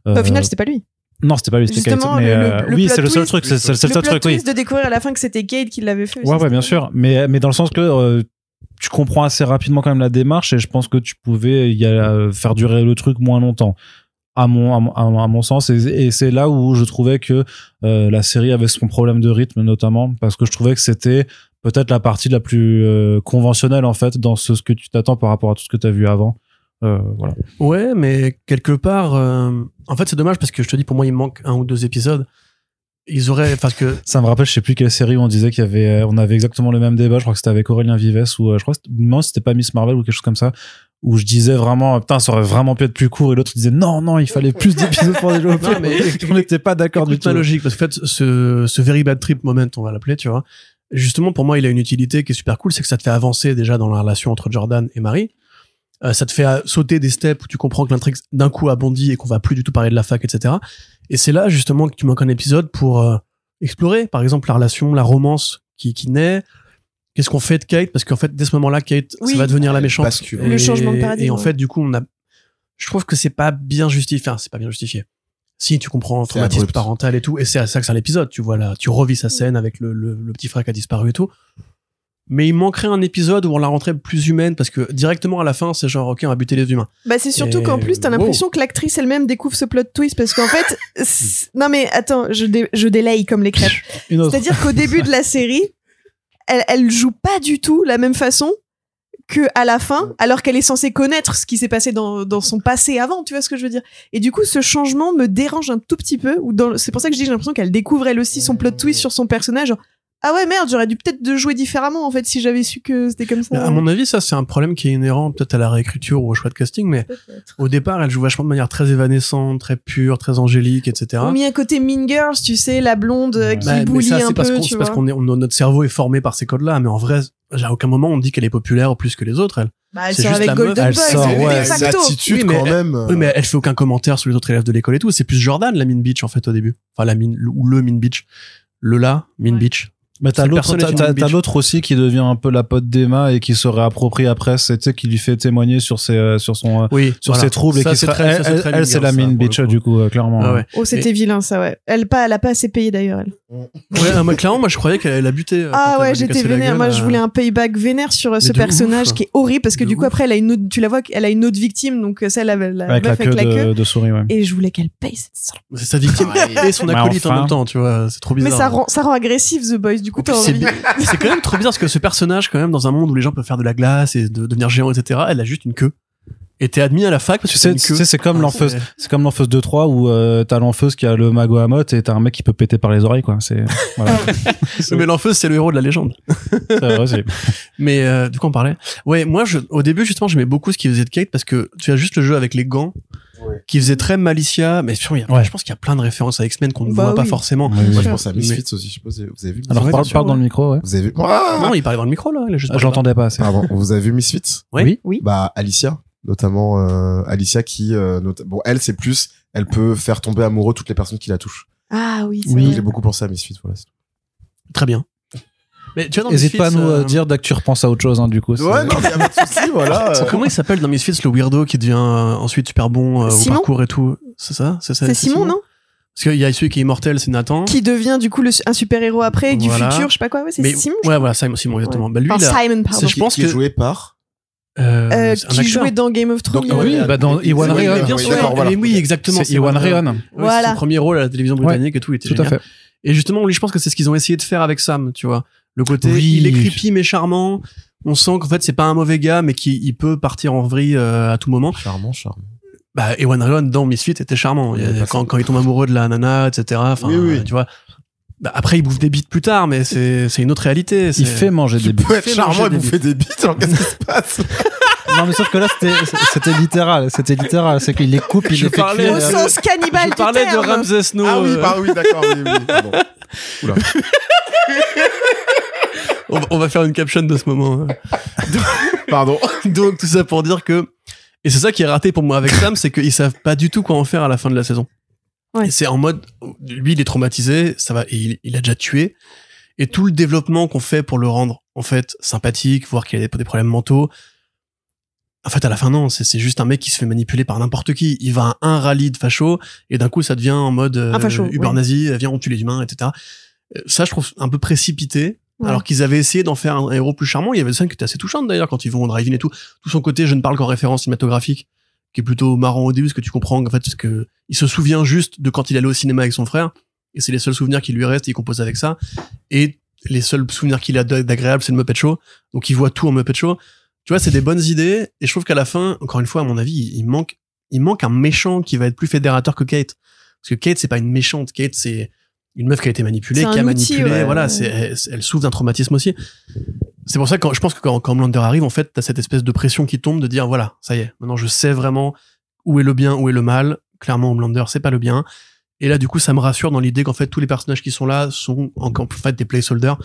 Speaker 4: Au
Speaker 1: Euh,
Speaker 4: final, c'était pas lui.
Speaker 1: non c'était pas lui c'était Kate. mais
Speaker 4: le- le- le
Speaker 1: oui c'est le seul truc c'est le seul
Speaker 4: plot
Speaker 1: truc oui.
Speaker 4: twist de découvrir à la fin que c'était Kate qui l'avait fait.
Speaker 1: ouais ouais bien sûr. Mais mais dans le sens que euh, tu comprends assez rapidement quand même la démarche et je pense que tu pouvais y aller, faire durer le truc moins longtemps à mon à mon, à sens. Et, et c'est là où je trouvais que euh, la série avait son problème de rythme notamment parce que je trouvais que c'était peut-être la partie la plus euh, conventionnelle en fait dans ce, ce que tu t'attends par rapport à tout ce que tu as vu avant. Euh, voilà.
Speaker 3: Ouais, mais quelque part, euh, en fait, c'est dommage parce que je te dis, pour moi, il me manque un ou deux épisodes. Ils auraient, parce que
Speaker 1: ça me rappelle je sais plus quelle série où on disait qu'il y avait on avait exactement le même débat. Je crois que c'était avec Aurélien Vives ou je crois non c'était pas Miss Marvel ou quelque chose comme ça où je disais vraiment putain ça aurait vraiment pu être plus court et l'autre disait non non il fallait plus d'épisodes pour développer
Speaker 3: Non, mais
Speaker 1: on n'était pas d'accord du tout
Speaker 3: ma logique, parce que en fait, ce, ce very bad trip moment, on va l'appeler, tu vois. Justement, pour moi, il a une utilité qui est super cool, c'est que ça te fait avancer déjà dans la relation entre Jordan et Marie. Euh, ça te fait euh, sauter des steps où tu comprends que l'intrigue d'un coup a bondi et qu'on va plus du tout parler de la fac, etc. Et c'est là justement que tu manques un épisode pour euh, explorer, par exemple, la relation, la romance qui, qui naît. Qu'est-ce qu'on fait de Kate? Parce qu'en fait, dès ce moment-là, Kate,
Speaker 4: Oui.
Speaker 3: ça va devenir la méchante.
Speaker 2: Bascule.
Speaker 3: Et-
Speaker 4: Le changement de paradigme,
Speaker 3: Et en
Speaker 4: ouais.
Speaker 3: fait, du coup, on a. Je trouve que c'est pas bien justifié. Enfin, c'est pas bien justifié. Si tu comprends le
Speaker 2: C'est
Speaker 3: traumatisme
Speaker 2: abrupt.
Speaker 3: parental et tout, et c'est à ça que c'est l'épisode. Tu vois là, tu revis sa scène avec le, le, le petit frère qui a disparu et tout. Mais il manquerait un épisode où on la rentrait plus humaine parce que directement à la fin, c'est genre ok, on va buter les humains.
Speaker 4: Bah c'est surtout
Speaker 3: Et
Speaker 4: qu'en plus t'as
Speaker 3: wow.
Speaker 4: l'impression que l'actrice elle-même découvre ce plot twist parce qu'en fait c'est- non mais attends je dé- je délaye comme les crêpes
Speaker 1: une autre
Speaker 4: c'est-à-dire qu'au début de la série elle elle joue pas du tout la même façon que à la fin alors qu'elle est censée connaître ce qui s'est passé dans dans son passé avant tu vois ce que je veux dire. Et du coup ce changement me dérange un tout petit peu ou c'est pour ça que je dis j'ai l'impression qu'elle découvre elle aussi son plot twist sur son personnage ah ouais merde j'aurais dû peut-être de jouer différemment en fait si j'avais su que c'était comme ça
Speaker 3: À mon avis, ça c'est un problème qui est inhérent peut-être à la réécriture ou au choix de casting, mais au départ, elle joue vachement de manière très évanescente, très pure, très angélique, etc.
Speaker 4: On a mis un côté Mean Girls, tu sais, la blonde euh, qui
Speaker 3: Bah, ça,
Speaker 4: un
Speaker 3: parce
Speaker 4: peu,
Speaker 3: qu'on
Speaker 4: tu
Speaker 3: c'est parce
Speaker 4: vois.
Speaker 3: qu'on est, on- notre cerveau est formé par ces codes-là, mais en vrai, à aucun moment on dit qu'elle est populaire plus que les autres. Elle.
Speaker 4: Bah, elle
Speaker 3: c'est
Speaker 4: sort
Speaker 3: juste
Speaker 4: avec
Speaker 3: la meuf,
Speaker 4: Golden
Speaker 1: elle
Speaker 4: Boy,
Speaker 1: sort,
Speaker 4: c'est
Speaker 1: ouais,
Speaker 2: attitude
Speaker 3: Oui, mais
Speaker 2: quand
Speaker 3: elle-
Speaker 2: même.
Speaker 3: Oui, mais elle fait aucun commentaire sur les autres élèves de l'école et tout. C'est plus Jordan, la mine bitch, en fait, au début. Enfin, la mine, ou le mine bitch. Le là, mine
Speaker 4: Ouais.
Speaker 3: bitch.
Speaker 1: Mais t'as l'autre, aussi qui devient un peu la pote d'Emma et qui se réapproprie après, c'est, tu sais, qui lui fait témoigner sur ses, euh, sur son, euh,
Speaker 3: Oui,
Speaker 1: sur
Speaker 3: voilà.
Speaker 1: ses troubles et qui
Speaker 3: c'est
Speaker 1: sera,
Speaker 3: très-
Speaker 1: elle,
Speaker 3: ça,
Speaker 1: elle, elle, c'est la mine bitch, du coup, euh, clairement.
Speaker 3: Ah ouais.
Speaker 4: Oh, c'était vilain ça, ouais. Elle, pas, elle a pas assez payé d'ailleurs, elle.
Speaker 3: Ouais, ah, moi, clairement, moi, je croyais qu'elle a buté.
Speaker 4: Ah ouais, j'étais vénère.
Speaker 3: gueule,
Speaker 4: Moi, je voulais un payback vénère sur ce personnage
Speaker 3: ouf.
Speaker 4: qui est horrible parce que
Speaker 3: De
Speaker 4: du coup,
Speaker 3: ouf.
Speaker 4: après, elle a une autre, tu la vois, elle a une autre victime, donc celle,
Speaker 1: Avec la
Speaker 4: meuf
Speaker 1: queue,
Speaker 4: avec la queue.
Speaker 1: de, souris, ouais.
Speaker 4: Et je voulais qu'elle paye cette.
Speaker 3: C'est sa victime et son
Speaker 1: Mais
Speaker 3: acolyte en même temps, tu vois. C'est trop
Speaker 4: Mais
Speaker 3: bizarre.
Speaker 4: ça rend, ça rend agressif The Boys. Du coup, t'as
Speaker 3: C'est
Speaker 4: envie.
Speaker 3: c'est quand même trop bizarre parce que ce personnage, quand même, dans un monde où les gens peuvent faire de la glace et de devenir géant, etc., elle a juste une queue. Et t'es admis à la fac parce que c'est
Speaker 1: sais, c'est comme
Speaker 3: Ah,
Speaker 1: l'enfeuse,
Speaker 3: c'est-
Speaker 1: c'est comme l'enfeuse 2-3 où euh, t'as l'enfeuse qui a le mago à motte et t'as un mec qui peut péter par les oreilles, quoi. C'est, voilà.
Speaker 3: Mais l'enfeuse, c'est le héros de la légende.
Speaker 1: C'est vrai.
Speaker 3: Mais euh, du coup, on parlait? Ouais, moi, je, au début, justement, j'aimais beaucoup ce qu'il faisait de Kate parce que tu as juste le jeu avec les gants
Speaker 2: Ouais.
Speaker 3: qui faisait très Malicia. Mais sûr, il y a-
Speaker 1: Ouais.
Speaker 3: je pense qu'il y a plein de références à X-Men qu'on ne
Speaker 4: Bah
Speaker 3: voit pas
Speaker 4: oui.
Speaker 3: forcément.
Speaker 1: Oui,
Speaker 2: Moi,
Speaker 1: oui.
Speaker 2: je pense à
Speaker 3: Mais-
Speaker 2: Misfits aussi, je sais pas si vous avez vu.
Speaker 1: Alors, parle, parle dans le micro, ouais.
Speaker 2: Vous avez vu Ah
Speaker 3: Non, il parlait dans le micro, là. Il a juste
Speaker 1: Ah,
Speaker 3: parlé
Speaker 1: je l'entendais pas assez.
Speaker 2: Pardon, vous avez vu Misfits?
Speaker 3: Ouais.
Speaker 4: Oui.
Speaker 2: Bah Alicia, notamment euh, Alicia qui, euh, bon, elle c'est plus, elle peut faire tomber amoureux toutes les personnes qui la touchent.
Speaker 4: Ah oui, c'est
Speaker 1: Oui.
Speaker 4: vrai.
Speaker 2: J'ai beaucoup pensé à Misfits, voilà.
Speaker 3: Très bien. Mais tu vois, dans
Speaker 1: Hésite
Speaker 3: Misfits,
Speaker 1: pas à nous euh,
Speaker 3: euh,
Speaker 1: dire dès que tu repenses à autre chose, hein, du coup.
Speaker 2: Ouais, non, mais y a pas de souci, voilà. euh.
Speaker 3: Comment il s'appelle dans Misfits le weirdo qui devient ensuite super bon euh, au
Speaker 4: Simon
Speaker 3: parcours et tout? C'est ça? C'est ça
Speaker 4: C'est Simon, non?
Speaker 3: Parce qu'il y a celui qui est immortel, c'est Nathan.
Speaker 4: Qui devient du coup le, un super héros après, du
Speaker 3: Voilà.
Speaker 4: futur, je sais pas quoi. Ouais, c'est Simon.
Speaker 3: ouais, voilà, Simon, Simon exactement. Bah lui,
Speaker 4: crois.
Speaker 3: là,
Speaker 4: Simon, pardon.
Speaker 3: c'est- je pense
Speaker 2: qui est
Speaker 3: que
Speaker 2: joué par.
Speaker 3: euh,
Speaker 4: Euh, qui jouait dans Game of Thrones.
Speaker 2: Donc,
Speaker 1: oui, bah dans Iwan
Speaker 3: Oui,
Speaker 1: Rheon.
Speaker 3: bien
Speaker 2: Oui,
Speaker 3: sûr.
Speaker 2: voilà.
Speaker 3: Oui, exactement.
Speaker 1: C'est Iwan.
Speaker 3: Ouais,
Speaker 4: Voilà.
Speaker 3: C'est son premier rôle à la télévision britannique et tout, il était
Speaker 1: Tout à fait.
Speaker 3: Et justement, lui, je pense que c'est ce qu'ils ont essayé de faire avec Sam, tu vois. Le côté,
Speaker 1: Oui.
Speaker 3: il est creepy mais charmant. On sent qu'en fait, c'est pas un mauvais gars, mais qu'il il peut partir en vrille euh, à tout moment.
Speaker 2: Charmant, charmant.
Speaker 3: Bah, Ewan Rheon dans Misfit était charmant. Il a-
Speaker 2: pas
Speaker 3: quand, il tombe amoureux de la nana, etc. Enfin,
Speaker 2: Oui, oui.
Speaker 3: tu vois. Bah, après, il bouffe des bites plus tard, mais c'est c'est une autre réalité.
Speaker 1: Il
Speaker 3: c'est-
Speaker 1: fait manger des bites.
Speaker 2: être
Speaker 3: fait
Speaker 2: charmant et
Speaker 3: des
Speaker 2: bouffer des bites, alors qu'est-ce qui se passe?
Speaker 1: Non, mais sauf que là, c'était, c'était littéral. C'était littéral. C'est qu'il les coupe, il
Speaker 3: Je
Speaker 1: les fait cuire.
Speaker 4: Au
Speaker 3: euh,
Speaker 4: sens cannibale
Speaker 3: Je
Speaker 4: du
Speaker 3: parlais de. Ramsey Snow.
Speaker 2: Ah oui,
Speaker 3: euh,
Speaker 2: bah oui, d'accord, oui, oui, pardon. Oula.
Speaker 3: on, va- faire une caption de ce moment. hein.
Speaker 2: Pardon.
Speaker 3: Donc tout ça pour dire que et c'est ça qui est raté pour moi avec Sam, c'est qu'ils savent pas du tout quoi en faire à la fin de la saison.
Speaker 4: Ouais.
Speaker 3: C'est en mode lui il est traumatisé, ça va et il, il a déjà tué et tout le développement qu'on fait pour le rendre en fait sympathique, voir qu'il a des, des problèmes mentaux. En fait, à la fin, non, c'est juste un mec qui se fait manipuler par n'importe qui. Il va à un rallye de facho et d'un coup, ça devient en mode euh,
Speaker 4: facho,
Speaker 3: Uber nazi, viens, on tue les humains, etc. Euh, Ça, je trouve un peu précipité.
Speaker 4: Ouais.
Speaker 3: Alors qu'ils avaient essayé d'en faire un héros plus charmant. Il y avait des scènes qui étaient assez touchantes d'ailleurs quand ils vont au drive-in et tout. Tout son côté, je ne parle qu'en référence cinématographique, qui est plutôt marrant au début, parce que tu comprends en fait ce que il se souvient juste de quand il allait au cinéma avec son frère, et c'est les seuls souvenirs qui lui restent. Et il compose avec ça. Et les seuls souvenirs qu'il a d'agréable, c'est le Muppet Show. Donc il voit tout en Muppet Show. Tu vois, c'est des bonnes idées. Et je trouve qu'à la fin, encore une fois, à mon avis, il, manque, il manque un méchant qui va être plus fédérateur que Kate. Parce que Kate, c'est pas une méchante. Kate, c'est une meuf qui a été manipulée, qui a
Speaker 4: outil,
Speaker 3: manipulé.
Speaker 4: ouais.
Speaker 3: voilà, c'est, elle, elle souffre d'un traumatisme aussi. C'est pour ça que quand, je pense que quand, quand Homelander arrive, en fait, t'as cette espèce de pression qui tombe de dire, voilà, ça y est, maintenant je sais vraiment où est le bien, où est le mal. Clairement, Homelander, c'est pas le bien. Et là, du coup, ça me rassure dans l'idée qu'en fait, tous les personnages qui sont là sont en, en fait des placeholders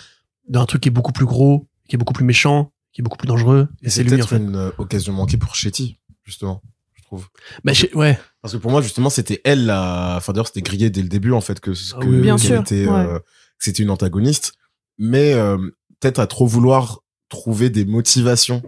Speaker 3: d'un truc qui est beaucoup plus gros, qui est beaucoup plus méchant, qui est beaucoup plus dangereux. Et,
Speaker 2: Et
Speaker 3: c'est lui, en
Speaker 2: peut-être
Speaker 3: fait.
Speaker 2: une euh, occasion manquée pour Shetty, justement, je trouve.
Speaker 3: Bah, je- ouais.
Speaker 2: Parce que pour moi, justement, c'était elle la. Enfin, d'ailleurs, c'était grillé dès le début, en fait, que,
Speaker 3: Ah
Speaker 2: que
Speaker 3: oui,
Speaker 4: Bien
Speaker 2: qu'elle
Speaker 4: sûr,
Speaker 2: était,
Speaker 4: ouais.
Speaker 2: euh, que c'était une antagoniste. Mais euh, peut-être à trop vouloir trouver des motivations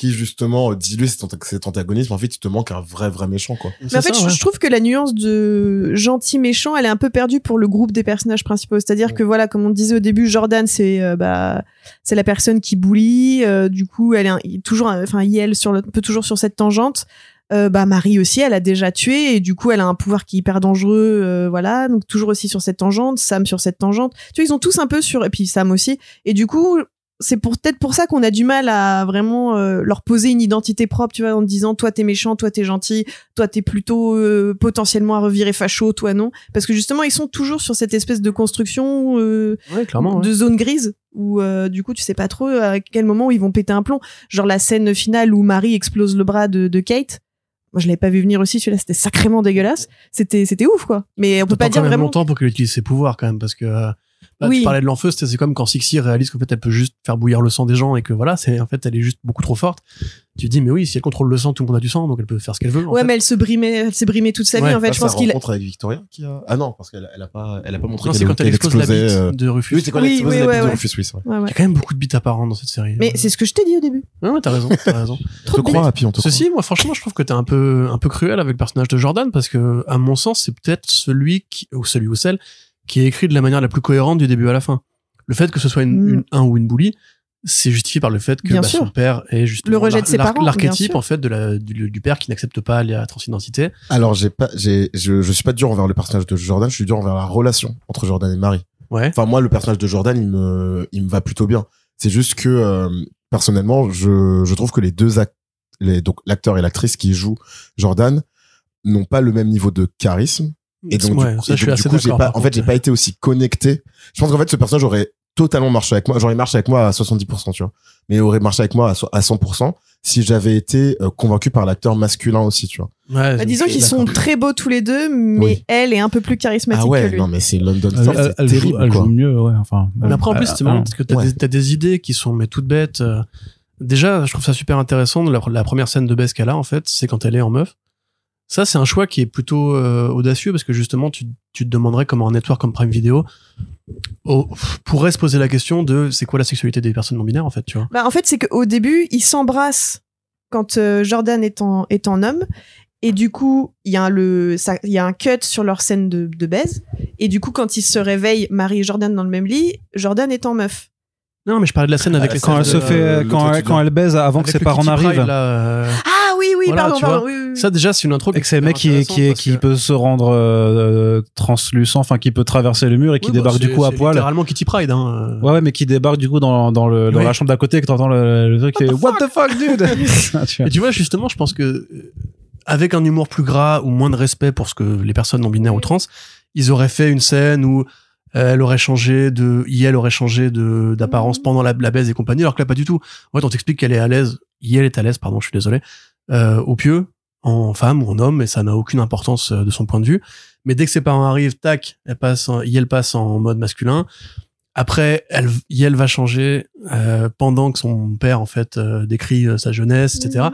Speaker 2: qui, justement, diluent cet, anta- cet antagonisme. En fait, il te manque un vrai, vrai méchant, quoi.
Speaker 4: Mais en fait, je- je trouve que la nuance de gentil méchant, elle est un peu perdue pour le groupe des personnages principaux. C'est-à-dire que voilà, comme on disait au début, Jordan, c'est euh, bah c'est la personne qui bully. euh, du coup, elle est un- il est toujours, un- enfin, elle sur le, peut toujours sur cette tangente. Euh, bah Marie aussi, elle a déjà tué et du coup, elle a un pouvoir qui est hyper dangereux. euh, voilà, donc toujours aussi sur cette tangente. Sam sur cette tangente. Tu vois, ils ont tous un peu sur et puis Sam aussi. Et du coup, c'est pour peut-être pour ça qu'on a du mal à vraiment euh, leur poser une identité propre, tu vois, en disant toi t'es méchant, toi t'es gentil, toi t'es plutôt euh, potentiellement à revirer facho, toi non, parce que justement ils sont toujours sur cette espèce de construction euh,
Speaker 3: Ouais, clairement. ouais.
Speaker 4: de zone grise où euh, du coup tu sais pas trop à quel moment ils vont péter un plomb. Genre la scène finale où Marie explose le bras de, de Kate. Moi je l'avais pas vu venir aussi, celui-là c'était sacrément dégueulasse. C'était c'était ouf quoi. Mais on peut pas dire vraiment.
Speaker 3: longtemps pour qu'il utilise ses pouvoirs quand même parce que euh, Là,
Speaker 4: Oui.
Speaker 3: tu parlais de l'enfeu, c'est comme quand Sixi réalise qu'en fait, elle peut juste faire bouillir le sang des gens et que voilà, c'est en fait, elle est juste beaucoup trop forte. Tu te dis, mais oui, si elle contrôle le sang, tout le monde a du sang, donc elle peut faire ce qu'elle veut. en
Speaker 4: Ouais,
Speaker 3: fait.
Speaker 4: mais elle se brimait, elle s'est brimée toute sa
Speaker 3: Ouais,
Speaker 4: vie. En fait,
Speaker 2: Là,
Speaker 4: je pense qu'il.
Speaker 2: rencontre avec Victoria qui a... Ah non, parce qu'elle elle a pas, elle a pas montré
Speaker 3: Non, c'est quand elle
Speaker 2: qu'elle
Speaker 3: explose la bite
Speaker 2: explosait, euh,
Speaker 3: de Rufus.
Speaker 2: Oui, c'est quand
Speaker 4: Oui,
Speaker 2: elle explose
Speaker 4: oui,
Speaker 2: la
Speaker 4: ouais,
Speaker 2: bite de
Speaker 4: ouais.
Speaker 2: Rufus, oui.
Speaker 3: Il y a quand même beaucoup de bites apparentes dans cette série.
Speaker 4: Mais c'est ce que je t'ai dit au début.
Speaker 3: Ouais, ouais, t'as raison, t'as raison.
Speaker 4: Trop
Speaker 2: On
Speaker 4: de
Speaker 2: te croit, Happy, on te.
Speaker 3: Ceci, moi, franchement, je trouve que t'es un peu, un peu cruel avec le personnage de Jordan parce que, à mon sens, c'est peut-être celui qui, ou celui ou celle qui est écrit de la manière la plus cohérente du début à la fin. Le fait que ce soit une,
Speaker 4: Mm.
Speaker 3: une- un ou une bully, c'est justifié par le fait que bah, son père est justement
Speaker 4: Le rejet de ses parents,
Speaker 3: l'archétype en fait de la, du, du père qui n'accepte pas la transidentité.
Speaker 2: Alors, j'ai pas, j'ai, je, je suis pas dur envers le personnage de Jordan, je suis dur envers la relation entre Jordan et Marie.
Speaker 3: Ouais.
Speaker 2: Enfin, moi, le personnage de Jordan, il me, il me va plutôt bien. C'est juste que, euh, personnellement, je, je trouve que les deux acteurs, les, donc, l'acteur et l'actrice qui jouent Jordan n'ont pas le même niveau de charisme. Et donc,
Speaker 3: ouais,
Speaker 2: du coup,
Speaker 3: ça,
Speaker 2: et
Speaker 3: je
Speaker 2: donc, du coup, j'ai pas, en fait, j'ai pas été aussi connecté. Je pense qu'en fait, ce personnage aurait totalement marché avec moi. J'aurais marché avec moi à 70%, tu vois. Mais aurait marché avec moi à so- à 100% si j'avais été euh, convaincu par l'acteur masculin aussi, tu vois.
Speaker 3: Ouais,
Speaker 4: Bah, disons
Speaker 3: suis
Speaker 4: qu'ils sont très beaux tous les deux, mais
Speaker 2: Oui.
Speaker 4: elle est un peu plus charismatique
Speaker 2: Ah ouais,
Speaker 4: que lui.
Speaker 2: non, mais c'est London
Speaker 1: Elle,
Speaker 2: Fort,
Speaker 1: elle- elle joue,
Speaker 2: terrible,
Speaker 1: elle
Speaker 2: quoi.
Speaker 1: joue mieux, ouais. Enfin.
Speaker 3: Mais après, en plus,
Speaker 1: euh,
Speaker 3: c'est marrant
Speaker 1: euh,
Speaker 3: parce que t'as
Speaker 2: ouais.
Speaker 3: des, t'as des idées qui sont mais toutes bêtes. euh. Déjà, je trouve ça super intéressant. La, la première scène de baisse qu'elle a, en fait, c'est quand elle est en meuf. Ça, c'est un choix qui est plutôt euh, audacieux parce que justement, tu, tu te demanderais comment un network comme Prime Video oh, pourrait se poser la question de c'est quoi la sexualité des personnes non binaires, en fait, tu vois.
Speaker 4: Bah, en fait, c'est qu'au début, ils s'embrassent quand euh, Jordan est en, est en homme. Et du coup, il y, a le, ça- il y a un cut sur leur scène de, de baise. Et du coup, quand ils se réveillent, Marie et Jordan dans le même lit, Jordan est en meuf.
Speaker 3: Non, mais je parlais de la scène avec
Speaker 2: Ah,
Speaker 3: les
Speaker 1: Quand elle se fait,
Speaker 2: euh,
Speaker 1: quand, elle- quand elle baise avant
Speaker 3: avec
Speaker 1: que ses parents.
Speaker 3: Pryde, là, euh,
Speaker 4: Ah oui, oui,
Speaker 3: Voilà,
Speaker 4: pardon, pardon.
Speaker 3: vois.
Speaker 4: oui, oui, oui.
Speaker 3: Ça, déjà, c'est une intro
Speaker 1: Et que c'est le mec qui, est- qui, est- qui peut se rendre euh, translucent, enfin qui peut traverser le mur et qui débarque du coup à poil.
Speaker 3: littéralement Kitty Pride, hein. euh.
Speaker 1: Ouais, ouais, mais qui débarque du coup dans, dans, le, dans la chambre d'à côté et que t'entends le, le truc qui est What the fuck, dude? Tu vois.
Speaker 3: Et tu vois, justement, je pense que euh, avec un humour plus gras ou moins de respect pour ce que les personnes non binaires ou trans, ils auraient fait une scène où euh, elle aurait changé de, Yel aurait changé de d'apparence pendant la, la baise et compagnie, alors que là pas du tout. En fait, on t'explique qu'elle est à l'aise, Yel est à l'aise, pardon, je suis désolé, euh, au pieu, en femme ou en homme, et ça n'a aucune importance euh, de son point de vue. Mais dès que ses parents arrivent, tac, elle passe, en, Yel passe en mode masculin. Après, elle, Yel va changer euh, pendant que son père en fait euh, décrit euh, sa jeunesse, etc.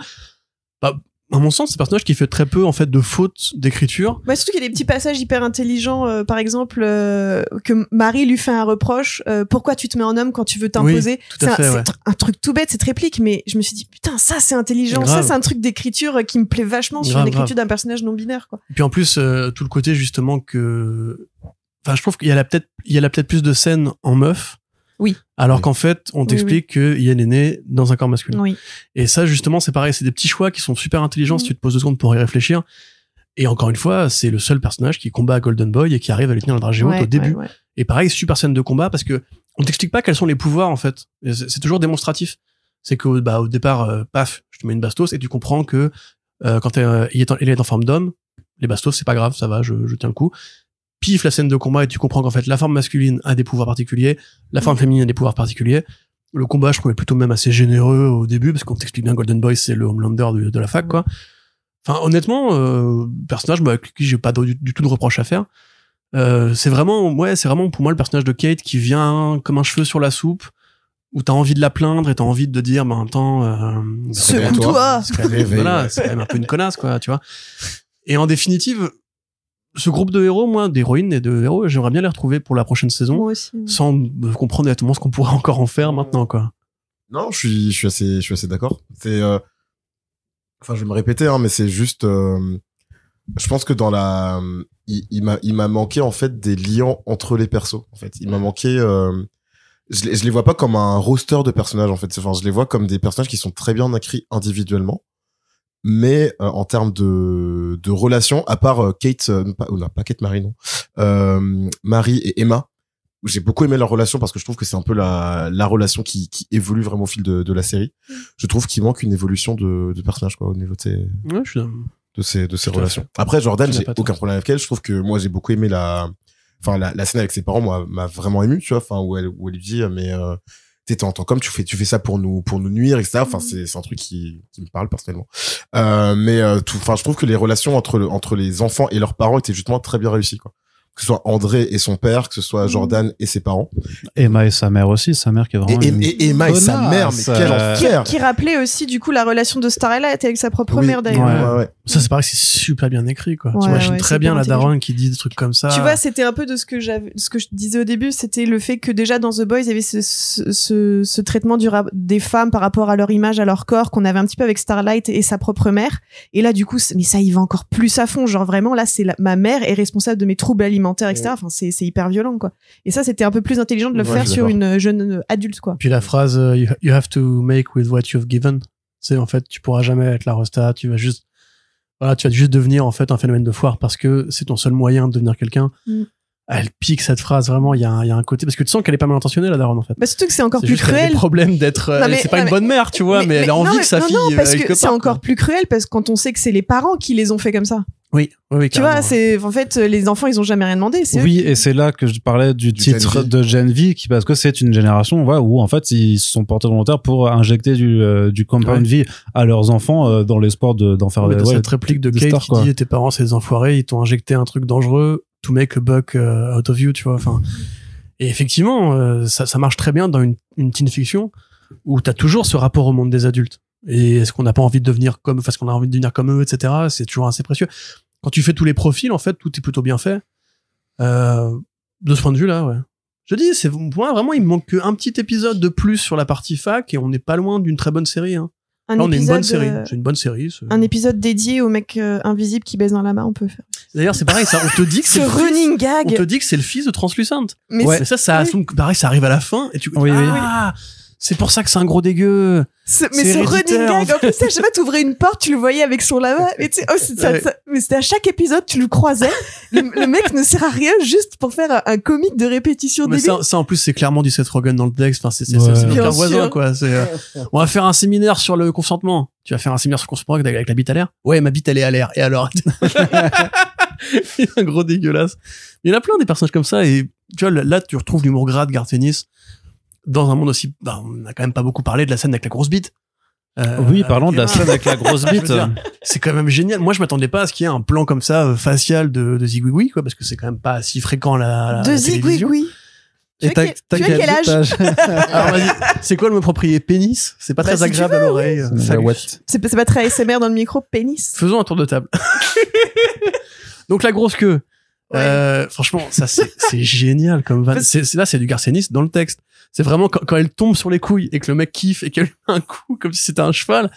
Speaker 3: Bah, à mon sens, c'est un personnage qui fait très peu en fait de fautes d'écriture.
Speaker 4: Bah, surtout qu'il y a des petits passages hyper intelligents, euh, par exemple, euh, que Marie lui fait un reproche. euh, pourquoi tu te mets en homme quand tu veux t'imposer C'est un,
Speaker 3: ouais.
Speaker 4: truc tout bête, cette réplique, mais je me suis dit, putain, ça c'est intelligent.
Speaker 3: Grave.
Speaker 4: Ça c'est un truc d'écriture qui me plaît vachement sur l'écriture d'un personnage non binaire. Quoi.
Speaker 3: Et puis en plus, euh, tout le côté justement que, enfin, je trouve qu'il y a la peut-être, il y a la peut-être plus de scènes en meuf.
Speaker 4: Oui.
Speaker 3: Alors
Speaker 2: Oui.
Speaker 3: qu'en fait, on
Speaker 4: Oui,
Speaker 3: t'explique que Yen est né dans un corps masculin.
Speaker 4: Oui.
Speaker 3: Et ça, justement, c'est pareil, c'est des petits choix qui sont super intelligents si
Speaker 4: Mhm.
Speaker 3: tu te poses deux secondes pour y réfléchir. Et encore une fois, c'est le seul personnage qui combat Golden Boy et qui arrive à lui tenir le dragée haute
Speaker 4: Ouais,
Speaker 3: au début.
Speaker 4: ouais, ouais.
Speaker 3: Et pareil, super scène de combat parce que on t'explique pas quels sont les pouvoirs en fait. C'est toujours démonstratif. C'est que bah au départ, euh, paf, je te mets une bastos et tu comprends que euh, quand euh, il, est en, il est en forme d'homme, les bastos c'est pas grave, ça va, je, je tiens le coup. Pif la scène de combat et tu comprends qu'en fait la forme masculine a des pouvoirs particuliers, la forme féminine a des pouvoirs particuliers. Le combat, je trouvais plutôt même assez généreux au début parce qu'on t'explique bien Golden Boy c'est le Homelander de, de la fac quoi. Enfin honnêtement, euh, personnage bah, avec qui j'ai pas du, du tout de reproche à faire. Euh, c'est vraiment ouais c'est vraiment pour moi le personnage de Kate qui vient comme un cheveu sur la soupe où t'as envie de la plaindre et t'as envie de dire mais en même temps euh,
Speaker 4: Secoue-toi.
Speaker 3: voilà c'est quand même un peu une connasse quoi tu vois et en définitive ce groupe de héros moi d'héroïnes et de héros j'aimerais bien les retrouver pour la prochaine saison
Speaker 4: Moi aussi.
Speaker 3: sans euh, comprendre exactement ce qu'on pourrait encore en faire maintenant quoi
Speaker 2: Non, je suis, je suis assez, je suis assez d'accord. C'est, euh, enfin, je vais me répéter, hein, mais c'est juste, euh, je pense que dans la, il, il m'a, il m'a manqué en fait des liens entre les persos. En fait, il m'a manqué. Euh, je, les, je les vois pas comme un roster de personnages en fait. Enfin, je les vois comme des personnages qui sont très bien écrits individuellement, mais euh, en termes de, de relations, à part euh, Kate, euh, pas, non, pas Kate Marie non, euh, Marie et Emma, j'ai beaucoup aimé leur relation parce que je trouve que c'est un peu la, la relation qui, qui évolue vraiment au fil de, de la série. Je trouve qu'il manque une évolution de, de personnage quoi au niveau de ces,
Speaker 3: ouais je suis
Speaker 2: de ces, de ces relations. Après Jordan, j'ai aucun problème avec elle. Je trouve que moi j'ai beaucoup aimé la, enfin la, la scène avec ses parents, moi m'a vraiment ému, tu vois, enfin où elle où elle lui dit mais euh, t'es en tant comme tu fais tu fais ça pour nous pour nous nuire etc. Enfin c'est c'est un truc qui qui me parle personnellement. Euh, mais euh, tout, enfin je trouve que les relations entre le, entre les enfants et leurs parents étaient justement très bien réussies quoi. Que ce soit André et son père, que ce soit
Speaker 4: Mhm.
Speaker 2: Jordan et ses parents.
Speaker 1: Emma et sa mère aussi, sa mère qui est vraiment.
Speaker 2: et,
Speaker 1: une
Speaker 2: et Emma et sa mère, mais quel
Speaker 1: euh,
Speaker 4: Qui,
Speaker 2: enfer
Speaker 4: qui rappelait aussi du coup la relation de Starlight avec sa propre
Speaker 2: Oui.
Speaker 4: mère d'ailleurs.
Speaker 1: Ouais.
Speaker 2: Ouais, ouais.
Speaker 3: Ça, c'est pareil, c'est super bien écrit, quoi.
Speaker 4: Ouais,
Speaker 3: T'imagines
Speaker 4: ouais,
Speaker 3: très bien la daronne qui dit des trucs comme ça.
Speaker 4: Tu vois, c'était un peu de ce que j'avais, ce que je disais au début, c'était le fait que déjà dans The Boys, il y avait ce, ce, ce, ce traitement du des femmes par rapport à leur image, à leur corps, qu'on avait un petit peu avec Starlight et sa propre mère. Et là, du coup, mais ça, il va encore plus à fond. Genre vraiment, là, c'est ma mère est responsable de mes troubles alimentaires, etc. Enfin, c'est, c'est hyper violent, quoi. Et ça, c'était un peu plus intelligent de le
Speaker 2: Ouais,
Speaker 4: faire
Speaker 2: je
Speaker 4: sur une jeune euh, adulte, quoi.
Speaker 3: Puis la phrase euh, you, you have to make with what you've given. C'est en fait, tu pourras jamais être la resta, tu vas juste voilà, tu vas juste devenir en fait un phénomène de foire parce que c'est ton seul moyen de devenir quelqu'un.
Speaker 4: Mm.
Speaker 3: Elle pique cette phrase vraiment, il y, a un- il y a un côté parce que tu sens qu'elle est pas mal intentionnée la daronne en fait.
Speaker 4: Bah, surtout que c'est encore
Speaker 3: C'est
Speaker 4: plus
Speaker 3: juste qu'elle a
Speaker 4: cruel.
Speaker 3: des problèmes d'être euh,
Speaker 4: Non, mais-
Speaker 3: c'est pas
Speaker 4: non,
Speaker 3: une
Speaker 4: mais-
Speaker 3: bonne mère, tu vois, mais, elle a envie
Speaker 4: non,
Speaker 3: que sa
Speaker 4: non,
Speaker 3: fille
Speaker 4: non, parce
Speaker 3: euh,
Speaker 4: que c'est encore plus cruel parce que quand on sait que c'est les parents qui les ont fait comme ça.
Speaker 3: Oui, oui, oui
Speaker 4: Tu vois, c'est en fait les enfants, ils ont jamais rien demandé. C'est eux
Speaker 1: Oui, et c'est là que je parlais du, titre de Gen V, qui, parce que c'est une génération ouais, où en fait ils se sont portés volontaires pour injecter du, euh, du compound V à leurs enfants euh, dans l'espoir de- d'en faire
Speaker 3: Ouais,
Speaker 1: des, ouais,
Speaker 3: cette réplique de Kate
Speaker 1: stars,
Speaker 3: qui
Speaker 1: quoi.
Speaker 3: dit tes parents c'est des enfoirés ils t'ont injecté un truc dangereux to make a buck euh, out of you tu vois enfin. Et effectivement euh, ça, ça marche très bien dans une, une teen fiction où t'as toujours ce rapport au monde des adultes. Et est-ce qu'on n'a pas envie de devenir comme parce qu'on a envie de devenir comme eux etc c'est toujours assez précieux. Quand tu fais tous les profils en fait tout est plutôt bien fait. Euh, de ce point de vue là ouais. Je dis c'est moi vraiment il me manque qu'un petit épisode de plus sur la partie fac et on n'est pas loin d'une très bonne série hein.
Speaker 4: un
Speaker 3: là on est une bonne série.
Speaker 4: euh,
Speaker 3: c'est une bonne série
Speaker 4: un épisode dédié au mec euh, invisible qui baise dans la main, on peut faire.
Speaker 3: D'ailleurs, c'est pareil, ça, on te dit que c'est
Speaker 4: Ce
Speaker 3: le fils-
Speaker 4: running
Speaker 3: on
Speaker 4: gag.
Speaker 3: te dit que c'est le fils de Translucent.
Speaker 4: Mais
Speaker 3: Mais ça, ça,
Speaker 4: oui.
Speaker 3: pareil, ça arrive à la fin et tu
Speaker 1: Oui, oui.
Speaker 3: ah, c'est pour ça que c'est un gros dégueu.
Speaker 4: Ce- mais
Speaker 3: C'est
Speaker 4: ce running gag, en plus, je sais pas, t'ouvrais une porte, tu le voyais avec son lama, mais tu sais, oh, c'est- ça-
Speaker 3: Ouais.
Speaker 4: ça- mais c'était à chaque épisode, tu le croisais. le, le mec ne sert à rien juste pour faire un, un comique de répétition
Speaker 3: Mais ça, ça, en plus, c'est clairement du Seth Rogen dans le texte. Enfin, c'est, c'est,
Speaker 1: Ouais.
Speaker 3: notre voisin, quoi. C'est, euh, on va faire un séminaire sur le consentement. Tu vas faire un séminaire sur le consentement avec la bite à l'air? Ouais, ma bite, elle est à l'air. Et alors? Il est un gros dégueulasse. Il y en a plein des personnages comme ça et, tu vois, là, tu retrouves l'humour gras de Garth Ennis dans un monde aussi, bah, on n'a quand même pas beaucoup parlé de la scène avec la grosse bite. Euh,
Speaker 1: Oui, parlons de la scène avec la grosse
Speaker 3: veux
Speaker 1: bite.
Speaker 3: c'est quand même génial. Moi, je m'attendais pas à ce qu'il y ait un plan comme ça, euh, facial de, de Zigouigoui, quoi, parce que c'est quand même pas si fréquent la, la
Speaker 4: de zigouigoui. Tu
Speaker 1: Et
Speaker 4: veux
Speaker 1: t'as-
Speaker 4: quel- veux quel âge
Speaker 3: Alors, vas-y, c'est quoi le mot approprié Pénis? C'est pas
Speaker 4: Bah,
Speaker 3: très
Speaker 4: si
Speaker 3: agréable à l'oreille.
Speaker 4: C'est pas c'est pas très ASMR dans le micro, pénis.
Speaker 3: Faisons un tour de table. Donc, la grosse queue.
Speaker 4: Ouais.
Speaker 3: Euh, franchement, ça, c'est, génial comme van. C'est, là, c'est du Garcenis dans le texte. C'est vraiment quand, quand elle tombe sur les couilles et que le mec kiffe et qu'elle lui met un coup comme si c'était un cheval.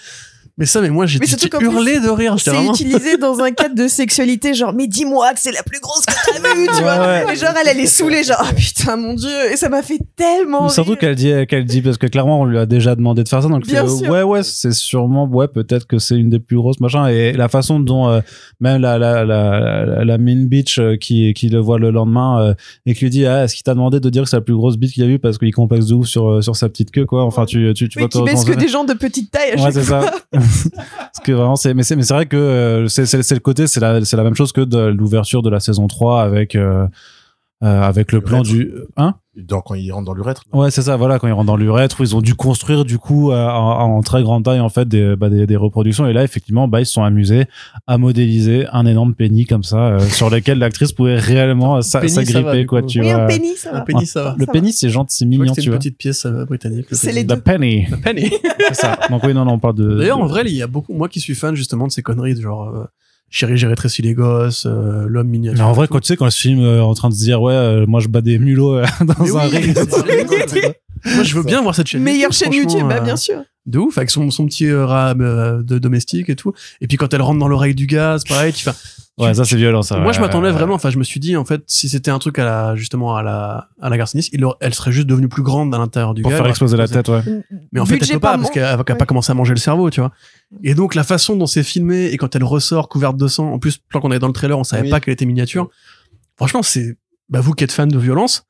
Speaker 3: Mais ça, mais moi, j'ai hurlé de rire.
Speaker 4: C'est
Speaker 3: vraiment...
Speaker 4: utilisé dans un cadre de sexualité, genre, mais dis-moi que c'est la plus grosse que t'as vue, tu
Speaker 1: Ouais,
Speaker 4: vois.
Speaker 1: ouais.
Speaker 4: Et genre, elle, elle est saoulée, genre, oh putain, mon dieu. Et ça m'a fait tellement
Speaker 1: Mais Surtout qu'elle dit, qu'elle dit, parce que clairement, on lui a déjà demandé de faire ça, donc
Speaker 4: Bien
Speaker 1: fait,
Speaker 4: sûr.
Speaker 1: ouais, ouais, c'est sûrement, ouais, peut-être que c'est une des plus grosses machins, et la façon dont, euh, même la, la, la, la, la mean bitch euh, qui, qui le voit le lendemain, euh, et qui lui dit, ah, est-ce qu'il t'a demandé de dire que c'est la plus grosse bite qu'il a vue parce qu'il complexe de ouf sur, sur sa petite queue, quoi. Enfin, tu, tu, tu
Speaker 4: Oui,
Speaker 1: vois
Speaker 4: qui baisse que des gens de petite taille à
Speaker 1: Ouais,
Speaker 4: chaque
Speaker 1: c'est
Speaker 4: fois.
Speaker 1: Parce que vraiment, c'est, mais c'est, mais c'est vrai que euh, c'est, c'est, le côté, c'est la, c'est la même chose que de l'ouverture de la saison 3 avec, euh, euh, avec le plan
Speaker 2: L'urètre.
Speaker 1: du, hein?
Speaker 2: Dans, quand il rentre dans l'urètre.
Speaker 1: Ouais, c'est ça, voilà, quand ils rentrent dans l'urètre, où ils ont dû construire, du coup, en, en très grande taille, en fait, des, bah, des, des reproductions. Et là, effectivement, bah, ils se sont amusés à modéliser un énorme pénis comme ça, euh, sur lequel l'actrice pouvait réellement s'agripper, quoi, tu
Speaker 4: Oui,
Speaker 1: vois.
Speaker 4: un pénis, ça va.
Speaker 3: Un pénis, ça va.
Speaker 1: Le
Speaker 4: Ça
Speaker 1: pénis, c'est gentil, c'est mignon, tu
Speaker 3: c'est une
Speaker 1: vois.
Speaker 3: petite pièce euh, britannique. le
Speaker 4: C'est les
Speaker 1: The
Speaker 4: deux.
Speaker 1: penny.
Speaker 3: Le penny.
Speaker 1: C'est ça. Donc oui, non, non, on parle de.
Speaker 3: D'ailleurs, en vrai, il y a beaucoup, moi qui suis fan justement de ces conneries, de genre, euh, chérie, j'ai rétréci les gosses, euh, l'homme miniature.
Speaker 1: Mais en vrai, quand tu sais, quand ce film euh, en train de se dire, ouais, euh, moi je bats des mulots euh, dans
Speaker 3: Mais
Speaker 1: un
Speaker 3: oui,
Speaker 1: ring.
Speaker 3: moi, je veux bien voir cette chaîne.
Speaker 4: Meilleure
Speaker 3: YouTube,
Speaker 4: chaîne YouTube, bah, bien sûr.
Speaker 3: De ouf, avec son, son petit euh, euh, de domestique et tout. Et puis quand elle rentre dans l'oreille du gaz, pareil, tu fais.
Speaker 1: Ouais, ça c'est violent, ça.
Speaker 3: Moi,
Speaker 1: ouais.
Speaker 3: je m'attendais vraiment. Enfin, je me suis dit, en fait, si c'était un truc à la, justement, à la, à la Garcinis, il aurait- elle serait juste devenue plus grande à l'intérieur du
Speaker 1: Pour
Speaker 3: gars.
Speaker 1: faire exploser la tête, ouais.
Speaker 3: Mais en fait, elle peut pas,
Speaker 4: par
Speaker 3: parce qu'elle va
Speaker 4: Ouais.
Speaker 3: pas commencer à manger le cerveau, tu vois. Et donc, la façon dont c'est filmé, et quand elle ressort couverte de sang, en plus, plan qu'on est dans le trailer, on savait
Speaker 2: Oui.
Speaker 3: pas qu'elle était miniature. Franchement, c'est, bah, vous qui êtes fan de violence,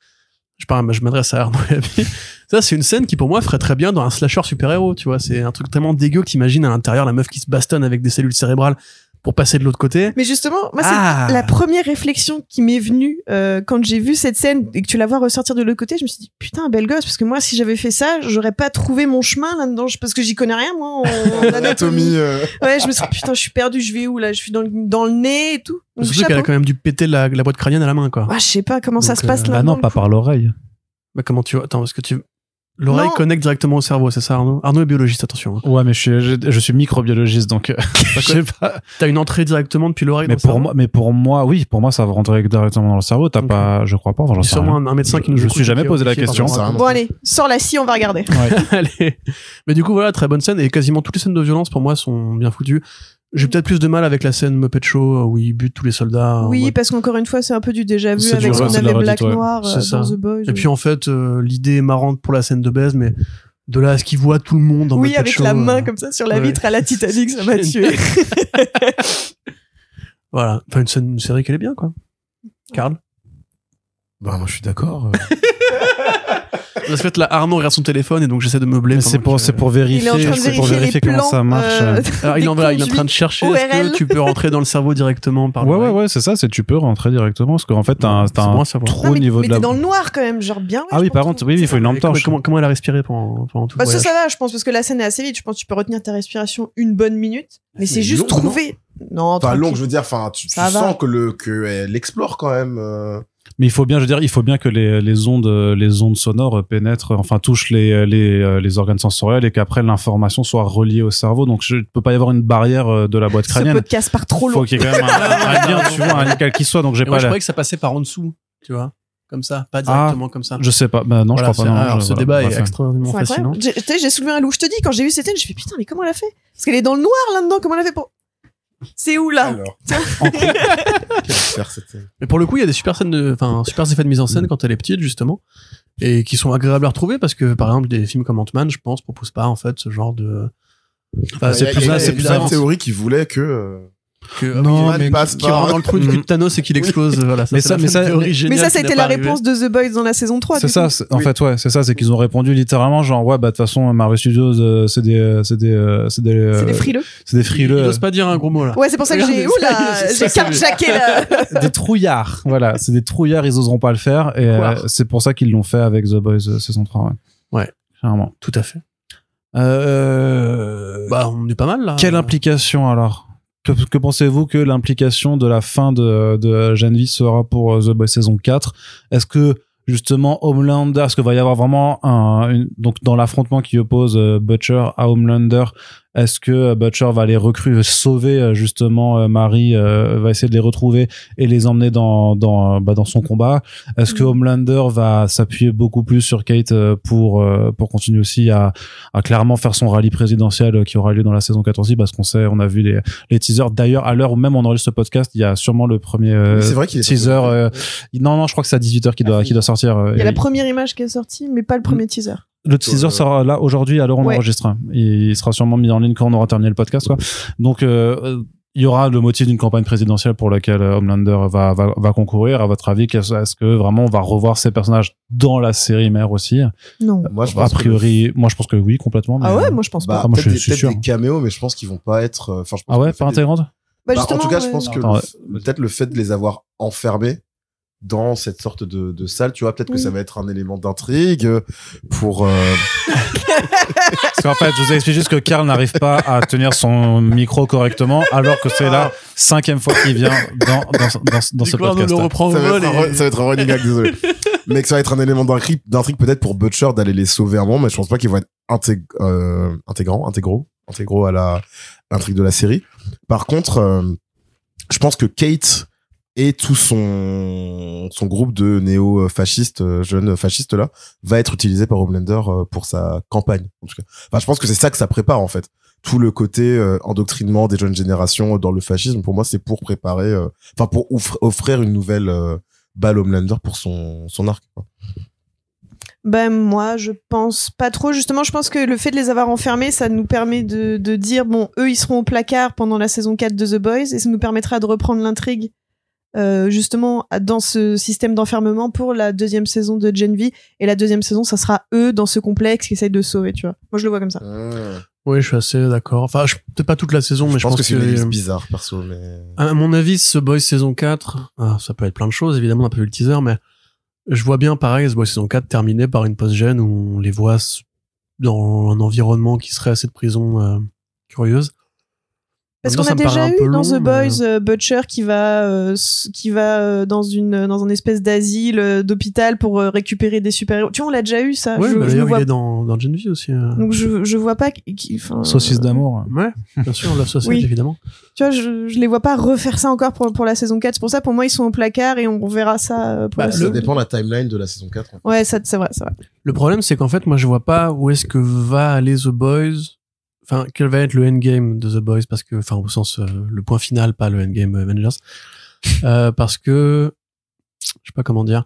Speaker 3: je parle, je m'adresse à Arnaud et à Abby. Ça, c'est une scène qui, pour moi, ferait très bien dans un slasher super-héros, tu vois. C'est un truc tellement dégueu que t'imagines à l'intérieur la meuf qui se bastonne avec des cellules cérébrales pour passer de l'autre côté.
Speaker 4: Mais justement, moi, c'est
Speaker 3: Ah.
Speaker 4: la première réflexion qui m'est venue euh, quand j'ai vu cette scène et que tu la vois ressortir de l'autre côté. Je me suis dit, putain, belle gosse, parce que moi, si j'avais fait ça, j'aurais pas trouvé mon chemin là-dedans, je- parce que j'y connais rien, moi, en, en
Speaker 2: Anatomie. euh,
Speaker 4: Ouais, je me suis dit, putain, je suis perdu, je vais où là? Je suis dans le, dans le nez et tout. Donc,
Speaker 3: Surtout qu'elle a quand même dû péter la, la boîte crânienne à la main, quoi.
Speaker 4: Ah, je sais pas comment ça se passe
Speaker 3: euh,
Speaker 4: là.
Speaker 1: Bah non, pas par l'oreille.
Speaker 3: Bah, comment tu vois Attends, parce que tu. L'oreille connecte directement au cerveau, c'est ça, Arnaud? Arnaud est biologiste, attention. hein.
Speaker 1: Ouais, mais je suis, je, je suis microbiologiste, donc euh, je sais pas.
Speaker 3: T'as une entrée directement depuis l'oreille
Speaker 1: Mais
Speaker 3: dans le
Speaker 1: pour
Speaker 3: cerveau?
Speaker 1: moi, mais pour moi, oui, pour moi, ça va rentrer directement dans le cerveau. T'as pas, je crois pas. Enfin,
Speaker 3: sûrement un, un médecin qui nous
Speaker 1: Je
Speaker 3: écoute
Speaker 1: suis jamais posé la question.
Speaker 2: Ça.
Speaker 4: Bon, allez, sors la scie, on va regarder.
Speaker 3: Allez. Mais du coup, voilà, très bonne scène. Et quasiment toutes les scènes de violence, pour moi, sont bien foutues. J'ai peut-être plus de mal avec la scène Muppet Show où il bute tous les soldats. en
Speaker 4: Oui, parce qu'encore une fois, c'est un peu du déjà vu avec ce qu'on avait Black
Speaker 1: ouais.
Speaker 4: Noir euh, dans The Boys.
Speaker 3: Et puis en fait, euh, l'idée est marrante pour la scène de baise, mais de là à ce qu'il voit tout le monde dans
Speaker 4: oui,
Speaker 3: Muppet
Speaker 4: avec
Speaker 3: Show,
Speaker 4: la main
Speaker 3: euh,
Speaker 4: comme ça sur la
Speaker 3: ouais.
Speaker 4: vitre à la Titanic, ça m'a tué.
Speaker 3: Voilà. Enfin, une, scène, une série qui est bien, quoi. Karl?
Speaker 2: Bah, moi, je suis d'accord.
Speaker 3: Parce que fait, là, Arnaud regarde son téléphone et donc j'essaie de meubler.
Speaker 1: Mais c'est pour,
Speaker 3: que-
Speaker 1: c'est pour
Speaker 4: Il est
Speaker 1: vérifier,
Speaker 4: en train de
Speaker 1: c'est pour
Speaker 4: vérifier
Speaker 1: comment ça marche.
Speaker 4: euh,
Speaker 3: Alors, il, en, voilà, il est en train de chercher est-ce que tu peux rentrer dans le cerveau directement par
Speaker 1: Ouais, ouais, ouais, c'est ça, c'est tu peux rentrer directement parce qu'en fait, t'as un,
Speaker 3: C'est
Speaker 4: mais,
Speaker 1: niveau
Speaker 4: mais
Speaker 1: de la.
Speaker 4: t'es dans le noir quand même, genre bien.
Speaker 1: Ah oui, par contre, oui, il faut une lampe
Speaker 3: Mais comment,
Speaker 1: torche.
Speaker 3: comment, comment elle a respiré pendant, pendant tout
Speaker 4: Bah,
Speaker 3: le
Speaker 4: ça,
Speaker 3: voyage
Speaker 4: ça va, je pense, parce que la scène est assez vite. Je pense que tu peux retenir ta respiration une bonne minute. Mais c'est juste trouver. Non,
Speaker 2: Enfin, long, je veux dire, enfin, tu, tu sens que le, que elle explore quand même. euh.
Speaker 1: Mais il faut bien, je veux dire, il faut bien que les, les ondes, les ondes sonores pénètrent, enfin touchent les, les, euh, les organes sensoriels et qu'après l'information soit reliée au cerveau. Donc, je ne peut pas y avoir une barrière euh, de la boîte
Speaker 4: Ce
Speaker 1: crânienne.
Speaker 4: podcast part trop
Speaker 1: faut
Speaker 4: long.
Speaker 1: qu'il y ait quand même un, un lien, tu vois, un lien quel qu'il soit. Donc, j'ai
Speaker 3: moi,
Speaker 1: pas
Speaker 3: je croyais que ça passait par en dessous, tu vois, comme ça, pas directement comme ça.
Speaker 1: Je sais pas. Bah non,
Speaker 3: Voilà,
Speaker 1: je crois pas. Non,
Speaker 3: alors,
Speaker 1: je-
Speaker 3: ce
Speaker 1: voilà,
Speaker 3: débat est extrêmement
Speaker 4: C'est
Speaker 3: fascinant.
Speaker 4: J'ai- tu sais, J'ai soulevé un loup. Je te dis, quand j'ai vu cette scène, je fais putain, mais comment elle a fait? Parce qu'elle est dans le noir là-dedans. Comment elle a fait pour. C'est où là
Speaker 2: Alors. Quelle affaire, c'était.
Speaker 3: Mais pour le coup, il y a des super scènes de, enfin, super effets de mise en scène quand elle est petite, justement. Et qui sont agréables à retrouver parce que, par exemple, des films comme Ant-Man, je pense, proposent pas, en fait, ce genre de, Enfin,
Speaker 2: c'est plus
Speaker 1: ça, c'est plus
Speaker 2: plus la
Speaker 1: ça.
Speaker 2: théorie qui voulait que. euh,
Speaker 3: que,
Speaker 1: Non, mais
Speaker 2: passe
Speaker 3: qui rentre dans le trou du cul de Thanos et qu'il explose, voilà.
Speaker 1: Mais
Speaker 3: c'est
Speaker 1: ça-
Speaker 3: la
Speaker 1: mais ça-
Speaker 4: Mais ça,
Speaker 3: qui
Speaker 4: ça a
Speaker 3: n'est
Speaker 4: été
Speaker 3: pas
Speaker 4: la réponse de The Boys dans la saison 3.
Speaker 1: C'est ça, en
Speaker 2: Oui.
Speaker 1: fait, ouais, c'est ça, c'est qu'ils ont répondu littéralement, genre, ouais, bah, de toute façon, Marvel Studios, euh, c'est des, euh, c'est des, euh, c'est des,
Speaker 4: C'est
Speaker 1: euh,
Speaker 4: des frileux.
Speaker 1: c'est des
Speaker 3: Il
Speaker 1: frileux,
Speaker 3: n'ose pas dire un gros mot, là.
Speaker 4: Ouais, c'est pour ça que j'ai. Oula, j'ai carjacké là.
Speaker 1: euh, des trouillards. Voilà, c'est des trouillards, ils oseront pas le faire, et euh, c'est pour ça qu'ils l'ont fait avec The Boys euh, saison 3, ouais.
Speaker 3: Ouais.
Speaker 1: Clairement.
Speaker 3: Tout à fait.
Speaker 1: Euh,
Speaker 3: Bah, on est pas mal, là.
Speaker 1: quelle implication alors? Que, pensez-vous que l'implication de la fin de, de Genevieve sera pour euh, The Boys saison 4 Est-ce que justement Homelander, est-ce qu'il va y avoir vraiment un donc dans l'affrontement qui oppose euh, Butcher à Homelander, est-ce que euh, Butcher va les recruter, sauver euh, justement euh, Marie, euh, va essayer de les retrouver et les emmener dans dans bah, dans son combat? Est-ce que
Speaker 4: Mhm.
Speaker 1: Homelander va s'appuyer beaucoup plus sur Kate pour euh, pour continuer aussi à à clairement faire son rallye présidentiel qui aura lieu dans la saison 14 parce qu'on sait, on a vu les, les teasers. D'ailleurs, à l'heure où même on enregistre ce podcast, il y a sûrement le premier
Speaker 2: vrai qu'il est
Speaker 1: teaser. euh, non, non, je crois que c'est à 18h qu'il doit, qu'il doit sortir.
Speaker 4: Il y a
Speaker 1: et-
Speaker 4: la première image qui est sortie, mais pas le premier teaser.
Speaker 1: Le teaser
Speaker 2: Euh,
Speaker 1: sera là aujourd'hui à l'heure où on
Speaker 4: Ouais.
Speaker 1: enregistre. Il sera sûrement mis en ligne quand on aura terminé le podcast. Quoi. Donc, euh, euh, il y aura le motif d'une campagne présidentielle pour laquelle euh, Homelander va, va, va concourir. À votre avis, qu'est-ce- est-ce que vraiment on va revoir ces personnages dans la série mère aussi?
Speaker 4: Non.
Speaker 2: Moi, je
Speaker 1: A
Speaker 2: pense que-
Speaker 1: priori, moi je pense que oui, complètement.
Speaker 4: Ah ouais, moi je pense
Speaker 2: Bah,
Speaker 4: pas.
Speaker 1: Ah, moi,
Speaker 2: peut-être
Speaker 1: je
Speaker 2: des,
Speaker 1: suis sûr.
Speaker 2: des caméos, mais je pense qu'ils vont pas être. euh, Enfin, je pense
Speaker 1: Ah ouais, pas
Speaker 2: des-
Speaker 1: intégrante?
Speaker 4: Bah,
Speaker 2: Bah, en tout cas, je pense que f- peut-être le fait de les avoir enfermés dans cette sorte de, de salle, tu vois, peut-être que ça va être un élément d'intrigue euh, pour. euh,
Speaker 1: Parce qu'en fait, je vous explique juste que Karl n'arrive pas à tenir son micro correctement, alors que c'est la cinquième fois qu'il vient dans, dans, dans, ce podcast.
Speaker 3: le reprend au
Speaker 2: ça, va être un,
Speaker 3: et-
Speaker 2: ça va être un running gag, désolé. mais que ça va être un élément d'intrigue, d'intrigue peut-être pour Butcher d'aller les sauver un moment, mais je pense pas qu'ils vont être intég euh, intégrants, intégraux, intégraux à la à l'intrigue de la série. Par contre, euh, je pense que Kate et tout son son groupe de néo-fascistes, euh, jeunes fascistes là, va être utilisé par Homelander euh, pour sa campagne. En tout cas, enfin, je pense que c'est ça que ça prépare en fait. Tout le côté euh, endoctrinement des jeunes générations dans le fascisme, pour moi, c'est pour préparer, euh, enfin pour offrir une nouvelle euh, balle Homelander pour son son arc.
Speaker 4: Ben moi, je pense pas trop. Justement, je pense que le fait de les avoir enfermés, ça nous permet de, de dire bon, eux, ils seront au placard pendant la saison 4 de The Boys, et ça nous permettra de reprendre l'intrigue euh, justement dans ce système d'enfermement pour la deuxième saison de Gen V. Et la deuxième saison, ça sera eux dans ce complexe qui essayent de sauver. Tu vois. Moi, je le vois comme ça.
Speaker 3: Ouais, Oui, je suis assez d'accord. Enfin, je- peut-être pas toute la saison, mais
Speaker 2: je,
Speaker 3: je,
Speaker 2: pense, que c'est
Speaker 3: que
Speaker 2: bizarre, perso, mais.
Speaker 3: À mon avis, ce Boys saison 4, ah, ça peut être plein de choses, évidemment, on a pas vu le teaser, mais je vois bien pareil, ce Boys saison 4 terminé par une post-gen où on les voit dans un environnement qui serait assez de prison euh, curieuse.
Speaker 4: Parce qu'on a déjà eu dans
Speaker 3: long,
Speaker 4: The Boys euh, Butcher qui va euh, qui va euh, dans une dans un espèce d'asile euh, d'hôpital pour euh, récupérer des super héros. Tu vois, on l'a déjà eu ça.
Speaker 3: Ouais,
Speaker 4: je,
Speaker 3: bah,
Speaker 4: je
Speaker 3: d'ailleurs,
Speaker 4: vois
Speaker 3: il est dans, dans Gen V aussi. euh.
Speaker 4: donc je je vois pas qui
Speaker 1: Saucisse
Speaker 4: euh,
Speaker 1: d'amour.
Speaker 3: Ouais, bien sûr, la société,
Speaker 4: Oui.
Speaker 3: évidemment.
Speaker 4: Tu vois, je, je les vois pas refaire ça encore pour pour la saison 4. C'est pour ça pour moi ils sont au placard et on verra ça euh, pour
Speaker 3: Bah,
Speaker 4: la
Speaker 2: Ça
Speaker 4: saison
Speaker 2: dépend de la timeline de la saison 4. en fait.
Speaker 4: Ouais, ça c'est vrai, c'est vrai.
Speaker 3: Le problème, c'est qu'en fait, moi, je vois pas où est-ce que va aller The Boys. Enfin, quel va être le endgame de The Boys, parce que, enfin, au sens, euh, le point final, pas le endgame Avengers. Euh, parce que, je sais pas comment dire.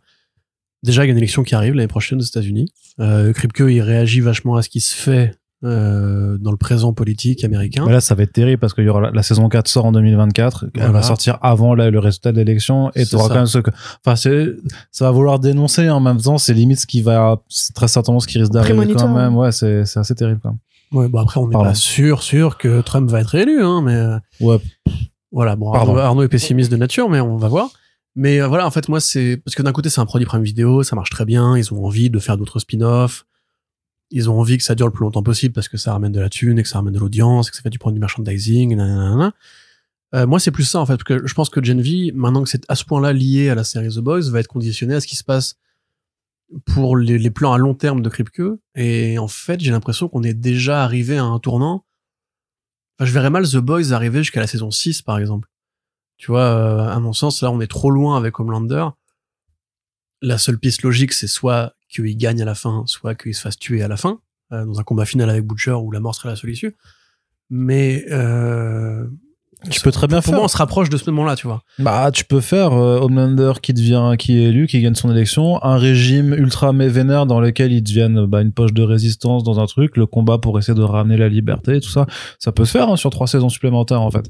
Speaker 3: Déjà, il y a une élection qui arrive l'année prochaine aux États-Unis. Euh, Kripke, il réagit vachement à ce qui se fait euh, dans le présent politique américain.
Speaker 1: Mais là, ça va être terrible parce que y aura la, la saison 4 sort en 2024. Elle va sortir avant la- le résultat de l'élection et tu auras
Speaker 3: ça.
Speaker 1: quand même ce que, enfin, c'est, ça va vouloir dénoncer en même temps. C'est limite ce qui va, c'est très certainement ce qui risque d'arriver quand même. Ouais, c'est, c'est assez terrible quand même.
Speaker 3: Ouais, bon, après, on n'est pas sûr, sûr que Trump va être réélu, hein, mais. euh,
Speaker 1: Ouais.
Speaker 3: Voilà, bon. Arnaud, Arnaud est pessimiste de nature, mais on va voir. Mais euh, voilà, en fait, moi, c'est parce que d'un côté, c'est un produit Prime Vidéo, ça marche très bien, ils ont envie de faire d'autres spin-offs, ils ont envie que ça dure le plus longtemps possible parce que ça ramène de la thune et que ça ramène de l'audience, et que ça fait du produit merchandising, nanana. Euh, moi, c'est plus ça, en fait, parce que je pense que Gen V, maintenant que c'est à ce point-là lié à la série The Boys, va être conditionné à ce qui se passe pour les, plans à long terme de Kripke. Et en fait, j'ai l'impression qu'on est déjà arrivé à un tournant. Enfin, je verrais mal The Boys arriver jusqu'à la saison 6, par exemple. Tu vois, euh, à mon sens, là, on est trop loin avec Homelander. La seule piste logique, c'est soit qu'il gagne à la fin, soit qu'il se fasse tuer à la fin, euh, dans un combat final avec Butcher où la mort serait la seule issue. Mais euh,
Speaker 1: Tu peux très bien
Speaker 3: pour
Speaker 1: faire.
Speaker 3: moi, on se rapproche de ce moment-là, tu vois.
Speaker 1: Bah, tu peux faire euh, Homelander qui devient, qui est élu, qui gagne son élection, un régime ultra vénère dans lequel ils deviennent bah, une poche de résistance dans un truc, le combat pour essayer de ramener la liberté, tout ça, ça peut se faire hein, sur trois saisons supplémentaires en fait.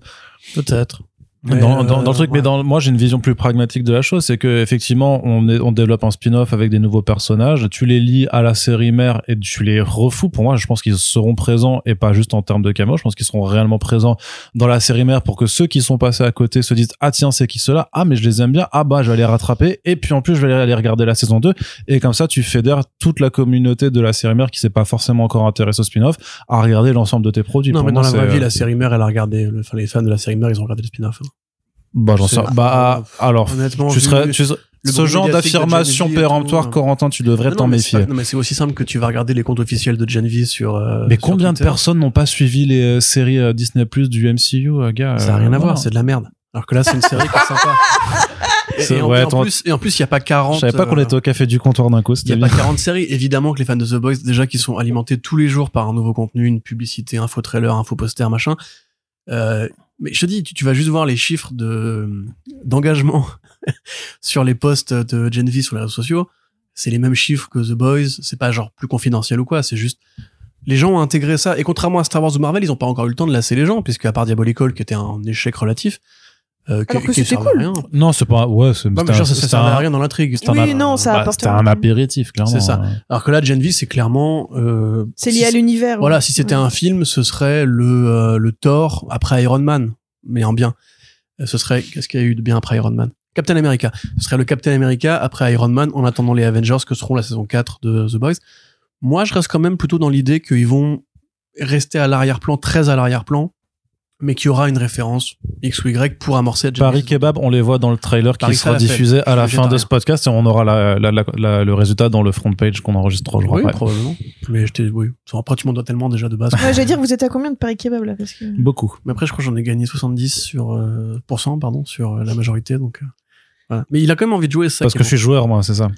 Speaker 3: Peut-être.
Speaker 1: Dans,
Speaker 3: Mais,
Speaker 1: dans,
Speaker 3: euh,
Speaker 1: dans le truc, mais dans, moi j'ai une vision plus pragmatique de la chose, c'est que effectivement on, est, on développe un spin-off avec des nouveaux personnages, tu les lis à la série mère et tu les refous. Pour moi, je pense qu'ils seront présents et pas juste en termes de camo, je pense qu'ils seront réellement présents dans la série mère pour que ceux qui sont passés à côté se disent ah tiens c'est qui ceux-là? Ah mais je les aime bien ah bah je vais les rattraper et puis en plus je vais aller regarder la saison 2 et comme ça tu fédères toute la communauté de la série mère qui s'est pas forcément encore intéressée au spin-off à regarder l'ensemble de tes produits
Speaker 3: Non,
Speaker 1: Pour
Speaker 3: mais dans la vraie vie,
Speaker 1: euh,
Speaker 3: la série mère, elle a regardé, le- enfin, les fans de la série mère, ils ont regardé le spin-off. hein.
Speaker 1: Bah j'en sais bah alors
Speaker 3: Honnêtement,
Speaker 1: tu serais, tu ce genre d'affirmation péremptoire,
Speaker 3: euh.
Speaker 1: Corentin, tu devrais t'en méfier.
Speaker 3: Non, mais c'est aussi simple que tu vas regarder les comptes officiels de Gen V sur. euh,
Speaker 1: Mais
Speaker 3: sur
Speaker 1: combien de personnes n'ont pas suivi les euh, séries euh, Disney Plus du MCU, gars
Speaker 3: Ça n'a
Speaker 1: euh,
Speaker 3: rien à voir, c'est de la merde. Alors que là, c'est une série qui est sympa. Et, en,
Speaker 1: ouais,
Speaker 3: et en
Speaker 1: attends.
Speaker 3: plus, et en plus, il n'y a pas 40.
Speaker 1: Je savais pas qu'on était au café du comptoir d'un coup.
Speaker 3: Il n'y a pas 40 séries. Évidemment que les fans de The Boys, déjà, qui sont alimentés tous les jours par un nouveau contenu, une publicité, un faux trailer, un faux poster, machin. Euh, mais je te dis, tu, vas juste voir les chiffres de d'engagement sur les posts de Gen V sur les réseaux sociaux. C'est les mêmes chiffres que The Boys. C'est pas genre plus confidentiel ou quoi. C'est juste les gens ont intégré ça. Et contrairement à Star Wars ou Marvel, ils ont pas encore eu le temps de lasser les gens, puisque à part Diabolical, qui était un échec relatif, euh,
Speaker 4: Alors que
Speaker 3: qui
Speaker 4: c'était cool.
Speaker 3: rien.
Speaker 1: Non, c'est pas. Ouais, c'est.
Speaker 3: Non, mais genre, ça, ça servait à rien dans l'intrigue. C'était
Speaker 4: Oui,
Speaker 3: un-
Speaker 4: non, ça
Speaker 1: bah,
Speaker 4: apporte
Speaker 1: C'était un apéritif, clairement.
Speaker 3: C'est ça. Alors que là, Gen V, c'est clairement. euh,
Speaker 4: C'est
Speaker 3: si
Speaker 4: lié à l'univers.
Speaker 3: Voilà,
Speaker 4: ouais.
Speaker 3: si c'était
Speaker 4: Ouais.
Speaker 3: un film, ce serait le, euh, le Thor après Iron Man, mais en bien. Euh, Ce serait, qu'est-ce qu'il y a eu de bien après Iron Man? Captain America. Ce serait le Captain America après Iron Man en attendant les Avengers que seront la saison 4 de The Boys. Moi, je reste quand même plutôt dans l'idée qu'ils vont rester à l'arrière-plan, très à l'arrière-plan, mais qu'il y aura une référence X ou Y pour amorcer Gen
Speaker 1: Paris. Kebab, on les voit dans le trailer qui
Speaker 3: Paris
Speaker 1: sera diffusé à la fin de ce podcast et on aura la, la- la- la- le résultat dans le front page qu'on enregistre trois jours
Speaker 3: Oui,
Speaker 1: après.
Speaker 3: probablement. Mais je oui. Après, tu m'en dois tellement déjà de base.
Speaker 4: Ouais, j'allais dire, vous êtes à combien de Paris Kebab là parce que...
Speaker 1: Beaucoup.
Speaker 3: Mais après, je crois que j'en ai gagné 70 sur, euh, pourcent, pardon, sur euh, la majorité, donc, euh, voilà. Mais il a quand même envie de jouer ça.
Speaker 1: Parce
Speaker 3: qui
Speaker 1: que je suis joueur, moi, c'est ça.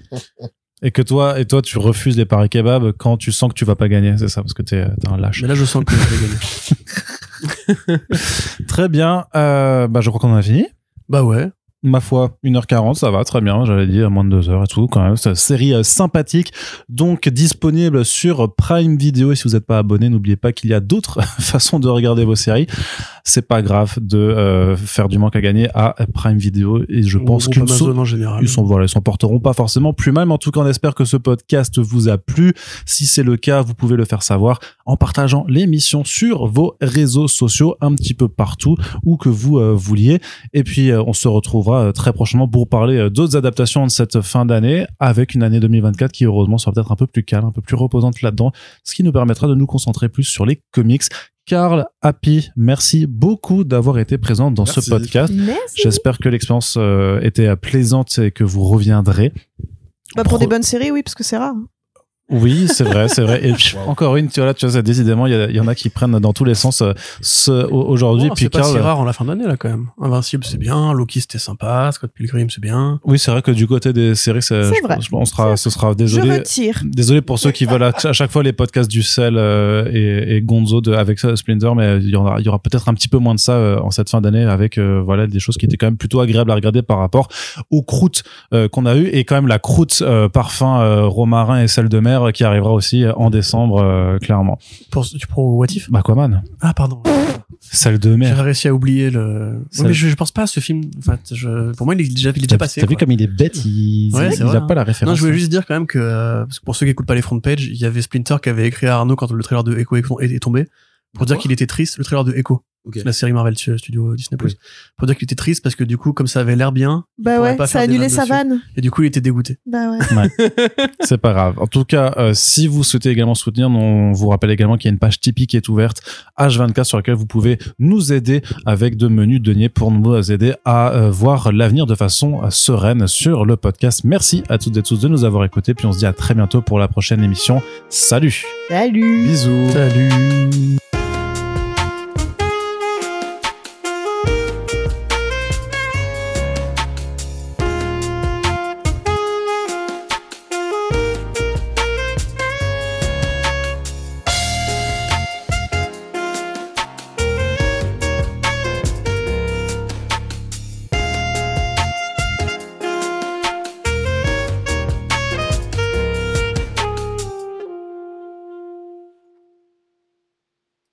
Speaker 1: Et que toi, et toi, tu refuses les paris kebab quand tu sens que tu vas pas gagner, c'est ça, parce que t'es, t'es un
Speaker 3: bon.
Speaker 1: lâche.
Speaker 3: Mais là, je sens que je vais gagner.
Speaker 1: Très bien. Euh, bah, je crois qu'on en a fini.
Speaker 3: Bah ouais.
Speaker 1: Ma foi, 1h40, ça va très bien, j'allais dire, moins de 2 heures et tout, quand même. C'est une série euh, sympathique, donc disponible sur Prime Video. Et si vous n'êtes pas abonné, n'oubliez pas qu'il y a d'autres façons de regarder vos séries. C'est pas grave de euh, faire du manque à gagner à Prime Video et je pense qu'ils sont ils voilà, ils s'en porteront pas forcément plus mal, mais en tout cas, on espère que ce podcast vous a plu. Si c'est le cas, vous pouvez le faire savoir en partageant l'émission sur vos réseaux sociaux un petit peu partout où que vous euh, vouliez. Et puis, euh, on se retrouvera très prochainement pour parler d'autres adaptations de cette fin d'année avec une année 2024 qui, heureusement, sera peut-être un peu plus calme, un peu plus reposante là-dedans, ce qui nous permettra de nous concentrer plus sur les comics. Karl, Happy, merci beaucoup d'avoir été présent dans ce podcast.
Speaker 4: Merci.
Speaker 1: J'espère que l'expérience euh, était plaisante et que vous reviendrez.
Speaker 4: Bah, pour
Speaker 1: Pro-
Speaker 4: des bonnes séries, oui, parce que c'est rare.
Speaker 1: Oui, c'est vrai, c'est vrai. Et puis,
Speaker 2: Wow.
Speaker 1: encore une, tu vois, là, tu vois, ça, décidément, il y, a- il y en a qui prennent dans tous les sens euh, ce, au- aujourd'hui.
Speaker 3: Oh, c'est pas si
Speaker 1: Karl,
Speaker 3: rare en la fin d'année là quand même. Invincible c'est bien, Loki c'était sympa, Scott Pilgrim c'est bien.
Speaker 1: oui, c'est vrai que du côté des séries, c'est,
Speaker 4: C'est
Speaker 1: je-
Speaker 4: vrai.
Speaker 1: je- on sera, ce sera
Speaker 4: Je
Speaker 1: désolé.
Speaker 4: retire.
Speaker 1: Désolé pour ceux qui veulent à, à chaque fois les podcasts du Cell euh, et, et Gonzo de, avec ça, Splinter, mais il y aura, il y aura peut-être un petit peu moins de ça euh, en cette fin d'année avec euh, voilà des choses qui étaient quand même plutôt agréables à regarder par rapport aux croûtes euh, qu'on a eu et quand même la croûte euh, parfum euh, romarin et sel de mer euh, qui arrivera aussi en décembre euh, clairement.
Speaker 3: Pour, tu prends What If?
Speaker 1: Bah Aquaman,
Speaker 3: Ah pardon.
Speaker 1: sel de
Speaker 3: J'avais
Speaker 1: mer.
Speaker 3: réussi à oublier le. Ouais, mais je, je pense pas à ce film. Enfin, je... pour moi il est déjà, il est déjà passé.
Speaker 1: t'as vu comme il est bête, il,
Speaker 3: Ouais,
Speaker 1: il,
Speaker 3: c'est
Speaker 1: il
Speaker 3: vrai,
Speaker 1: a pas la référence.
Speaker 3: Non, je voulais juste dire quand même que, euh, parce que pour ceux qui écoutent pas les front page, il y avait Splinter qui avait écrit à Arnaud quand le trailer de Echo est tombé, pour dire qu'il était triste, le trailer de Echo,
Speaker 5: Ok.
Speaker 3: la série Marvel Studio Disney+.
Speaker 5: Oui.
Speaker 3: Pour dire qu'il était triste parce que du coup, comme ça avait l'air bien,
Speaker 4: Bah ouais,
Speaker 3: pas
Speaker 4: ça a
Speaker 3: faire des
Speaker 4: annulé
Speaker 3: vannes
Speaker 4: sa vanne.
Speaker 3: et du coup il était dégoûté.
Speaker 4: Bah ouais.
Speaker 1: C'est pas grave. En tout cas, euh, si vous souhaitez également soutenir, on vous rappelle également qu'il y a une page Tipeee qui est ouverte H24 sur laquelle vous pouvez nous aider avec de menus deniers pour nous aider à euh, voir l'avenir de façon euh, sereine sur le podcast. Merci à toutes et tous de nous avoir écoutés. Puis on se dit à très bientôt pour la prochaine émission. Salut
Speaker 4: Salut.
Speaker 2: Bisous.
Speaker 3: Salut